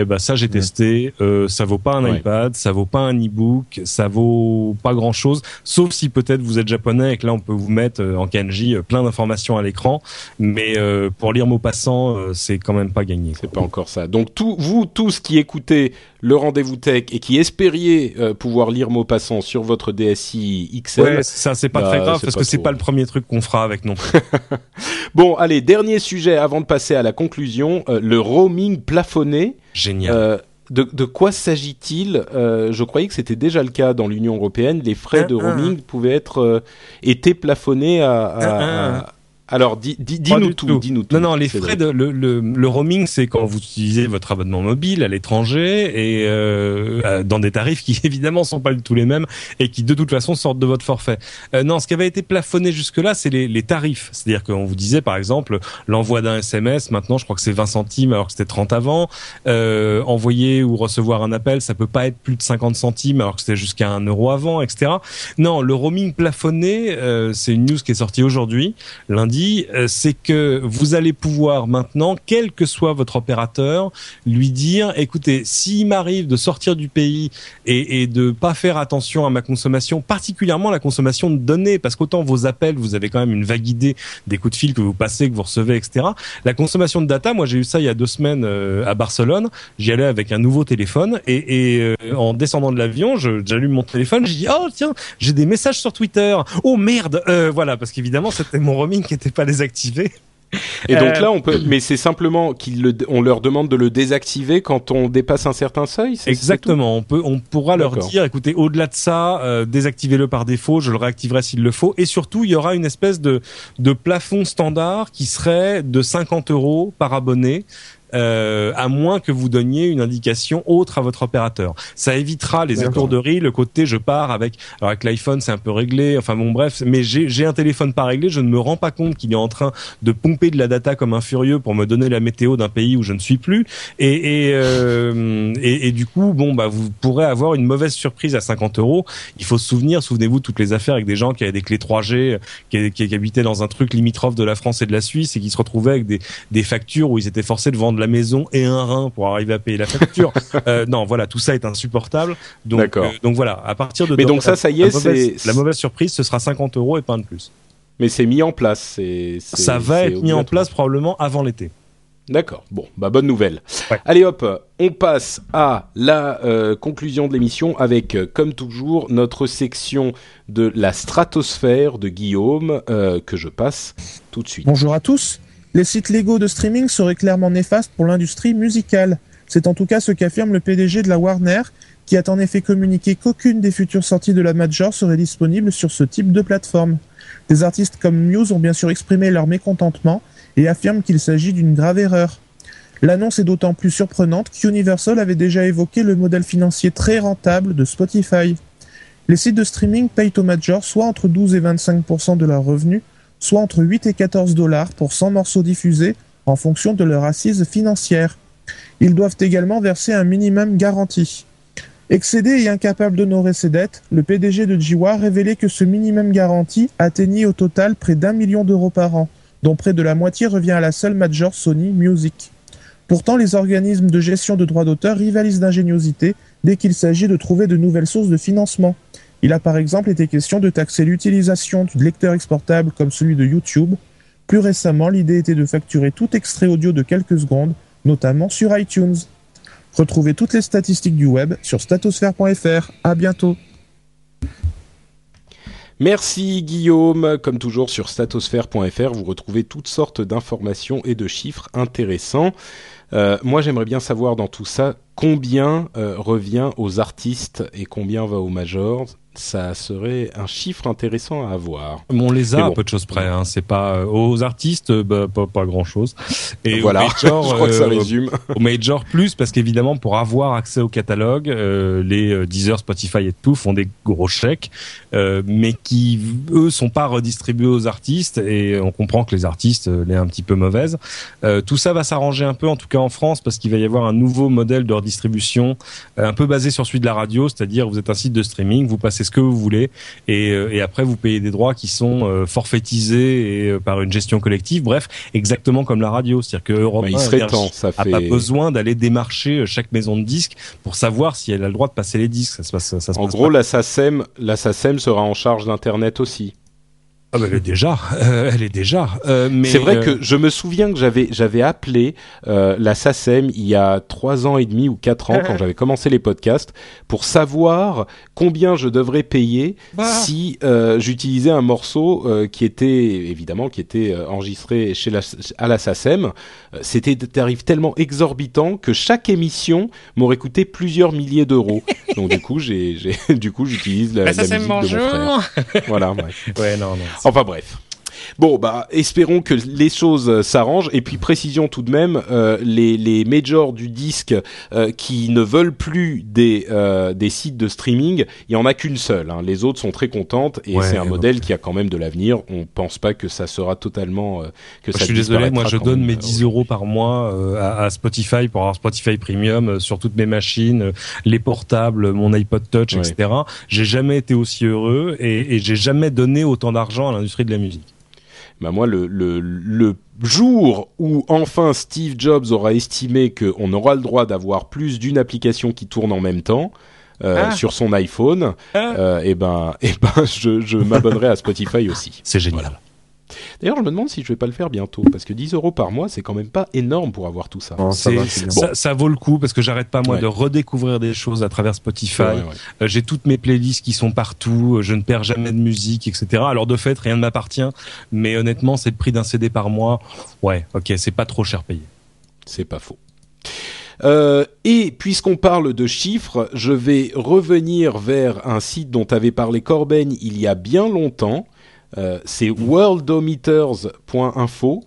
Eh ben ça j'ai testé, euh, ça vaut pas un Ouais. iPad, ça vaut pas un e-book, ça vaut pas grand chose, sauf si peut-être vous êtes japonais et que là on peut vous mettre euh, en kanji euh, plein d'informations à l'écran, mais euh, pour lire mot passant, euh, c'est quand même pas gagné. C'est pas encore ça. Donc tout, vous tous qui écoutez le rendez-vous tech et qui espériez euh, pouvoir lire Maupassant sur votre DSi XL. Ouais, ça c'est pas Bah, très grave parce que c'est pas le premier truc qu'on fera avec non. Bon, allez, dernier sujet avant de passer à la conclusion, euh, le roaming plafonné. Génial. Euh, de, de quoi s'agit-il? Euh, Je croyais que c'était déjà le cas dans l'Union européenne. Les frais de Ah, ah. roaming pouvaient être euh, étaient plafonnés à. à- Ah, à- Alors, dis, dis, dis-nous tout, dis-nous tout. Non, non, les frais de le, le, le roaming, c'est quand vous utilisez votre abonnement mobile à l'étranger et euh, dans des tarifs qui évidemment sont pas du tout les mêmes et qui de toute façon sortent de votre forfait. Euh, non, ce qui avait été plafonné jusque-là, c'est les, les tarifs. C'est-à-dire qu'on vous disait par exemple l'envoi d'un SMS, maintenant je crois que c'est 20 centimes alors que c'était 30 avant. Euh, envoyer ou recevoir un appel, ça peut pas être plus de 50 centimes alors que c'était jusqu'à 1 euro avant, etc. Non, le roaming plafonné, euh, c'est une news qui est sortie aujourd'hui, lundi euh, c'est que vous allez pouvoir maintenant, quel que soit votre opérateur, lui dire, écoutez, s'il m'arrive de sortir du pays et, et de pas faire attention à ma consommation, particulièrement la consommation de données, parce qu'autant vos appels, vous avez quand même une vague idée des coups de fil que vous passez, que vous recevez, etc. La consommation de data, moi j'ai eu ça il y a deux semaines euh, à Barcelone. J'y allais avec un nouveau téléphone et, euh, en descendant de l'avion, j'allume mon téléphone, je dis oh tiens, j'ai des messages sur Twitter. Oh merde, voilà parce qu'évidemment c'était mon roaming qui pas désactivé. Et donc euh, là, on peut, mais c'est simplement qu'on leur demande de le désactiver quand on dépasse un certain seuil. Exactement. On peut, on pourra leur dire, écoutez, au-delà de ça, euh, désactivez-le par défaut. Je le réactiverai s'il le faut. Et surtout, il y aura une espèce de de plafond standard qui serait de 50 euros par abonné euh, à moins que vous donniez une indication autre à votre opérateur. Ça évitera les étourderies, le côté je pars avec. Alors avec l'iPhone c'est un peu réglé, enfin bon bref, mais j'ai un téléphone pas réglé, je ne me rends pas compte qu'il est en train de pomper de la data comme un furieux pour me donner la météo d'un pays où je ne suis plus, et et, euh, et, et du coup bon bah vous pourrez avoir une mauvaise surprise à 50 euros. Il faut se souvenir, souvenez-vous toutes les affaires avec des gens qui avaient des clés 3G, qui, qui, qui habitaient dans un truc limitrophe de la France et de la Suisse et qui se retrouvaient avec des, des factures où ils étaient forcés de vendre la maison et un rein pour arriver à payer la facture. euh, non, voilà, tout ça est insupportable. Donc, euh, donc voilà, à partir de. Mais donc ça, ça y est, c'est la mauvaise surprise, ce sera 50 euros et pas de plus. Mais c'est mis en place. C'est ça va être mis en place probablement avant l'été. D'accord. Bon, bah bonne nouvelle. Allez hop, on passe à la euh, conclusion de l'émission avec, euh, comme toujours, notre section de la stratosphère de Guillaume euh, que je passe tout de suite. Bonjour à tous. Les sites légaux de streaming seraient clairement néfastes pour l'industrie musicale. C'est en tout cas ce qu'affirme le PDG de la Warner, qui a en effet communiqué qu'aucune des futures sorties de la Major serait disponible sur ce type de plateforme. Des artistes comme Muse ont bien sûr exprimé leur mécontentement et affirment qu'il s'agit d'une grave erreur. L'annonce est d'autant plus surprenante qu'Universal avait déjà évoqué le modèle financier très rentable de Spotify. Les sites de streaming payent aux majors soit entre 12 et 25% de leurs revenus, soit entre 8 et 14 dollars pour 100 morceaux diffusés en fonction de leur assise financière. Ils doivent également verser un minimum garanti. Excédé et incapable d'honorer ses dettes, le PDG de Jiwa révélait que ce minimum garanti atteignait au total près d'un million d'euros par an, dont près de la moitié revient à la seule major Sony Music. Pourtant, les organismes de gestion de droits d'auteur rivalisent d'ingéniosité dès qu'il s'agit de trouver de nouvelles sources de financement. Il a par exemple été question de taxer l'utilisation du lecteur exportable comme celui de YouTube. Plus récemment, l'idée était de facturer tout extrait audio de quelques secondes, notamment sur iTunes. Retrouvez toutes les statistiques du web sur statosphère.fr. À bientôt. Merci Guillaume. Comme toujours sur statosphère.fr, vous retrouvez toutes sortes d'informations et de chiffres intéressants. Euh, moi, j'aimerais bien savoir dans tout ça combien euh, revient aux artistes et combien va aux majors ça serait un chiffre intéressant à avoir. On les a à peu de choses près. Hein. C'est pas euh, aux artistes, bah, pas, pas, grand chose. Et voilà. Major, je crois que ça euh, résume. Au major plus parce qu'évidemment pour avoir accès au catalogue, euh, les Deezer, Spotify et tout font des gros chèques, mais qui eux sont pas redistribués aux artistes et on comprend que les artistes les un petit peu mauvaises. tout ça va s'arranger un peu en tout cas en France parce qu'il va y avoir un nouveau modèle de redistribution un peu basé sur celui de la radio, c'est-à-dire vous êtes un site de streaming, vous passez ce que vous voulez et, euh, et après vous payez des droits qui sont euh, forfaitisés et euh, par une gestion collective. Bref, exactement comme la radio, c'est-à-dire que Europe bah, il serait temps, ça fait... a pas besoin d'aller démarcher chaque maison de disques pour savoir si elle a le droit de passer les disques. Ça se passe, ça se en gros, la SACEM, la SACEM sera en charge d'internet aussi. Ah bah elle est déjà, euh, elle est déjà. Euh, mais c'est vrai euh, que je me souviens que j'avais j'avais appelé euh, la SACEM il y a trois ans et demi ou quatre ans quand j'avais commencé les podcasts pour savoir combien je devrais payer bah. si euh, j'utilisais un morceau qui était évidemment qui était enregistré chez la à la SACEM. C'était des tarifs tellement exorbitants que chaque émission m'aurait coûté plusieurs milliers d'euros. Donc du coup j'ai du coup j'utilise la, la, la musique de mon frère. Voilà. Ouais, ouais non non. Enfin bref. Bon, bah, espérons que les choses euh, s'arrangent. Et puis, précision tout de même, euh, les, les majors du disque euh, qui ne veulent plus des, euh, des sites de streaming, il y en a qu'une seule. Hein. Les autres sont très contentes et ouais, c'est un modèle qui a quand même de l'avenir. On pense pas que ça sera totalement euh, que moi, ça. Je suis désolé, moi, je donne mes 10 euros par mois à, à, Spotify pour avoir Spotify Premium sur toutes mes machines, les portables, mon iPod Touch, ouais. etc. J'ai jamais été aussi heureux et, et j'ai jamais donné autant d'argent à l'industrie de la musique. Bah moi, le, le, le jour où enfin Steve Jobs aura estimé qu'on aura le droit d'avoir plus d'une application qui tourne en même temps, euh, Ah. sur son iPhone, Ah. euh, et ben, et ben, je, je m'abonnerai à Spotify aussi. C'est génial. Voilà. D'ailleurs, je me demande si je vais pas le faire bientôt, parce que 10 euros par mois, c'est quand même pas énorme pour avoir tout ça. Non, ça va, vaut le coup parce que j'arrête pas moi Ouais. de redécouvrir des choses à travers Spotify. Ouais, ouais. Euh, J'ai toutes mes playlists qui sont partout. euh, Je ne perds jamais de musique, etc. Alors de fait, rien ne m'appartient. Mais honnêtement, c'est le prix d'un CD par mois. Ouais, ok, c'est pas trop cher payé. C'est pas faux. Euh, et puisqu'on parle de chiffres, je vais revenir vers un site dont avait parlé Corben il y a bien longtemps. Euh, c'est worldometers.info.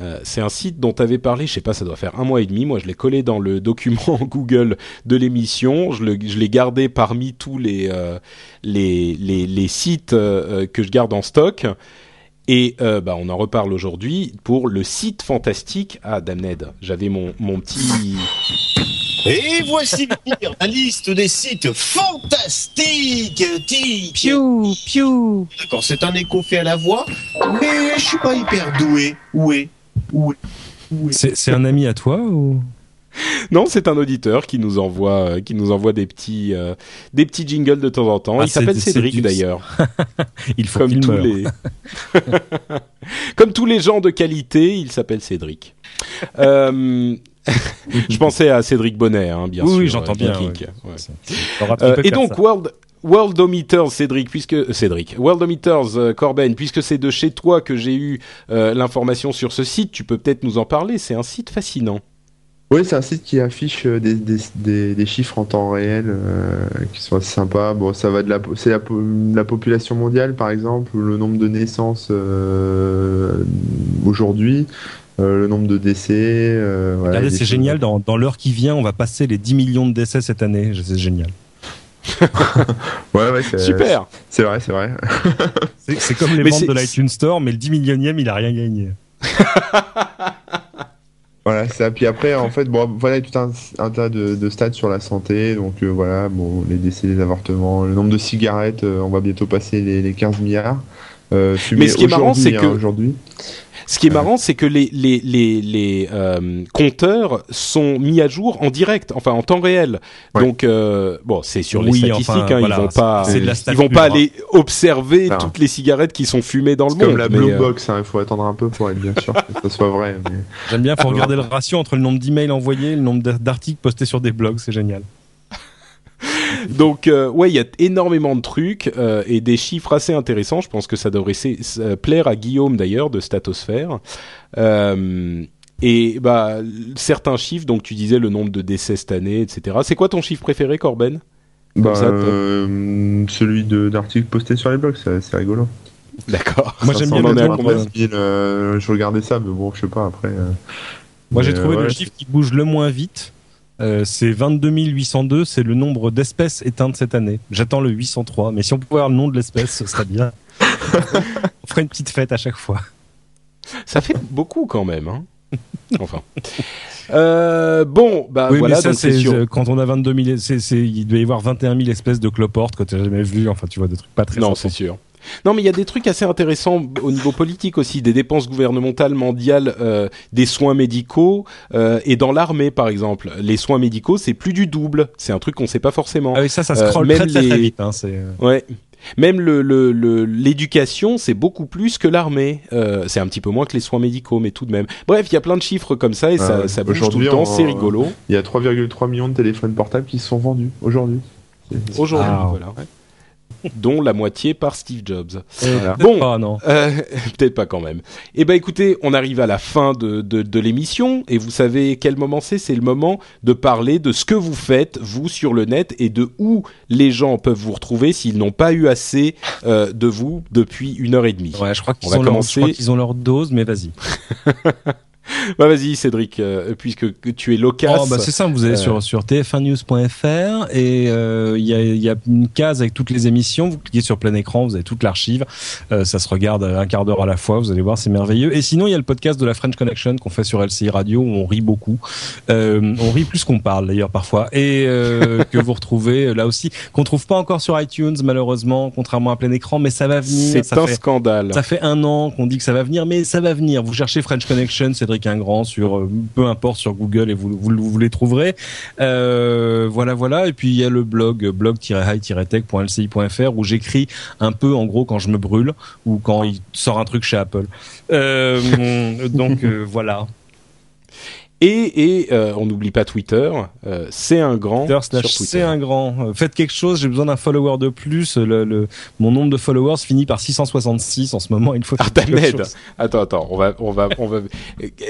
Euh, c'est un site dont avait parlé, je sais pas, ça doit faire un mois et demi. Moi, je l'ai collé dans le document Google de l'émission. Je, l'ai gardé parmi tous les euh, sites que je garde en stock. Et bah, on en reparle aujourd'hui pour le site fantastique. Ah, Damned, j'avais mon petit. Et voici la liste des sites fantastiques. Piou, piou. D'accord, c'est un écho fait à la voix, mais je suis pas hyper doué. Où est Où est Où est C'est un ami à toi ou? Non, c'est un auditeur qui nous envoie, euh, qui nous envoie des petits, euh, des petits jingles de temps en temps. Ah, Il s'appelle Cédric d'ailleurs, Il faut comme tous meure. les, comme tous les gens de qualité, il s'appelle Cédric. Euh, je pensais à Cédric Bonnet, hein, bien Oui, sûr. oui, j'entends bien, ouais. Ouais. Euh, et donc. World Worldometers, Cédric, puisque euh, Cédric, Worldometers, euh, Corben, puisque c'est de chez toi que j'ai eu euh, l'information sur ce site, tu peux peut-être nous en parler. C'est un site fascinant. Oui, c'est un site qui affiche des, des, des, des chiffres en temps réel euh, qui sont assez sympas. Bon, ça va de la, c'est la, la population mondiale, par exemple, le nombre de naissances euh, aujourd'hui, euh, le nombre de décès. euh, voilà, Regardez, des c'est génial. Dans, dans l'heure qui vient, on va passer les 10 millions de décès cette année. C'est génial. Ouais, Super. C'est vrai, c'est vrai. C'est comme les Mais ventes de l'iTunes Store, mais le 10 millionième, il a rien gagné. Voilà, ça. Puis après, en fait, bon, voilà, tout un, un tas de, de stats sur la santé. Donc euh, voilà, bon, les décès, les avortements, le nombre de cigarettes, euh, on va bientôt passer les, les 15 milliards. Euh, Mais ce qui est marrant, c'est hein, que- aujourd'hui. Ce qui est marrant, c'est que les les les, les euh, compteurs sont mis à jour en direct, enfin en temps réel. Ouais. Donc euh, bon, c'est sur les Oui, statistiques, enfin, hein, voilà, ils vont pas, ils vont pas hein. aller observer Non. toutes les cigarettes qui sont fumées dans le monde. comme la Blue euh, Box, hein, il faut attendre un peu pour être bien sûr que ça soit vrai. Mais... J'aime bien, faut regarder le ratio entre le nombre d'emails envoyés et le nombre d'a- d'articles postés sur des blogs, c'est génial. Donc euh, ouais, il y a énormément de trucs euh, et des chiffres assez intéressants. Je pense que ça devrait plaire à Guillaume d'ailleurs de Statosphère. Euh, et bah certains chiffres, donc tu disais le nombre de décès cette année, etc. C'est quoi ton chiffre préféré, Corben? Bah, ça, euh, celui de d'articles postés sur les blogs, c'est rigolo. D'accord. Moi, j'aime bien on en le est à nombre, combien euh, 000, euh, je regardais ça, mais bon, je sais pas après. euh, Moi, j'ai trouvé euh, le chiffre qui bouge le moins vite. Euh, c'est 22 802, c'est le nombre d'espèces éteintes cette année. J'attends le 803, mais si on pouvait avoir le nom de l'espèce, ce serait bien. on ferait une petite fête à chaque fois. Ça fait beaucoup quand même. Hein enfin. Euh, bon, bah oui, voilà, mais ça, donc c'est sûr. euh, quand on a 22 000, c'est, c'est, il doit y avoir 21 000 espèces de cloportes que tu jamais vu. Enfin, tu vois des trucs pas très Non, sympas. c'est sûr. Non, mais il y a des trucs assez intéressants au niveau politique aussi, des dépenses gouvernementales mondiales, euh, des soins médicaux euh, et dans l'armée par exemple. Les soins médicaux, c'est plus du double. C'est un truc qu'on sait pas forcément. Ah oui, ça, ça Euh, scrolle même très, très, vite. Hein, c'est, euh, Ouais. Même le le- le- l'éducation, c'est beaucoup plus que l'armée. Euh, c'est un petit peu moins que les soins médicaux, mais tout de même. Bref, il y a plein de chiffres comme ça et ça, Euh, ça bouge tout le temps. C'est rigolo. Il y a 3,3 millions de téléphones portables qui se sont vendus aujourd'hui. Aujourd'hui, Ah. voilà. Dont la moitié par Steve Jobs. Voilà. Bon, Ah non. Euh, Peut-être pas quand même. Eh ben écoutez, on arrive à la fin de, de, de l'émission et vous savez quel moment c'est? C'est le moment de parler de ce que vous faites, vous, sur le net et de où les gens peuvent vous retrouver s'ils n'ont pas eu assez euh, de vous depuis une heure et demie. Ouais, je crois On qu'ils va ont, leur, je commencer. crois qu'ils ont leur dose, mais vas-y. bah vas-y Cédric, euh, puisque tu es local. Oh, bah c'est simple, vous allez sur sur tf1news.fr et il y, a, y a une case avec toutes les émissions. Vous cliquez sur plein écran, vous avez toute l'archive. ça se regarde un quart d'heure à la fois. Vous allez voir, c'est merveilleux. Et sinon, il y a le podcast de la French Connection qu'on fait sur LCI Radio où on rit beaucoup. on rit plus qu'on parle d'ailleurs parfois et que vous retrouvez là aussi qu'on trouve pas encore sur iTunes malheureusement, contrairement à plein écran, mais ça va venir. C'est un scandale. Ça fait un an qu'on dit que ça va venir, mais ça va venir. Vous cherchez French Connection, Cédric Ingrand sur euh, peu importe sur Google et vous vous, vous les trouverez. Euh, voilà voilà. Et puis il y a le blog blog-high-tech.lci.fr où j'écris un peu en gros quand je me brûle ou quand il sort un truc chez Apple. Euh, donc euh, voilà. Et, et euh, on n'oublie pas Twitter, euh, c'est un grand C'est un grand. Euh, faites quelque chose, j'ai besoin d'un follower de plus. Le, le, mon nombre de followers finit par 666 en ce moment. Il faut. Artamed, attends, attends, on va, on va, on va.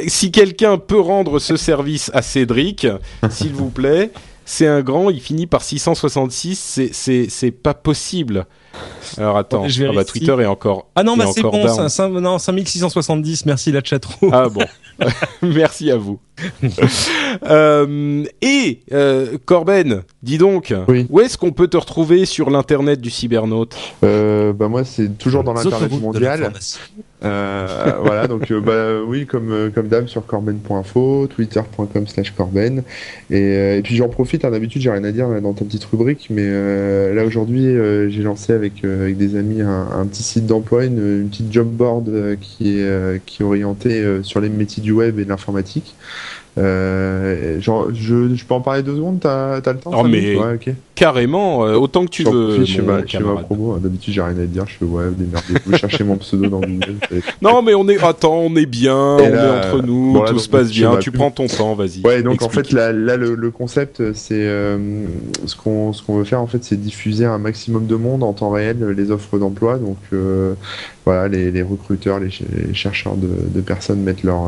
si quelqu'un peut rendre ce service à Cédric, s'il vous plaît, c'est un grand. Il finit par 666. C'est, c'est, c'est pas possible. Alors attends, je ah bah, Twitter est encore. Ah non, bah c'est bon, non, 5670, merci la chatroom. Ah bon, merci à vous. euh, et euh, Corben, dis donc, où est-ce qu'on peut te retrouver sur l'internet du cybernaute? Euh, Bah moi, c'est toujours dans l'internet mondial. Euh, voilà, donc euh, bah oui, comme euh, comme d'hab sur corben.info, twitter.com/corben, et, et, puis j'en profite. Hein, D'habitude, j'ai rien à dire dans ta petite rubrique, mais là aujourd'hui, j'ai lancé avec avec des amis un, un petit site d'emploi, une, une, petite job board qui est qui est orientée sur les métiers du web et de l'informatique. Euh, genre, je, je peux en parler deux secondes? T'as as le temps oh, mais ouais, carrément, euh, autant que tu veux. Je fais ma, promo. D'habitude, j'ai rien à dire. Je fais ouais, démerdez-vous, cherchez mon pseudo dans Google. non, mais on est, attends, on est bien, on est entre nous, tout se passe bien. Tu prends ton temps, vas-y. Ouais, donc en fait, là, là le, le, concept, c'est euh, ce qu'on ce qu'on veut faire en fait, c'est diffuser un maximum de monde en temps réel les offres d'emploi. Donc euh, voilà, les, les recruteurs, les, les, chercheurs de, de personnes mettent leur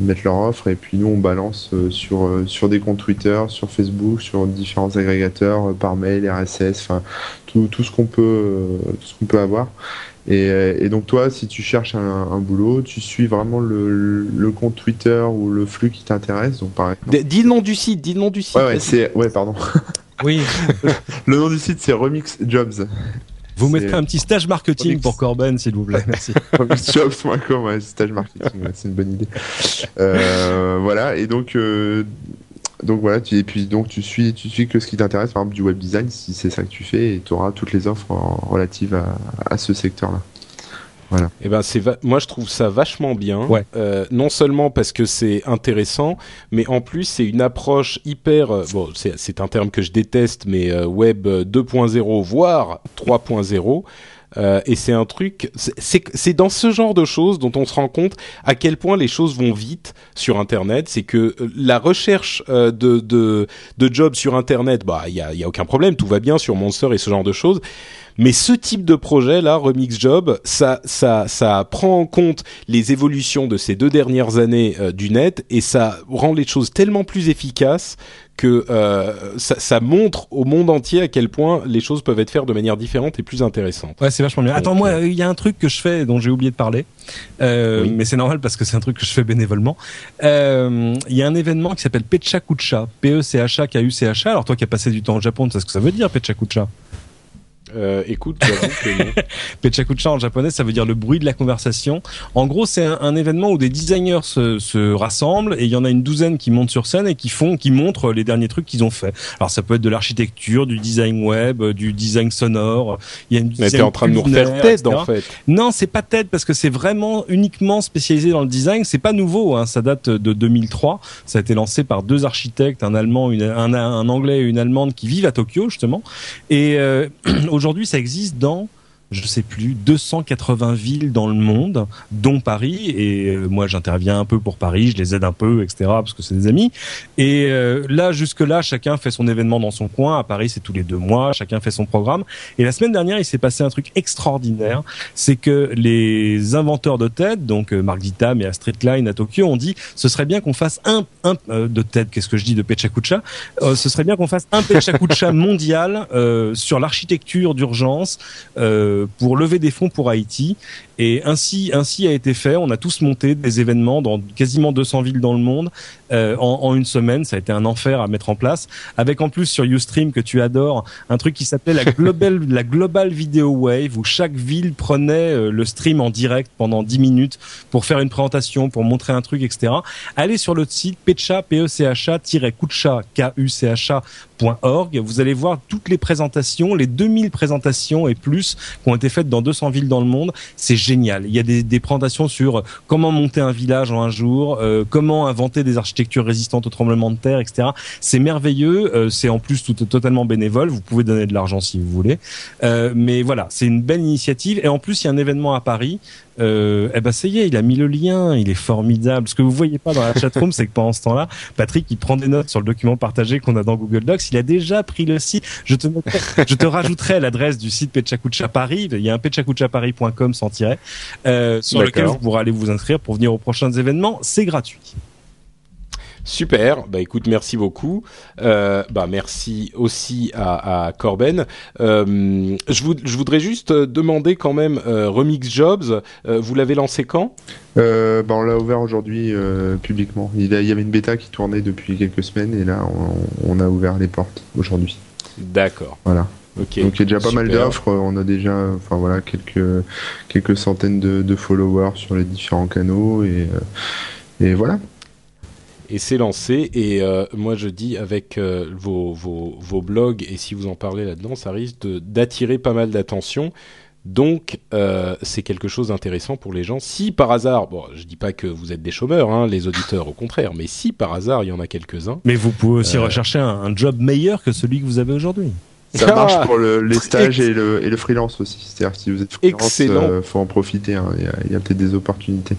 mettent leur offre et puis nous on balance sur sur des comptes Twitter, sur Facebook, sur différents agrégateurs par mail, RSS, enfin tout, tout ce qu'on peut tout ce qu'on peut avoir. Et, et, donc toi, si tu cherches un, un, boulot, tu suis vraiment le, le compte Twitter ou le flux qui t'intéresse. Donc pareil. Dis le nom du site, dis le nom du site. Ouais, ouais, c'est ouais, pardon. Oui. le nom du site c'est Remix Jobs. Vous mettrez un petit stage marketing pour Corben, s'il vous plaît. Merci. Jobs.com, ouais, stage marketing, ouais, c'est une bonne idée. Euh, voilà, et donc, euh, donc voilà, tu, et puis donc tu suis, tu suis que ce qui t'intéresse, par exemple du web design, si c'est ça que tu fais, et tu auras toutes les offres relatives à, à ce secteur-là. Voilà. Et eh ben c'est moi je trouve ça vachement bien. Ouais. Euh, non seulement parce que c'est intéressant, mais en plus c'est une approche hyper. Euh, bon, c'est un terme que je déteste, mais euh, web 2.0 voire 3.0. Euh, et c'est un truc, c'est dans ce genre de choses dont on se rend compte à quel point les choses vont vite sur Internet. C'est que euh, la recherche euh, de, de, de jobs sur Internet, bah il y a, y a aucun problème, tout va bien sur Monster et ce genre de choses. Mais ce type de projet là, Remix Job, ça, ça, ça prend en compte les évolutions de ces deux dernières années euh, du net et ça rend les choses tellement plus efficaces que euh, ça, ça, montre au monde entier à quel point les choses peuvent être faites de manière différente et plus intéressante. Ouais, c'est vachement bien. Attends, moi, euh, il y a un truc que je fais dont j'ai oublié de parler, euh, oui. mais c'est normal parce que c'est un truc que je fais bénévolement. Euh, il y a un événement qui s'appelle Pechakucha, P-E-C-H-A-K-U-C-H-A. Alors toi qui as passé du temps au Japon, tu sais ce que ça veut dire, Pechakucha euh, écoute, Pechakucha en japonais, ça veut dire le bruit de la conversation. En gros, c'est un, un, événement où des designers se, se, rassemblent et il y en a une douzaine qui montent sur scène et qui font, qui montrent les derniers trucs qu'ils ont fait. Alors ça peut être de l'architecture, du design web, du design sonore. Il y a une. Mais t'es en train de nous refaire TED en fait. Non, c'est pas TED parce que c'est vraiment uniquement spécialisé dans le design. C'est pas nouveau, hein, ça date de 2003. Ça a été lancé par deux architectes, un allemand, une, un, un anglais et une allemande qui vivent à Tokyo justement. Et euh, aujourd'hui, ça existe dans je sais plus, 280 villes dans le monde, dont Paris. Et euh, moi, j'interviens un peu pour Paris, je les aide un peu, etc., parce que c'est des amis. Et euh, là, jusque-là, chacun fait son événement dans son coin. À Paris, c'est tous les deux mois, chacun fait son programme. Et la semaine dernière, il s'est passé un truc extraordinaire. C'est que les inventeurs de TED, donc euh, Mark Vitam et Astrid Klein à Tokyo, ont dit ce serait bien qu'on fasse un, un de TED, qu'est-ce que je dis, de Pechakucha, ce serait bien qu'on fasse un Pechakucha mondial sur l'architecture d'urgence. Euh, pour lever des fonds pour Haïti. Et ainsi, ainsi a été fait. On a tous monté des événements dans quasiment 200 villes dans le monde euh, en, en, une semaine. Ça a été un enfer à mettre en place. Avec en plus sur Ustream que tu adores, un truc qui s'appelait la Global, la Global Video Wave, où chaque ville prenait euh, le stream en direct pendant 10 minutes pour faire une présentation, pour montrer un truc, etc. Allez sur le site pecha, p e c h a kucha k u c h a.org. Vous allez voir toutes les présentations, les 2000 présentations et plus qui ont été faites dans 200 villes dans le monde. Génial. Il y a des, des, présentations sur comment monter un village en un jour, euh, comment inventer des architectures résistantes au tremblement de terre, etc. C'est merveilleux. Euh, c'est en plus tout, totalement bénévole. Vous pouvez donner de l'argent si vous voulez. Euh, mais voilà, c'est une belle initiative. Et en plus, il y a un événement à Paris euh, eh ben ça y est, il a mis le lien, il est formidable. Ce que vous voyez pas dans la chatroom, c'est que pendant ce temps-là, Patrick il prend des notes sur le document partagé qu'on a dans Google Docs. Il a déjà pris le site. Je te je te rajouterai l'adresse du site Pechakucha Paris. Il y a un pechakuchapari.com sans tiret euh, sur lequel vous pourrez aller vous inscrire pour venir aux prochains événements. C'est gratuit. Super. Bah écoute, merci beaucoup. Euh, bah merci aussi à, à Corben. Euh, je, vous, je voudrais juste demander quand même euh, Remix Jobs. Euh, vous l'avez lancé quand? Euh, bah on l'a ouvert aujourd'hui euh, publiquement. Il, y avait une bêta qui tournait depuis quelques semaines et là on, on a ouvert les portes aujourd'hui. D'accord. Voilà. Okay. Donc il y a déjà pas Super. mal d'offres. On a déjà, enfin voilà, quelques quelques centaines de, de followers sur les différents canaux et et voilà et c'est lancé. Et euh, moi, je dis avec euh, vos, vos, vos, blogs, et si vous en parlez là-dedans, ça risque d'attirer pas mal d'attention. Donc, euh, c'est quelque chose d'intéressant pour les gens. Si par hasard, bon, je dis pas que vous êtes des chômeurs, hein, les auditeurs, au contraire, mais si par hasard, il y en a quelques-uns. Mais vous pouvez aussi rechercher un, un, job meilleur que celui que vous avez aujourd'hui. Ça marche pour le, les stages et le, et le freelance aussi. C'est-à-dire si vous êtes freelance, il euh, faut en profiter. Hein. Il y a, a peut-être des opportunités.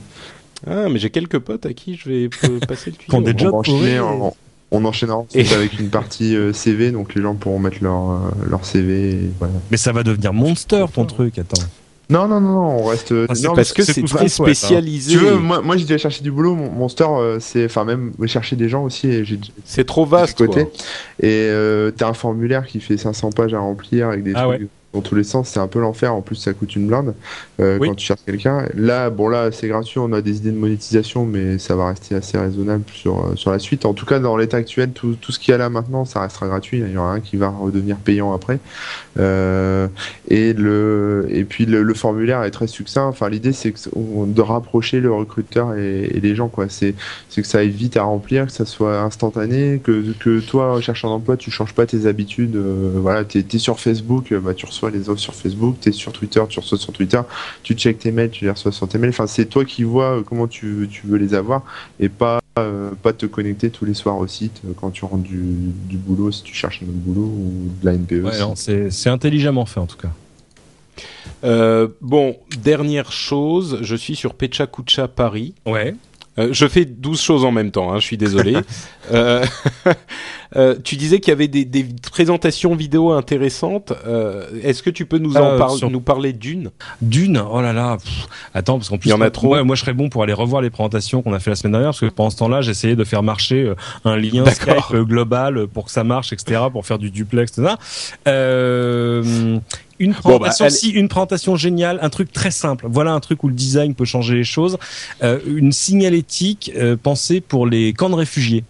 Ah, mais j'ai quelques potes à qui je vais passer le tuyau. Des jobs on, on, on enchaînera et... avec une partie euh, CV, donc les gens pourront mettre leur, euh, leur CV. Et voilà. Mais ça va devenir monster ton truc, attends. Non, non, non, non, on reste. Ah, non, parce que c'est très spécialisé. Tu veux, moi, moi j'ai déjà cherché du boulot. Mon Monster, euh, c'est, enfin même chercher des gens aussi. Et j'ai. C'est trop vaste. Côté. Quoi. Et euh, t'as un formulaire qui fait 500 pages à remplir avec des ah trucs ouais. Dans tous les sens. C'est un peu l'enfer. En plus, ça coûte une blinde euh, oui. quand tu cherches quelqu'un. Là, bon, là, c'est gratuit. On a des idées de monétisation, mais ça va rester assez raisonnable sur euh, sur la suite. En tout cas, dans l'état actuel, tout, tout ce qu'il y a là maintenant, ça restera gratuit. Il y aura un qui va redevenir payant après. Euh, et le et puis le, le, formulaire est très succinct. Enfin, l'idée c'est de rapprocher le recruteur et, et les gens quoi. C'est c'est que ça aille vite à remplir, que ça soit instantané, que que toi cherchant d'emploi, tu changes pas tes habitudes. Euh, voilà, t'es es sur Facebook, bah tu reçois les offres sur Facebook. T'es sur Twitter, tu reçois sur Twitter. Tu checkes tes mails, tu les reçois sur tes mails. Enfin, c'est toi qui vois comment tu tu veux les avoir et pas euh, pas te connecter tous les soirs au site euh, quand tu rentres du, du boulot si tu cherches un autre boulot ou de la NPE. Ouais, c'est intelligemment fait en tout cas. Euh, bon, dernière chose, je suis sur Pechakucha Paris. Ouais. Euh, je fais 12 choses en même temps, hein, je suis désolé. euh, euh, tu disais qu'il y avait des, des, présentations vidéo intéressantes. Euh, est-ce que tu peux nous en par sur... nous parler d'une? D'une? Oh là là Pff, Attends, parce qu'en plus, il y en a trop. Ouais, moi, je serais bon pour aller revoir les présentations qu'on a fait la semaine dernière, parce que pendant ce temps-là, j'essayais de faire marcher euh, un lien Skype global pour que ça marche, etc., pour faire du duplex, etc. Euh, une présentation, bon, bah, si, une présentation géniale, un truc très simple. Voilà un truc où le design peut changer les choses. Euh, une signalétique euh, pensée pour les camps de réfugiés.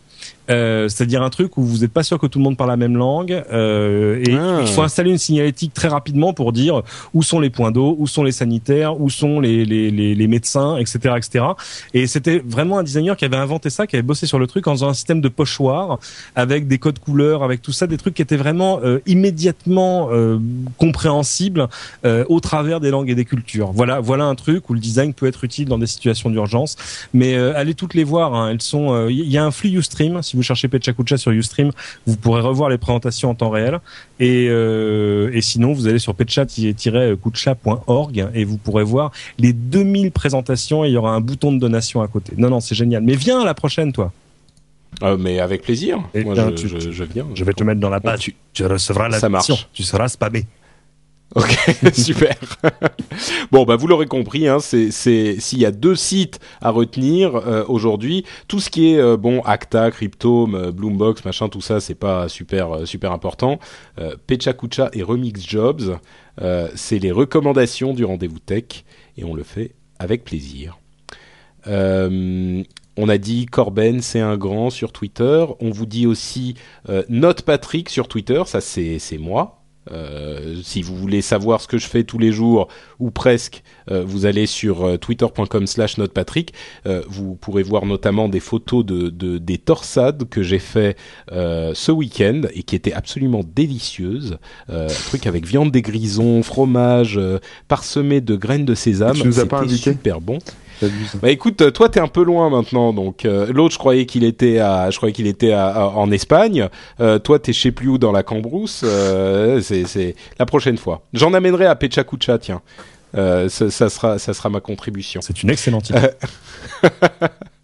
Euh, c'est-à-dire un truc où vous n'êtes pas sûr que tout le monde parle la même langue euh, et ah. il faut installer une signalétique très rapidement pour dire où sont les points d'eau, où sont les sanitaires, où sont les, les, les, les médecins, etc., etc. Et c'était vraiment un designer qui avait inventé ça, qui avait bossé sur le truc en faisant un système de pochoir avec des codes couleurs, avec tout ça, des trucs qui étaient vraiment euh, immédiatement euh, compréhensibles euh, au travers des langues et des cultures. Voilà, voilà un truc où le design peut être utile dans des situations d'urgence. Mais euh, allez toutes les voir. Hein, elles sont. Il y a un si vous cherchez Pechakucha sur Ustream, vous pourrez revoir les présentations en temps réel. Et, euh, et sinon, vous allez sur pecha-kucha.org et vous pourrez voir les 2000 présentations et il y aura un bouton de donation à côté. Non, non, c'est génial. Mais viens à la prochaine, toi. Euh, mais avec plaisir. Et Moi, bien, je, tu, je, je, viens. Je vais te mettre dans la page. Tu, tu, recevras la Ça marche. Tu seras spammé. Ok, super. bon, bah vous l'aurez compris, hein, s'il y a deux sites à retenir euh, aujourd'hui, tout ce qui est euh, bon Acta, Cryptome, euh, Bloombox, machin, tout ça, c'est pas super important. Euh, Pechakucha et Remix Jobs, c'est les recommandations du rendez-vous tech et on le fait avec plaisir. on a dit Corben, c'est un grand sur Twitter. On vous dit aussi Note Patrick sur Twitter, ça c'est moi, euh, si vous voulez savoir ce que je fais tous les jours ou presque, euh, vous allez sur euh, twitter.com/slash notepatrick. vous pourrez voir notamment des photos de, de des torsades que j'ai fait ce week-end et qui étaient absolument délicieuses. un truc avec viande des grisons, fromage parsemé de graines de sésame. C'était super bon. Bah écoute, toi t'es un peu loin maintenant, donc euh, l'autre je croyais qu'il était à, je croyais qu'il était à, en Espagne. Euh, toi t'es je sais plus où dans la Cambrousse. Euh, c'est la prochaine fois. J'en amènerai à Pechacucha, tiens. Euh, ça, ça, sera, ça sera ma contribution. C'est une excellente idée.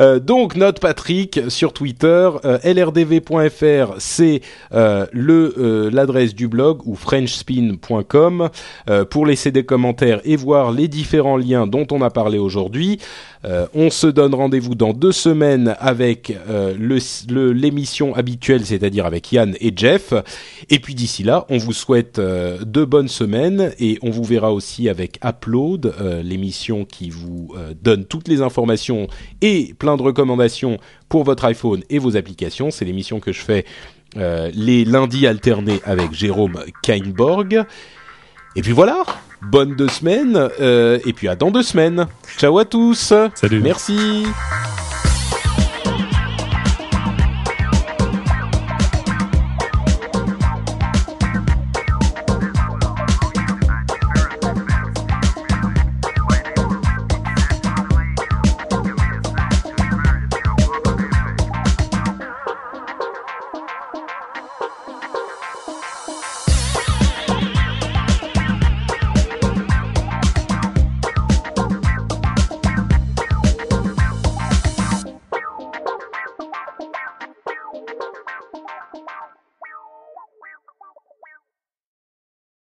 Euh, donc note Patrick sur Twitter, euh, lrdv.fr c'est euh, le l'adresse du blog ou frenchspin.com pour laisser des commentaires et voir les différents liens dont on a parlé aujourd'hui. On se donne rendez-vous dans deux semaines avec l'émission habituelle, c'est-à-dire avec Yann et Jeff. Et puis d'ici là, on vous souhaite de bonnes semaines et on vous verra aussi avec Upload, l'émission qui vous donne toutes les informations et plein de recommandations pour votre iPhone et vos applications. C'est l'émission que je fais euh, les lundis alternés avec Jérôme Kainborg. Et puis voilà, bonne deux semaines, euh, et puis à dans deux semaines. Ciao à tous. Salut. Merci.